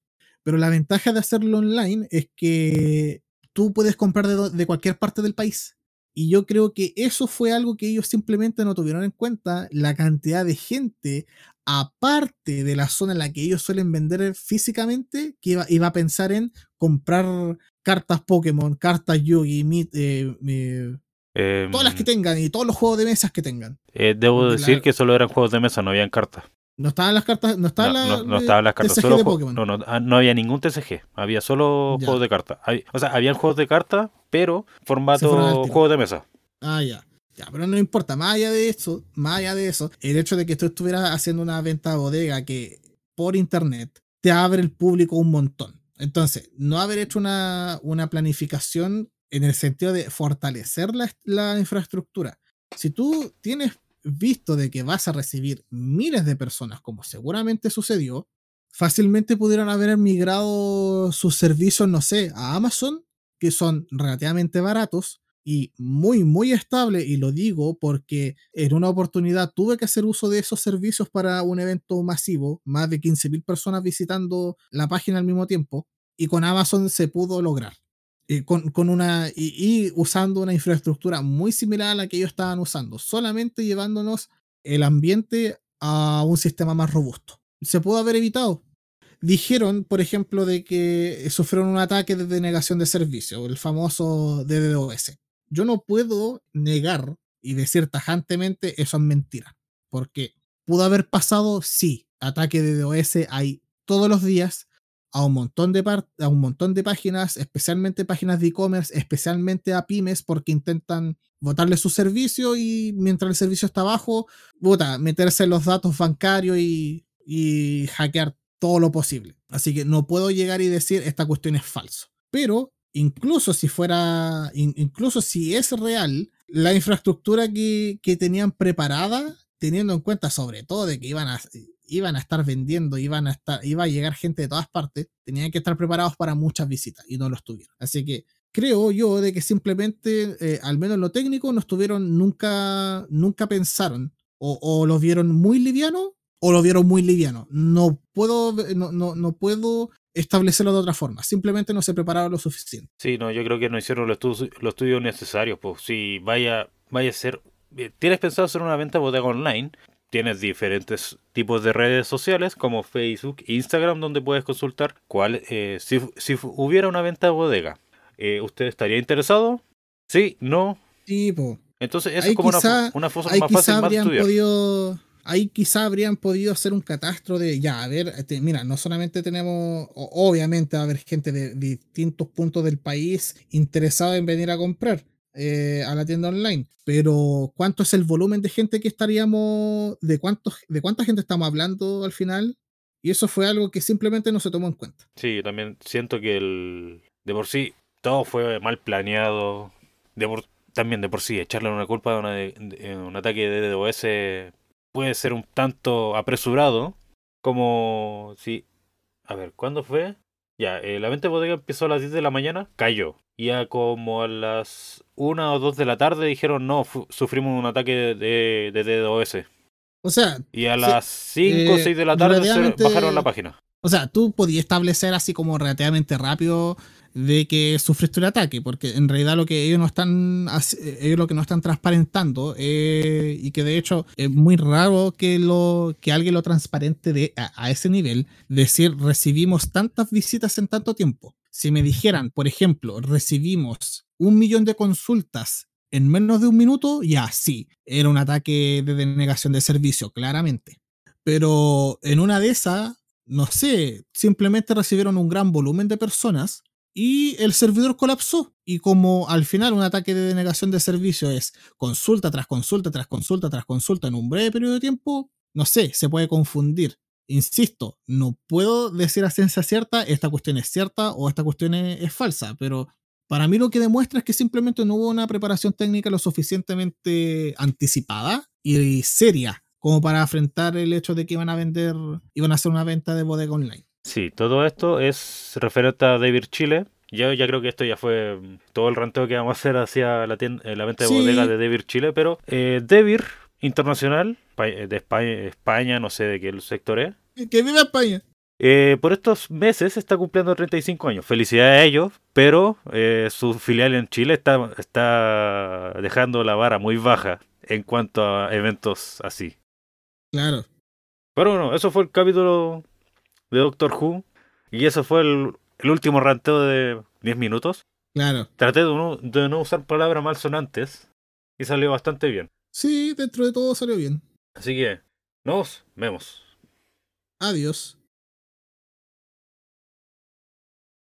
Pero la ventaja de hacerlo online es que tú puedes comprar de, cualquier parte del país. Y yo creo que eso fue algo que ellos simplemente no tuvieron en cuenta, la cantidad de gente, aparte de la zona en la que ellos suelen vender físicamente, que iba, a pensar en comprar cartas Pokémon, cartas Yugi, eh, Em, Todas las que tengan y todos los juegos de mesas que tengan. Eh, debo decir que solo eran juegos de mesa, no habían cartas. No estaban las cartas, no estaban no, estaban las cartas, solo no, ah, no, había ningún TCG, había solo juegos de cartas. O sea, habían juegos de cartas, pero formato juegos de mesa. Ah, ya. Ya, pero no importa, más allá de eso, más allá de eso, el hecho de que tú estuvieras haciendo una venta bodega que por internet te abre el público un montón. Entonces, no haber hecho una, una planificación en el sentido de fortalecer la, infraestructura. Si tú tienes visto de que vas a recibir miles de personas, como seguramente sucedió, fácilmente pudieron haber migrado sus servicios, no sé, a Amazon, que son relativamente baratos y muy, muy estable, y lo digo porque en una oportunidad tuve que hacer uso de esos servicios para un evento masivo, más de 15.000 personas visitando la página al mismo tiempo, y con Amazon se pudo lograr con, una, y, usando una infraestructura muy similar a la que ellos estaban usando, solamente llevándonos el ambiente a un sistema más robusto. Se pudo haber evitado. Dijeron, por ejemplo, de que sufrieron un ataque de denegación de servicio, el famoso DDoS. Yo no puedo negar y decir tajantemente eso es mentira, porque pudo haber pasado, sí, ataque de DDoS hay todos los días, a un montón de, a un montón de páginas, especialmente páginas de e-commerce, especialmente a pymes, porque intentan botarle su servicio y mientras el servicio está abajo, bota, meterse en los datos bancarios y, y hackear todo lo posible. Así que no puedo llegar y decir esta cuestión es falso. Pero incluso si fuera, incluso si es real, la infraestructura que, que tenían preparada, teniendo en cuenta sobre todo de que iban a, iban a estar vendiendo, iban a estar, iba a llegar gente de todas partes, tenían que estar preparados para muchas visitas y no lo estuvieron. Así que creo yo de que simplemente, eh, al menos lo técnico, no estuvieron, nunca, nunca pensaron o, o lo vieron muy liviano o lo vieron muy liviano. No puedo, no, no, no puedo establecerlo de otra forma. Simplemente no se prepararon lo suficiente. Sí, no, yo creo que no hicieron los, estudios, los estudios necesarios. Pues si vaya, vaya a ser. Eh, ¿Tienes pensado hacer una venta bodega online? Tienes diferentes tipos de redes sociales como Facebook, Instagram, donde puedes consultar cuál, eh, si, hubiera una venta de bodega, eh, ¿usted estaría interesado? Sí, no. Sí, Entonces, eso es como una, una fosa más fácil más podido, Ahí quizá habrían podido hacer un catastro de, ya, a ver, este, mira, no solamente tenemos, obviamente va a haber gente de distintos puntos del país interesada en venir a comprar, eh, a la tienda online. Pero, ¿cuánto es el volumen de gente que estaríamos, de, cuántos, de cuánta gente estamos hablando al final? Y eso fue algo que simplemente no se tomó en cuenta. Sí, yo también siento que el, de por sí todo fue mal planeado. De por- también de por sí echarle una culpa a una de- un ataque de DDoS puede ser un tanto apresurado. Como si... A ver, ¿cuándo fue? Ya, eh, la venta de bodega empezó a las 10 de la mañana, cayó. Y a como a las 1 o 2 de la tarde dijeron, no, sufrimos un ataque de, de DDoS. O sea, Y a Sí, las 5 o eh, 6 de la tarde relativamente- bajaron la página. O sea, tú podías establecer así como relativamente rápido de que sufriste un ataque, porque en realidad lo que ellos no están, ellos lo que no están transparentando, eh, y que de hecho es muy raro que, lo, que alguien lo transparente a, a ese nivel, decir recibimos tantas visitas en tanto tiempo. Si me dijeran, por ejemplo, recibimos un millón de consultas en menos de un minuto, ya sí, era un ataque de denegación de servicio, claramente. Pero en una de esas, no sé, simplemente recibieron un gran volumen de personas y el servidor colapsó. Y como al final un ataque de denegación de servicio es consulta tras consulta tras consulta tras consulta en un breve periodo de tiempo, no sé, se puede confundir. Insisto, no puedo decir a ciencia cierta esta cuestión es cierta o esta cuestión es, falsa, pero para mí lo que demuestra es que simplemente no hubo una preparación técnica lo suficientemente anticipada y seria como para afrontar el hecho de que iban a vender, iban a hacer una venta de bodega online. Sí, todo esto es referente a David Chile. Yo ya creo que esto ya fue mm, todo el ranteo que vamos a hacer hacia la, tienda- eh, la venta de Sí. bodega de David Chile, pero eh, David Internacional, eh, de España, España, no sé de qué sector es, Que viva España. eh, por estos meses está cumpliendo 35 años. Felicidades a ellos, pero eh, su filial en Chile está, está dejando la vara muy baja en cuanto a eventos así. Claro. Pero bueno, eso fue el capítulo de Doctor Who. Y eso fue el, el último ranteo de 10 minutos. Claro. Traté de no, de no usar palabras malsonantes. Y salió bastante bien. Sí, dentro de todo salió bien. Así que, nos vemos. Adiós.